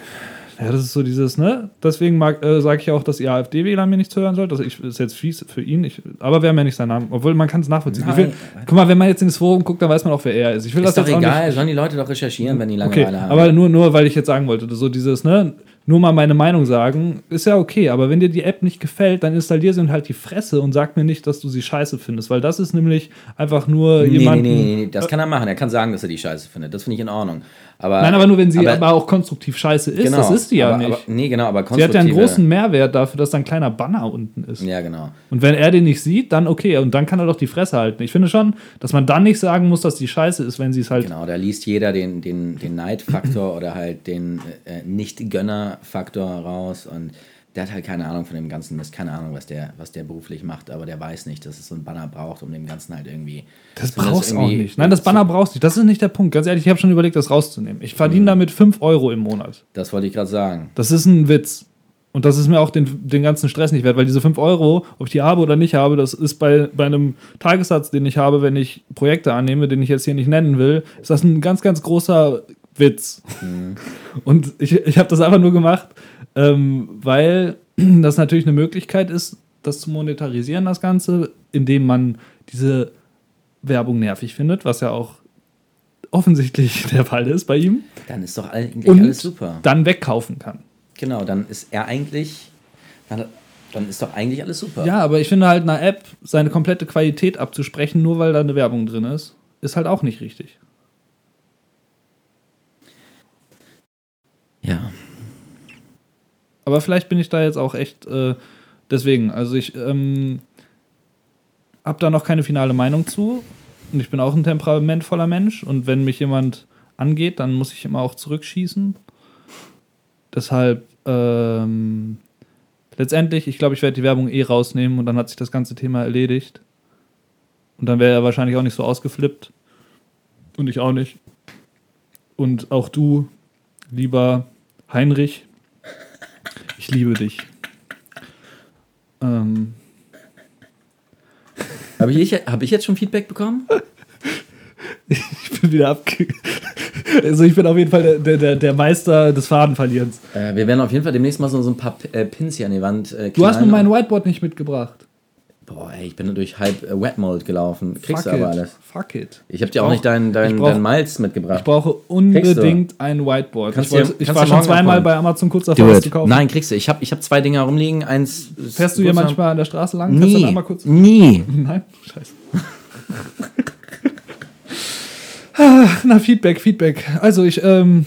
Ja, das ist so dieses, ne? Deswegen äh, sage ich auch, dass ihr AfD-Wähler mir nicht zuhören sollt. Das ist jetzt fies für ihn, ich, aber wir haben ja nicht seinen Namen. Obwohl man kann es nachvollziehen. Ich will, guck mal, wenn man jetzt in das Forum guckt, dann weiß man auch, wer er ist. Ich will Ist das doch egal, nicht. sollen die Leute doch recherchieren, wenn die Okay, Langeweile haben. aber nur, nur, weil ich jetzt sagen wollte, so dieses, ne? nur mal meine Meinung sagen, ist ja okay, aber wenn dir die App nicht gefällt, dann installier sie und halt die Fresse und sag mir nicht, dass du sie scheiße findest, weil das ist nämlich einfach nur Nee, jemand. nee, nee, nee, das kann er machen. Er kann sagen, dass er die scheiße findet. Das finde ich in Ordnung. Aber, Nein, aber nur wenn sie aber, aber- auch konstruktiv scheiße ist, genau, das ist sie ja aber, nicht. Aber, nee, genau, aber sie hat ja einen großen Mehrwert dafür, dass da ein kleiner Banner unten ist. Ja, genau. Und wenn er den nicht sieht, dann okay, und dann kann er doch die Fresse halten. Ich finde schon, dass man dann nicht sagen muss, dass die scheiße ist, wenn sie es halt. Genau, da liest jeder den, den, den Neidfaktor oder halt den äh, Nicht-Gönner-Faktor raus und der hat halt keine Ahnung von dem Ganzen, Mist, keine Ahnung, was der, was der beruflich macht, aber der weiß nicht, dass es so ein Banner braucht, um dem Ganzen halt irgendwie. Das brauchst du auch nicht. Nein, das Banner brauchst du nicht. Das ist nicht der Punkt. Ganz ehrlich, ich habe schon überlegt, das rauszunehmen. Ich verdiene damit 5 Euro im Monat. Das wollte ich gerade sagen. Das ist ein Witz. Und das ist mir auch den, den ganzen Stress nicht wert, weil diese 5 Euro, ob ich die habe oder nicht habe, das ist bei, bei einem Tagessatz, den ich habe, wenn ich Projekte annehme, den ich jetzt hier nicht nennen will, ist das ein ganz, ganz großer Witz. Und ich, ich habe das einfach nur gemacht, ähm, weil das natürlich eine Möglichkeit ist, das zu monetarisieren, das Ganze, indem man diese Werbung nervig findet, was ja auch offensichtlich der Fall ist bei ihm, Dann ist doch eigentlich und alles super. dann wegkaufen kann. Genau, dann ist er eigentlich. Dann, dann ist doch eigentlich alles super. Ja, aber ich finde halt einer App seine komplette Qualität abzusprechen, nur weil da eine Werbung drin ist, ist halt auch nicht richtig. Ja. Aber vielleicht bin ich da jetzt auch echt äh, deswegen. Also ich ähm, habe da noch keine finale Meinung zu. Und ich bin auch ein temperamentvoller Mensch. Und wenn mich jemand angeht, dann muss ich immer auch zurückschießen. Deshalb ähm, letztendlich, ich glaube, ich werde die Werbung eh rausnehmen und dann hat sich das ganze Thema erledigt. Und dann wäre er wahrscheinlich auch nicht so ausgeflippt. Und ich auch nicht. Und auch du, lieber Heinrich, ich liebe dich. Ähm, Habe ich, hab ich jetzt schon Feedback bekommen? ich bin wieder abge... Also ich bin auf jeden Fall der, der, der Meister des Fadenverlierens. Äh, wir werden auf jeden Fall demnächst mal so, so ein paar P- äh, Pins hier an die Wand äh, Du hast mir mein Whiteboard nicht mitgebracht. Boah, ey, ich bin durch halb äh, Wetmold gelaufen. Kriegst Fuck du aber it. alles. Fuck it. Ich habe dir auch brauch- nicht deinen dein, ich brauch- dein Malz Ich mitgebracht. brauche unbedingt ein Whiteboard. Kannst ich wollte, ich war schon zweimal abholen. bei Amazon kurz davor, it. zu kaufen. Nein, kriegst du. Ich habe ich hab zwei Dinger rumliegen. Eins. Fährst du hier manchmal an der Straße lang? am- Kannst du Nie. einmal kurz... Nie. Nein? Scheiße. Na, Feedback, Feedback. Also ich, ähm,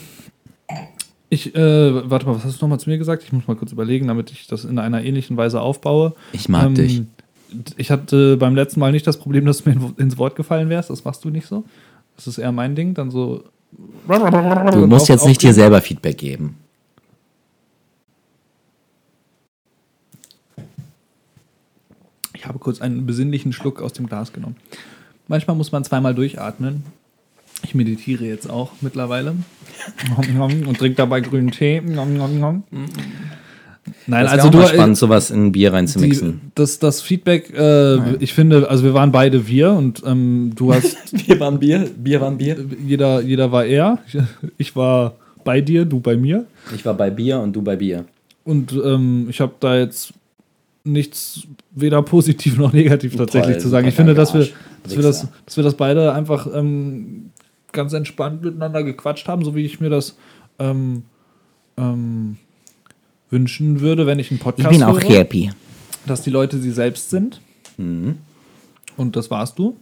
ich, äh, warte mal, was hast du nochmal zu mir gesagt? Ich muss mal kurz überlegen, damit ich das in einer ähnlichen Weise aufbaue. Ich mag Ähm, dich. Ich hatte beim letzten Mal nicht das Problem, dass du mir in- ins Wort gefallen wärst. Das machst du nicht so. Das ist eher mein Ding. Dann so. Du musst jetzt nicht dir selber Feedback geben. Ich habe kurz einen besinnlichen Schluck aus dem Glas genommen. Manchmal muss man zweimal durchatmen. Ich meditiere jetzt auch mittlerweile. Und trinke dabei grünen Tee. Nein, Das also du. mal spannend, sowas in ein Bier reinzumixen. Die, das, das Feedback, äh, ich finde, also wir waren beide wir und ähm, du hast, Bier war ein Bier, Bier war ein Bier. jeder, jeder war er. Ich war bei dir, du bei mir. Ich war bei Bier und du bei Bier. Und ähm, ich habe da jetzt nichts weder positiv noch negativ tatsächlich Toll, zu sagen. Ich finde, dass wir, dass, wir das, dass wir das beide einfach ähm, ganz entspannt miteinander gequatscht haben, so wie ich mir das ähm, ähm, wünschen würde, wenn ich einen Ich Podcast bin auch höre, happy. dass die Leute sie selbst sind. Mhm. Und das warst du.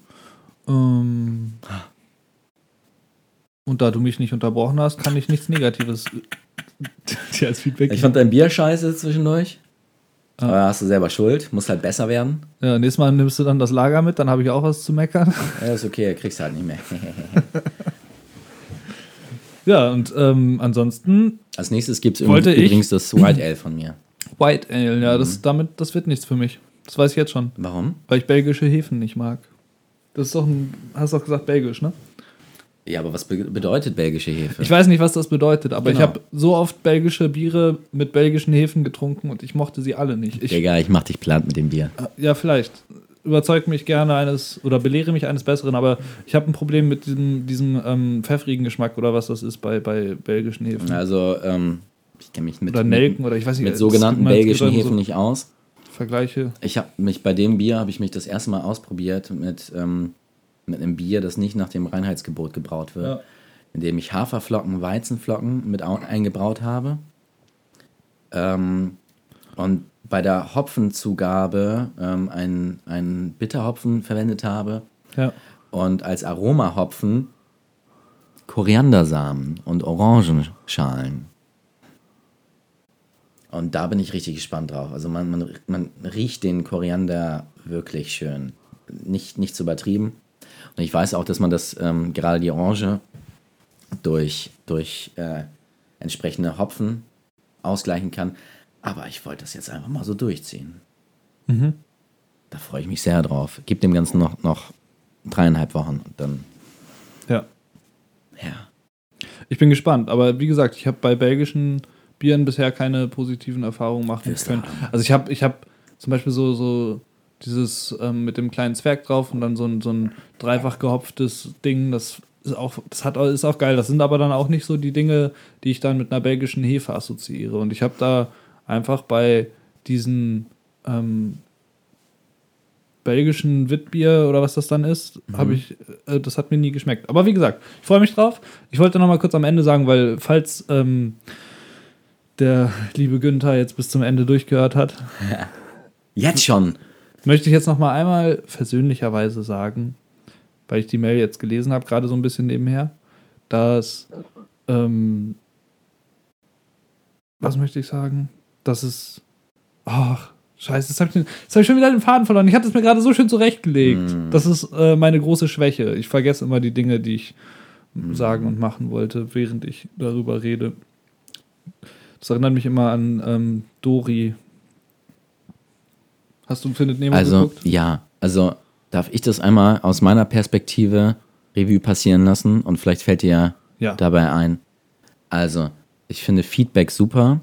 Ähm, und da du mich nicht unterbrochen hast, kann ich nichts Negatives dir als Feedback Ich fand dein Bier scheiße zwischendurch. Aber da hast du selber Schuld. Muss halt besser werden. Ja, nächstes Mal nimmst du dann das Lager mit, dann habe ich auch was zu meckern. Ja, ist okay, kriegst halt nicht mehr. Ja, und ähm, ansonsten Als nächstes gibt es ich- übrigens das White Ale von mir. White Ale, ja, Mhm. das, damit, das wird nichts für mich. Das weiß ich jetzt schon, Warum? weil ich belgische Hefen nicht mag. Das ist doch ein, hast doch gesagt belgisch, ne? Ja, aber was be bedeutet belgische Hefe? Ich weiß nicht, was das bedeutet, aber ich Genau. habe so oft belgische Biere mit belgischen Hefen getrunken und ich mochte sie alle nicht. Ich, Digga, ich mach dich platt mit dem Bier. ja, vielleicht. Überzeug mich gerne eines oder belehre mich eines Besseren, aber ich habe ein Problem mit diesem, diesem ähm, pfeffrigen Geschmack oder was das ist bei, bei belgischen Hefen. Also, ähm, ich kenne mich mit, oder Nelken oder ich weiß nicht. mit sogenannten belgischen Hefen so nicht aus. Vergleiche. Ich habe mich bei dem Bier, habe ich mich das erste Mal ausprobiert mit, ähm, mit einem Bier, das nicht nach dem Reinheitsgebot gebraut wird. Ja. Indem ich Haferflocken, Weizenflocken mit au- eingebraut habe. Ähm, und bei der Hopfenzugabe ähm, einen, einen Bitterhopfen verwendet habe Ja. und als Aromahopfen Koriandersamen und Orangenschalen. Und da bin ich richtig gespannt drauf. Also man, man, man riecht den Koriander wirklich schön. Nicht, nicht zu übertrieben. Und ich weiß auch, dass man das, ähm, gerade die Orange, durch, durch äh, entsprechende Hopfen ausgleichen kann. Aber ich wollte das jetzt einfach mal so durchziehen. Da freue ich mich sehr drauf. Gib dem Ganzen noch, noch dreieinhalb Wochen und dann, Ja. ja. Ich bin gespannt, aber wie gesagt, ich habe bei belgischen Bieren bisher keine positiven Erfahrungen machen Wirst können. haben. Also ich habe ich hab zum Beispiel so, so dieses ähm, mit dem kleinen Zwerg drauf und dann so ein, so ein dreifach gehopftes Ding, das ist auch, das hat, ist auch geil. Das sind aber dann auch nicht so die Dinge, die ich dann mit einer belgischen Hefe assoziiere. Und ich habe da einfach bei diesen ähm, belgischen Witbier oder was das dann ist, habe ich, äh, das hat mir nie geschmeckt. Aber wie gesagt, ich freue mich drauf. Ich wollte noch mal kurz am Ende sagen, weil falls ähm, der liebe Günther jetzt bis zum Ende durchgehört hat, Jetzt schon. möchte ich jetzt noch mal einmal versöhnlicherweise sagen, weil ich die Mail jetzt gelesen habe, gerade so ein bisschen nebenher, dass ähm, was möchte ich sagen? Dass es ach Scheiße, jetzt habe ich, hab ich schon wieder den Faden verloren. Ich hatte es mir gerade so schön zurechtgelegt. Das ist äh, meine große Schwäche. Ich vergesse immer die Dinge, die ich sagen und machen wollte, während ich darüber rede. Das erinnert mich immer an ähm, Dori. Hast du Findet Nemo Also, geguckt? ja, also darf ich das einmal aus meiner Perspektive Revue passieren lassen und vielleicht fällt dir Ja. dabei ein. Also, ich finde Feedback super.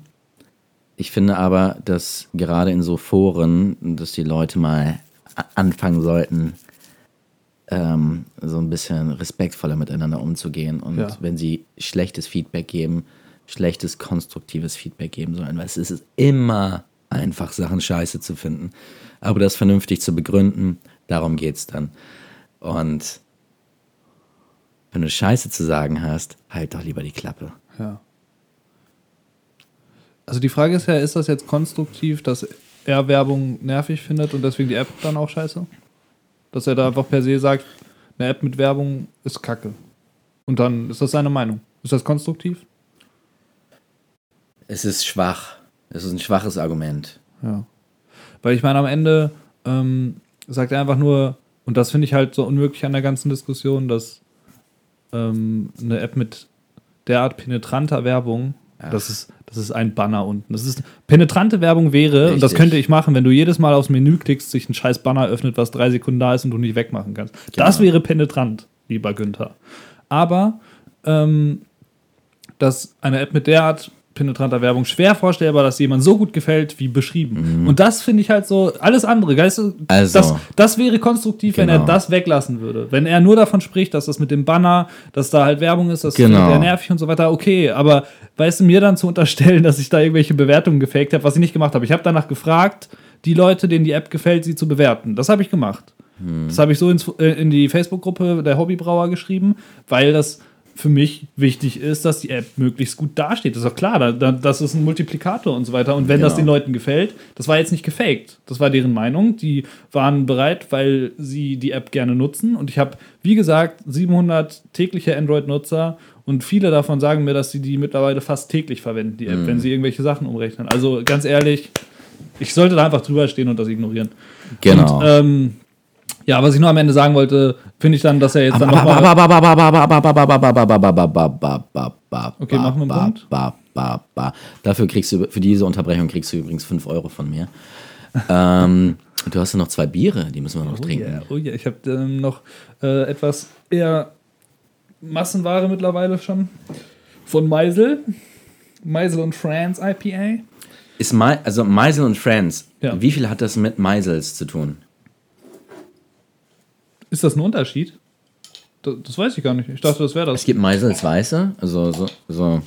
Ich finde aber, dass gerade in so Foren, dass die Leute mal anfangen sollten, ähm, so ein bisschen respektvoller miteinander umzugehen. Und Ja. wenn sie schlechtes Feedback geben, schlechtes konstruktives Feedback geben sollen. Weil es ist immer einfach, Sachen scheiße zu finden. Aber das vernünftig zu begründen, darum geht es dann. Und wenn du Scheiße zu sagen hast, halt doch lieber die Klappe. Ja. Also die Frage ist ja, ist das jetzt konstruktiv, dass er Werbung nervig findet und deswegen die App dann auch scheiße? Dass er da einfach per se sagt, eine App mit Werbung ist kacke. Und dann ist das seine Meinung. Ist das konstruktiv? Es ist schwach. Es ist ein schwaches Argument. Ja. Weil ich meine, am Ende ähm, sagt er einfach nur, und das finde ich halt so unmöglich an der ganzen Diskussion, dass ähm, eine App mit derart penetranter Werbung, das ist, das ist ein Banner unten. Das ist penetrante Werbung wäre, und das Richtig. könnte ich machen, wenn du jedes Mal aufs Menü klickst, sich ein scheiß Banner öffnet, was drei Sekunden da ist und du nicht wegmachen kannst. Das Genau. wäre penetrant, lieber Günther. Aber ähm, dass eine App mit derart penetranter Werbung schwer vorstellbar, dass jemand so gut gefällt, wie beschrieben. Und das finde ich halt so, alles andere, weißt du, Mhm. Also. das, das wäre konstruktiv, wenn er Genau. das weglassen würde. Wenn er nur davon spricht, dass das mit dem Banner, dass da halt Werbung ist, das Genau. findet er nervig und so weiter, okay, aber weißt du, mir dann zu unterstellen, dass ich da irgendwelche Bewertungen gefaked habe, was ich nicht gemacht habe. Ich habe danach gefragt, die Leute, denen die App gefällt, sie zu bewerten. Das habe ich gemacht. Hm. Das habe ich so ins, äh, in die Facebook-Gruppe der Hobbybrauer geschrieben, weil das für mich wichtig ist, dass die App möglichst gut dasteht. Das ist doch klar, da, da, das ist ein Multiplikator und so weiter. Und wenn das Genau. den Leuten gefällt, das war jetzt nicht gefaked. Das war deren Meinung. Die waren bereit, weil sie die App gerne nutzen. Und ich habe, wie gesagt, 700 tägliche Android-Nutzer und viele davon sagen mir, dass sie die mittlerweile fast täglich verwenden, die App, wenn sie irgendwelche Sachen umrechnen. Also ganz ehrlich, ich sollte da einfach drüber stehen und das ignorieren. Genau. Und, ähm, ja, was ich nur am Ende sagen wollte, finde ich dann, dass er jetzt. Okay, machen wir einen Punkt. Dafür kriegst du, für diese Unterbrechung kriegst du übrigens 5 Euro von mir. ähm, du hast ja noch zwei Biere, die müssen wir noch oh trinken. Oh ja, ich habe ähm, noch äh, etwas eher Massenware mittlerweile schon von Meisel. Meisel und Friends IPA. Ist Me also Meisel und Friends. Ja. Wie viel hat das mit Meisels zu tun? Ist das ein Unterschied? Das, das weiß ich gar nicht. Ich dachte, das wäre Es das. gibt Meisels Weiße, also so, so.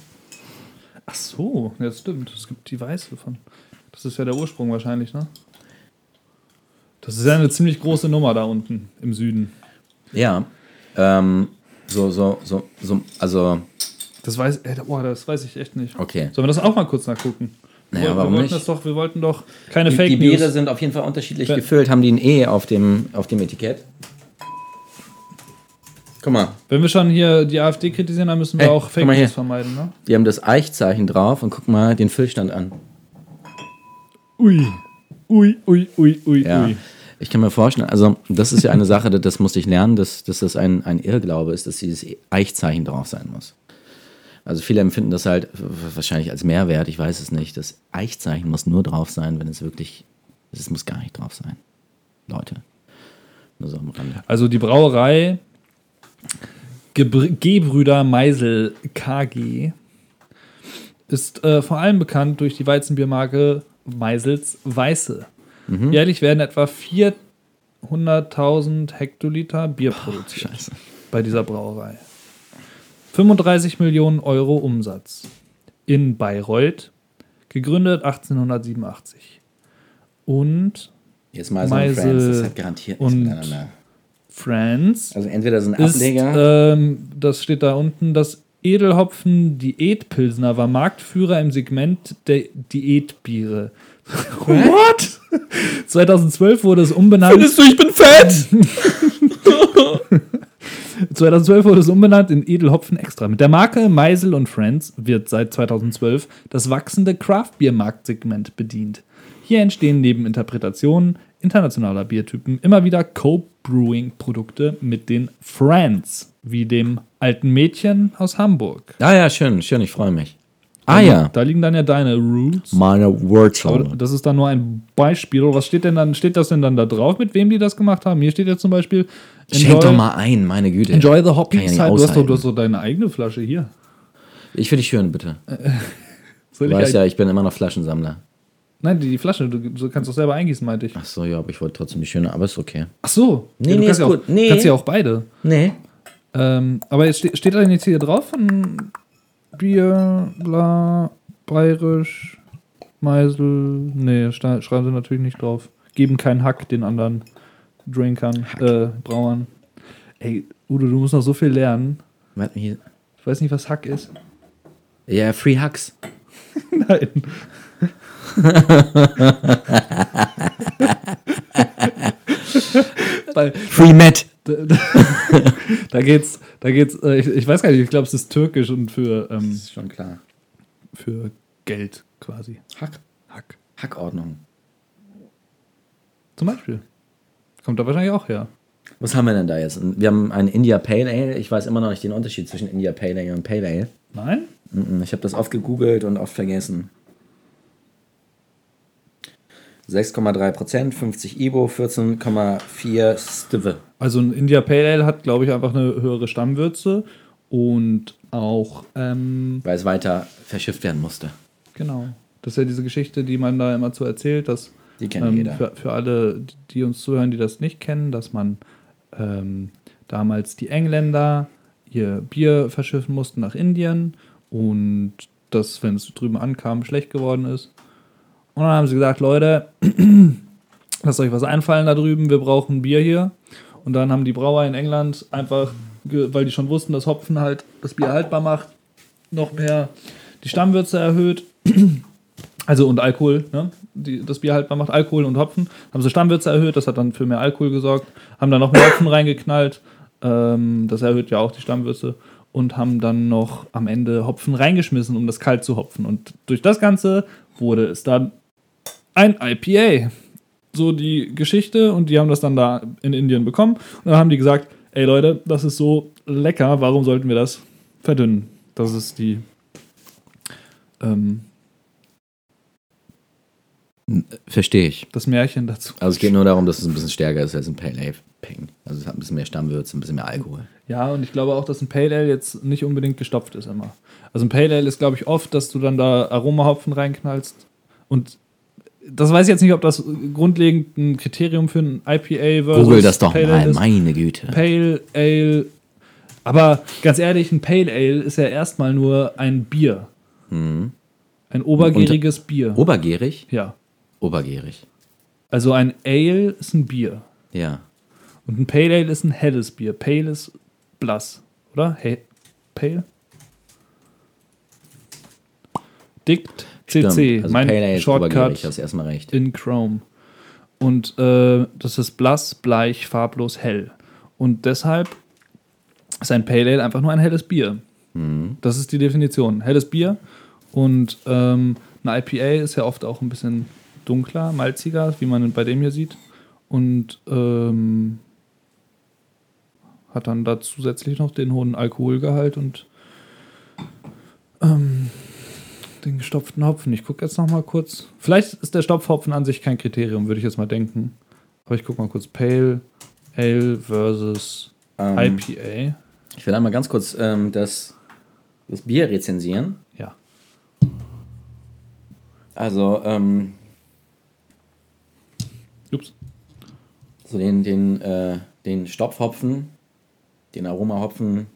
Ach so, ja, das stimmt. Es gibt die weiße von. Das ist ja der Ursprung wahrscheinlich, ne? Das ist ja eine ziemlich große Nummer da unten im Süden. Ja. Ähm, so, so, so, so, also, Das weiß, ey, boah, das weiß ich echt nicht. okay. Sollen wir das auch mal kurz nachgucken? Naja, wir, warum wollten nicht? Das doch, wir wollten doch keine Die, Fake die News. Biere sind auf jeden Fall unterschiedlich Wenn- gefüllt, haben die ein E auf dem, auf dem Etikett. Guck mal, Wenn wir schon hier die AfD kritisieren, dann müssen wir Hey, auch Fake. News vermeiden, ne? die haben das Eichzeichen drauf und guck mal den Füllstand an. Ui. Ui, ui, ui, ui, Ja. ui. Ich kann mir vorstellen, also das ist ja eine Sache, das, das musste ich lernen, dass, dass das ein, ein Irrglaube ist, dass dieses Eichzeichen drauf sein muss. Also viele empfinden das halt wahrscheinlich als Mehrwert, ich weiß es nicht. Das Eichzeichen muss nur drauf sein, wenn es wirklich, es muss gar nicht drauf sein. Leute. Nur so am Rande. Also die Brauerei Gebr Gebrüder Meisel KG ist äh, vor allem bekannt durch die Weizenbiermarke Meisels Weiße. Mhm. Jährlich werden etwa 400.000 Hektoliter Bier produziert Scheiße. bei dieser Brauerei. 35 Millionen Euro Umsatz. In Bayreuth, gegründet 1887. Und Jetzt Meisel, und Meisel Friends, das hat garantiert nichts und- miteinander. France Also entweder sind ist, Ableger, ähm, das steht da unten, das Edelhopfen Diätpilsner war Marktführer im Segment der Diätbiere. What? 2012 wurde es umbenannt. du, ich bin fett? 2012 wurde es umbenannt in Edelhopfen Extra. Mit der Marke Meisel und Friends wird seit 2012 das wachsende Craft-Bier-Marktsegment bedient. Hier entstehen neben Interpretationen internationaler Biertypen immer wieder Co-Brewing-Produkte mit den Friends, wie dem alten Mädchen aus Hamburg. Ah ja, schön, schön, ich freue mich. Ah ja, Da liegen dann ja deine Roots. meine Wurzeln. das ist dann nur ein Beispiel. Was steht denn dann? Steht das denn dann da drauf, mit wem die das gemacht haben? Hier steht jetzt zum Beispiel Schenk doch mal ein, meine Güte. Enjoy the Hoppy Kann ja. Du hast, doch, du hast doch deine eigene Flasche hier. Ich will dich hören, bitte. Du ich weißt ja, ich bin immer noch Flaschensammler. Nein, die, die Flasche, du, du kannst doch selber eingießen, meinte ich. Ach so, ja, aber ich wollte trotzdem die schöne, aber ist okay. Ach so. Nee, ja, du nee, ist ja gut. Auch, Nee. kannst ja auch beide. Nee. Ähm, aber jetzt ste steht da denn jetzt hier drauf von Bier, bla, bayerisch, Meisel. Nee, schreiben sie natürlich nicht drauf. Geben keinen Hack den anderen Drinkern, äh, Brauern. Ey, Udo, du musst noch so viel lernen. Ich weiß nicht, was Hack ist. Ja, Free Hugs. Nein. Free Met. da, da, da geht's, da geht's, äh, ich, ich weiß gar nicht, ich glaube, es ist türkisch und für, ähm, Ist schon klar. für Geld quasi. Hack. Hack. Hackordnung. Zum Beispiel. Kommt da wahrscheinlich auch her. Was haben wir denn da jetzt? Wir haben ein India Pale Ale. Ich weiß immer noch nicht den Unterschied zwischen India Pale Ale und Pale Ale. Nein? Ich habe das oft gegoogelt und oft vergessen. 6,3%, 50 Ibo, 14,4 Stive. Also ein India Pale Ale hat, glaube ich, einfach eine höhere Stammwürze und auch, ähm, Weil es weiter verschifft werden musste. genau. Das ist ja diese Geschichte, die man da immer zu erzählt, dass Die kennt ähm, jeder. Für, für alle, die uns zuhören, die das nicht kennen, dass man ähm, damals die Engländer ihr Bier verschiffen mussten nach Indien und das, wenn es drüben ankam, schlecht geworden ist. Und dann haben sie gesagt, Leute, lasst euch was einfallen da drüben, wir brauchen Bier hier. Und dann haben die Brauer in England einfach, weil die schon wussten, dass Hopfen halt das Bier haltbar macht, noch mehr die Stammwürze erhöht. Also und Alkohol, ne? Die, das Bier haltbar macht Alkohol und Hopfen. Haben sie Stammwürze erhöht, das hat dann für mehr Alkohol gesorgt. Haben dann noch mehr Hopfen reingeknallt, ähm, das erhöht ja auch die Stammwürze. Und haben dann noch am Ende Hopfen reingeschmissen, um das kalt zu hopfen. Und durch das Ganze wurde es dann ein IPA. So die Geschichte und die haben das dann da in Indien bekommen. Und dann haben die gesagt, ey Leute, das ist so lecker, warum sollten wir das verdünnen? Das ist die ähm, Verstehe ich. das Märchen dazu. Also es geht nur darum, dass es ein bisschen stärker ist als ein Pale Ale. Peng. Also es hat ein bisschen mehr Stammwürze, ein bisschen mehr Alkohol. Ja, und ich glaube auch, dass ein Pale Ale jetzt nicht unbedingt gestopft ist immer. Also ein Pale Ale ist, glaube ich, oft, dass du dann da Aromahopfen reinknallst. Und das weiß ich jetzt nicht, ob das grundlegend ein Kriterium für ein IPA versus Google das doch Pale mal, ist. meine Güte. Pale Ale. Aber ganz ehrlich, ein Pale Ale ist ja erstmal nur ein Bier. Mhm. Ein obergäriges Bier. Obergärig? ja. Obergärig. Also ein Ale ist ein Bier. Ja. Und ein Pale Ale ist ein helles Bier. Pale ist blass, oder? Hey, Pale? Dick, CC, Also mein Pale Ale Shortcut obergierig, hast erstmal recht. in Chrome. Und äh, das ist blass, bleich, farblos, hell. Und deshalb ist ein Pale Ale einfach nur ein helles Bier. Das ist die Definition. Helles Bier. Und ähm, eine IPA ist ja oft auch ein bisschen dunkler, malziger, wie man bei dem hier sieht. Und ähm, hat dann da zusätzlich noch den hohen Alkoholgehalt und ähm, den gestopften Hopfen. Ich gucke jetzt noch mal kurz. Vielleicht ist der Stopfhopfen an sich kein Kriterium, würde ich jetzt mal denken. Aber ich gucke mal kurz. Pale Ale versus Ähm, IPA. Ich will einmal ganz kurz ähm, das, das Bier rezensieren. Ja. Also, ähm, Ups. so den, den, äh, den Stopfhopfen, den Aromahopfen,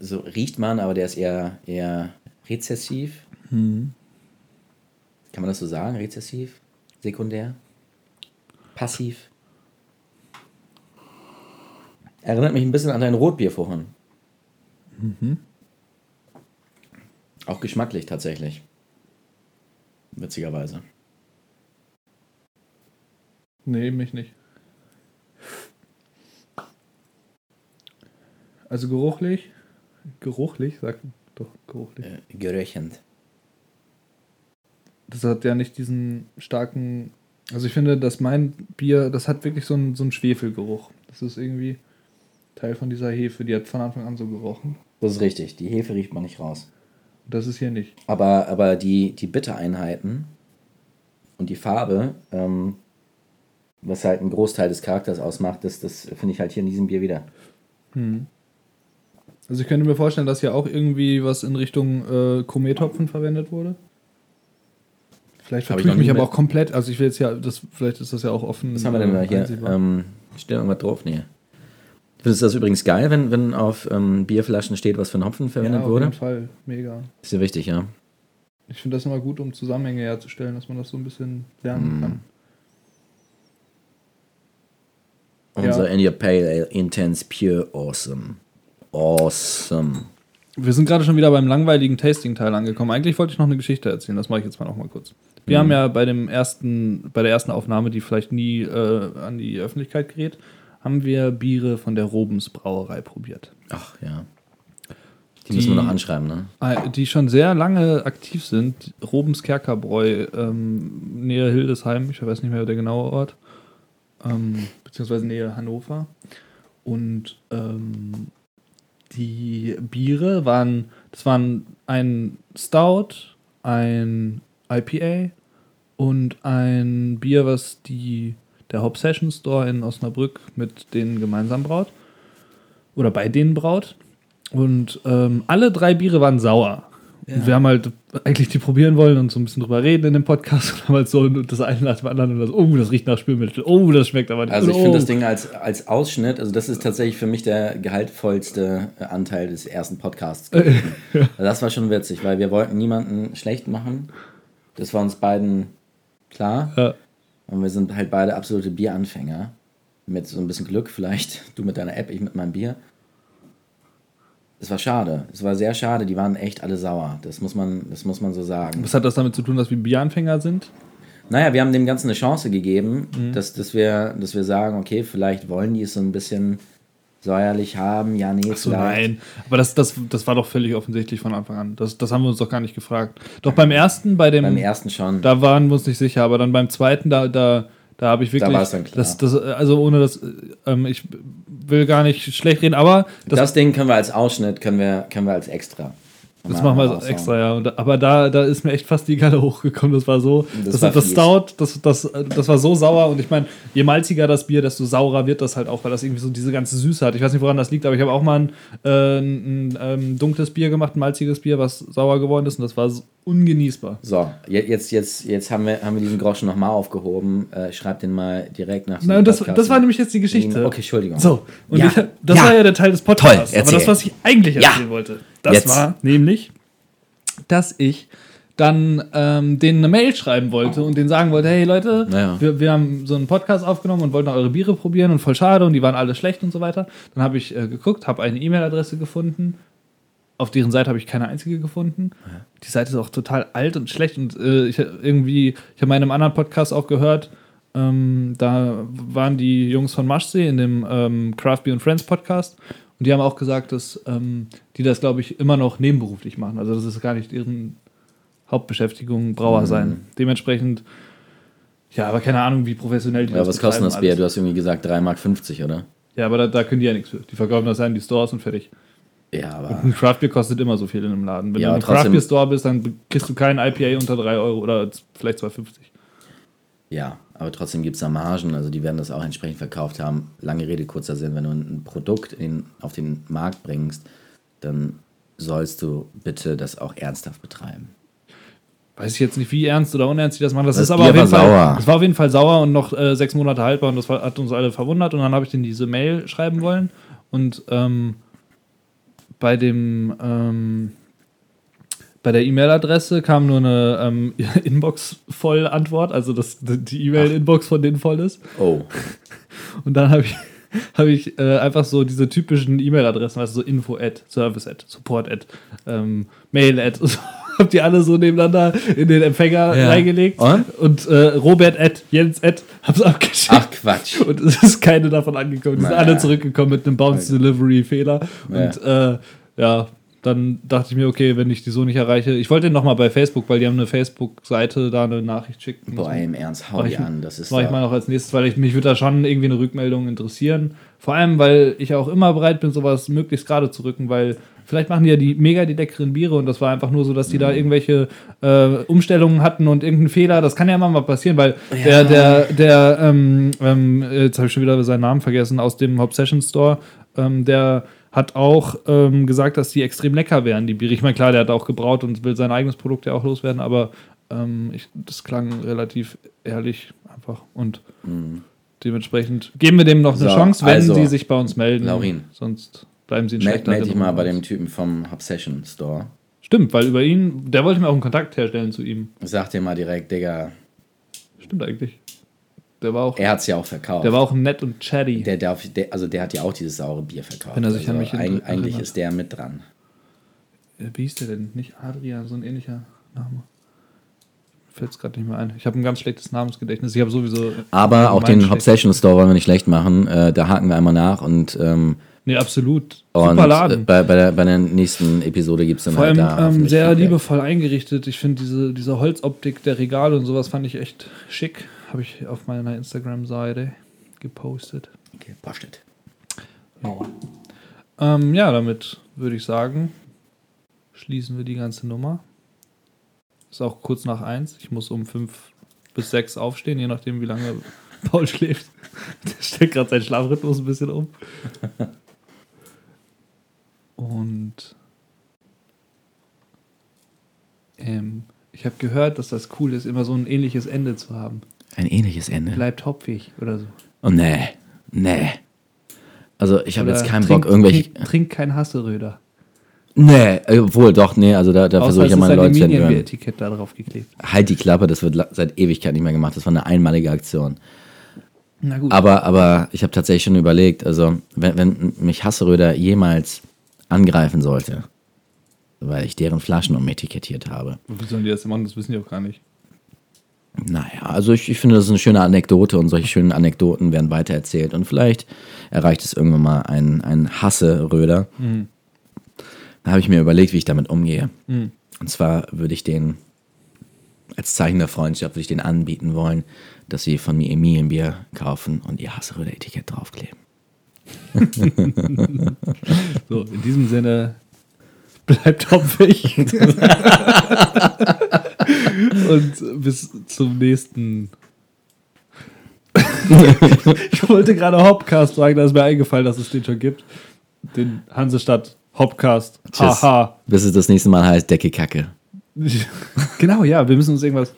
so riecht man, aber der ist eher, eher rezessiv. Kann man das so sagen? Rezessiv? Sekundär? Passiv? Erinnert mich ein bisschen an dein Rotbier vorhin. Auch geschmacklich tatsächlich. Witzigerweise. Nee, mich nicht. Also geruchlich. Geruchlich, sagt doch geruchlich. Äh, geröchend. Das hat ja nicht diesen starken. Also ich finde, dass mein Bier, das hat wirklich so einen, so einen Schwefelgeruch. Das ist irgendwie Teil von dieser Hefe, die hat von Anfang an so gerochen. Das ist richtig. Die Hefe riecht man nicht raus. Das ist hier nicht. Aber, aber die, die Bittereinheiten und die Farbe, ähm, was halt einen Großteil des Charakters ausmacht, das, das finde ich halt hier in diesem Bier wieder. Also ich könnte mir vorstellen, dass hier auch irgendwie was in Richtung äh, Komethopfen verwendet wurde. Vielleicht ich vertue ich mich aber auch komplett. Also ich will jetzt ja, das, vielleicht ist das ja auch offen. Was haben wir denn da äh, hier? Ähm, steht irgendwas drauf? Nee. Findest du das übrigens geil, wenn, wenn auf ähm, Bierflaschen steht, was für ein Hopfen verwendet ja, auf wurde? jeden Fall. Mega. Ist ja wichtig, ja. Ich finde das immer gut, um Zusammenhänge herzustellen, dass man das so ein bisschen lernen Mhm. kann. Unser Ja. India Pale Ale Intense Pure Awesome. Awesome. Wir sind gerade schon wieder beim langweiligen Tasting-Teil angekommen. Eigentlich wollte ich noch eine Geschichte erzählen, das mache ich jetzt mal noch mal kurz. Wir haben ja bei dem ersten, bei der ersten Aufnahme, die vielleicht nie äh, an die Öffentlichkeit gerät, haben wir Biere von der Robens Brauerei probiert. Ach ja. Die, müssen wir Die- noch anschreiben, ne? Äh, Die schon sehr lange aktiv sind. Robens Kerkerbräu, ähm, nähe Hildesheim, ich weiß nicht mehr der genaue Ort, ähm, beziehungsweise nähe Hannover. Und ähm, die Biere waren, das waren ein Stout, ein IPA und ein Bier, was die, der Hop Session Store in Osnabrück mit denen gemeinsam braut. Oder bei denen braut. Und ähm, alle drei Biere waren sauer. Und wir haben halt eigentlich die probieren wollen und so ein bisschen drüber reden in dem Podcast und haben halt so das eine nach dem anderen und das, oh, das riecht nach Spülmittel, oh, das schmeckt aber nicht. Also ich oh. finde das Ding als, als Ausschnitt, also das ist tatsächlich für mich der gehaltvollste äh, Anteil des ersten Podcasts. gewesen. Also das war schon witzig, weil wir wollten niemanden schlecht machen. Das war uns beiden klar. Ja. Und wir sind halt beide absolute Bieranfänger. Mit so ein bisschen Glück vielleicht. Du mit deiner App, ich mit meinem Bier. Es war schade. Es war sehr schade. Die waren echt alle sauer. Das muss man, das muss man so sagen. Was hat das damit zu tun, dass wir Bieranfänger sind? Naja, wir haben dem Ganzen eine Chance gegeben, Mhm. dass, dass, wir, dass wir sagen, okay, vielleicht wollen die es so ein bisschen säuerlich haben. Ja, nee, So, vielleicht. nein. Aber das, das, das war doch völlig offensichtlich von Anfang an. Das, das haben wir uns doch gar nicht gefragt. Doch beim ersten, bei dem. Beim ersten schon. Da waren wir uns nicht sicher, aber dann beim zweiten, da, da, da habe ich wirklich. war es dann klar. Das, das, also ohne das, ähm, ich will gar nicht schlecht reden, aber das, das, Ding können wir als Ausschnitt, können wir, können wir als extra. Das machen wir raushauen. extra, ja. Und, aber da, da ist mir echt fast die Galle hochgekommen. Das war so. Das Das, war das. Stout, das, das, das war so sauer. Und ich meine, je malziger das Bier, desto saurer wird das halt auch, weil das irgendwie so diese ganze Süße hat. Ich weiß nicht, woran das liegt, aber ich habe auch mal ein, äh, ein, ein ähm, dunkles Bier gemacht, ein malziges Bier, was sauer geworden ist. Und das war so ungenießbar. So, je- jetzt, jetzt, jetzt haben, wir, haben wir diesen Groschen nochmal aufgehoben. Äh, ich schreib den mal direkt nach. Nein, diesem das, Podcast. das war nämlich jetzt die Geschichte. Okay, Entschuldigung. So, und Ja, ich, das ja. war ja der Teil des Podcasts. Toll, aber das, erzähl. was ich eigentlich Ja. erzählen wollte, das Jetzt. war nämlich, dass ich dann ähm, denen eine Mail schreiben wollte und denen sagen wollte, hey Leute, Ja. wir, wir haben so einen Podcast aufgenommen und wollten eure Biere probieren und voll schade und die waren alle schlecht und so weiter. Dann habe ich äh, geguckt, habe eine E-Mail-Adresse gefunden auf deren Seite habe ich keine einzige gefunden. Die Seite ist auch total alt und schlecht und äh, ich irgendwie, ich habe mal in einem anderen Podcast auch gehört, ähm, da waren die Jungs von Maschsee in dem ähm, Craft Beer and Friends Podcast und die haben auch gesagt, dass ähm, die das, glaube ich, immer noch nebenberuflich machen. Also das ist gar nicht deren Hauptbeschäftigung, Brauer sein. Dementsprechend, ja, aber keine Ahnung, wie professionell die Ja, was kostet das Bier? alles. Du hast irgendwie gesagt 3,50 Mark, oder? Ja, aber da, da können die ja nichts für. Die verkaufen das an die Stores und fertig. Ja, aber. Ein Craftbeer kostet immer so viel in einem Laden. Wenn Ja, du im trotzdem- Craftbeer-Store bist, dann kriegst du keinen IPA unter 3 Euro oder vielleicht 2,50. Ja, aber trotzdem gibt es da Margen, also die werden das auch entsprechend verkauft haben. Lange Rede, kurzer Sinn, wenn du ein Produkt in, auf den Markt bringst, dann sollst du bitte das auch ernsthaft betreiben. Weiß ich jetzt nicht, wie ernst oder unernst die das machen. Das, Das ist aber auf jeden Fall, sauer. Das war auf jeden Fall sauer und noch äh, sechs Monate haltbar und das war, hat uns alle verwundert. Und dann habe ich denen diese Mail schreiben wollen. Und ähm, bei dem ähm, bei der E-Mail-Adresse kam nur eine ähm, Inbox-Voll-Antwort, also dass die E-Mail-Inbox von denen voll ist. Oh, Und dann habe ich, hab ich äh, einfach so diese typischen E-Mail-Adressen, also so info at, service at, support at, ähm, mail at, so, hab die alle so nebeneinander in den Empfänger Ja. reingelegt. Und? Und äh, Robert at, Jens at, hab's abgeschickt. ach Quatsch. Und es ist keine davon angekommen. Die sind Naja. alle zurückgekommen mit einem Bounce Delivery Fehler. Ja. Und äh, ja, dann dachte ich mir, okay, wenn ich die so nicht erreiche, ich wollte den nochmal bei Facebook, weil die haben eine Facebook-Seite, da eine Nachricht schicken. Boah, im Ernst, hau Mach die ich- an. Das ist mache ich doch- mal noch als nächstes, weil ich, mich würde da schon irgendwie eine Rückmeldung interessieren. Vor allem, weil ich auch immer bereit bin, sowas möglichst gerade zu rücken, weil vielleicht machen die ja die mega die leckeren Biere und das war einfach nur so, dass die Mhm. da irgendwelche äh, Umstellungen hatten und irgendeinen Fehler. Das kann ja immer mal passieren, weil der, der, der, ähm, ähm, jetzt habe ich schon wieder seinen Namen vergessen, aus dem Obsession Store, ähm, der hat auch ähm, gesagt, dass die extrem lecker wären, die Biere. Ich meine, klar, der hat auch gebraut und will sein eigenes Produkt ja auch loswerden, aber ähm, ich, das klang relativ ehrlich einfach. Und dementsprechend geben wir dem noch eine Mhm. So, Chance, wenn also, sie sich bei uns melden. Laurin. Sonst bleiben sie in Meld, meld dich mal bei dem. Typen vom Obsession Store. Stimmt, weil über ihn, der wollte mir auch einen Kontakt herstellen zu ihm. Sag dir mal direkt, Digga, Stimmt eigentlich. Der war auch, er hat es ja auch verkauft. der war auch nett und chatty. der, darf, der, also der hat ja auch dieses saure Bier verkauft. Wenn er sich also an mich eig-. Eigentlich ist der mit dran. Äh, Wie hieß der denn? Nicht Adrian, so ein ähnlicher Name. Fällt es gerade nicht mehr ein. Ich habe ein ganz schlechtes Namensgedächtnis. Ich habe sowieso. Aber auch den Obsession Store wollen wir nicht schlecht machen. Äh, da haken wir einmal nach und, ähm, Nee, absolut. und Super äh, Laden. bei, bei, der, bei der nächsten Episode gibt es dann Vor halt allem da ähm, sehr liebevoll eingerichtet. Ich finde diese, diese Holzoptik der Regale und sowas fand ich echt schick. Habe ich auf meiner Instagram-Seite gepostet. Okay, postet. Ähm, ja, damit würde ich sagen, schließen wir die ganze Nummer. Ist auch kurz nach eins. Ich muss um fünf bis sechs aufstehen, je nachdem, wie lange Paul schläft. Der stellt gerade seinen Schlafrhythmus ein bisschen um. Und ähm, ich habe gehört, dass das cool ist, immer so ein ähnliches Ende zu haben. Ein ähnliches Ende. Bleibt hopfig oder so. Oh nee, nee. Also ich habe jetzt keinen trink, Bock, irgendwelche. Trink, trink kein Hasseröder. Nee, äh, obwohl doch, nee, also da, da versuche ich ja meine Leute zu entwöhnen. Aluminium-Etikett da drauf geklebt. Halt die Klappe, das wird seit Ewigkeit nicht mehr gemacht. Das war eine einmalige Aktion. Na gut. Aber, aber ich habe tatsächlich schon überlegt, also wenn, wenn mich Hasseröder jemals angreifen sollte, weil ich deren Flaschen umetikettiert habe. Wie sollen die das machen? Das wissen die auch gar nicht. Naja, also ich, ich finde, das ist eine schöne Anekdote und solche schönen Anekdoten werden weitererzählt und vielleicht erreicht es irgendwann mal einen, einen Hasseröder. Da habe ich mir überlegt, wie ich damit umgehe. Und zwar würde ich den als Zeichen der Freundschaft würde ich den anbieten wollen, dass sie von mir Emilienbier kaufen und ihr Hasseröder-Etikett draufkleben. So, in diesem Sinne, bleibt hopfig. Und bis zum nächsten. ich wollte gerade Hopcast sagen, da ist mir eingefallen, dass es den schon gibt. Den Hansestadt Hopcast. Tschüss. Haha. Bis es das nächste Mal heißt Decke Kacke. genau, ja, wir müssen uns irgendwas.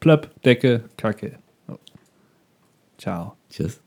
Plöpp, Decke, Kacke. Oh. Ciao. Tschüss.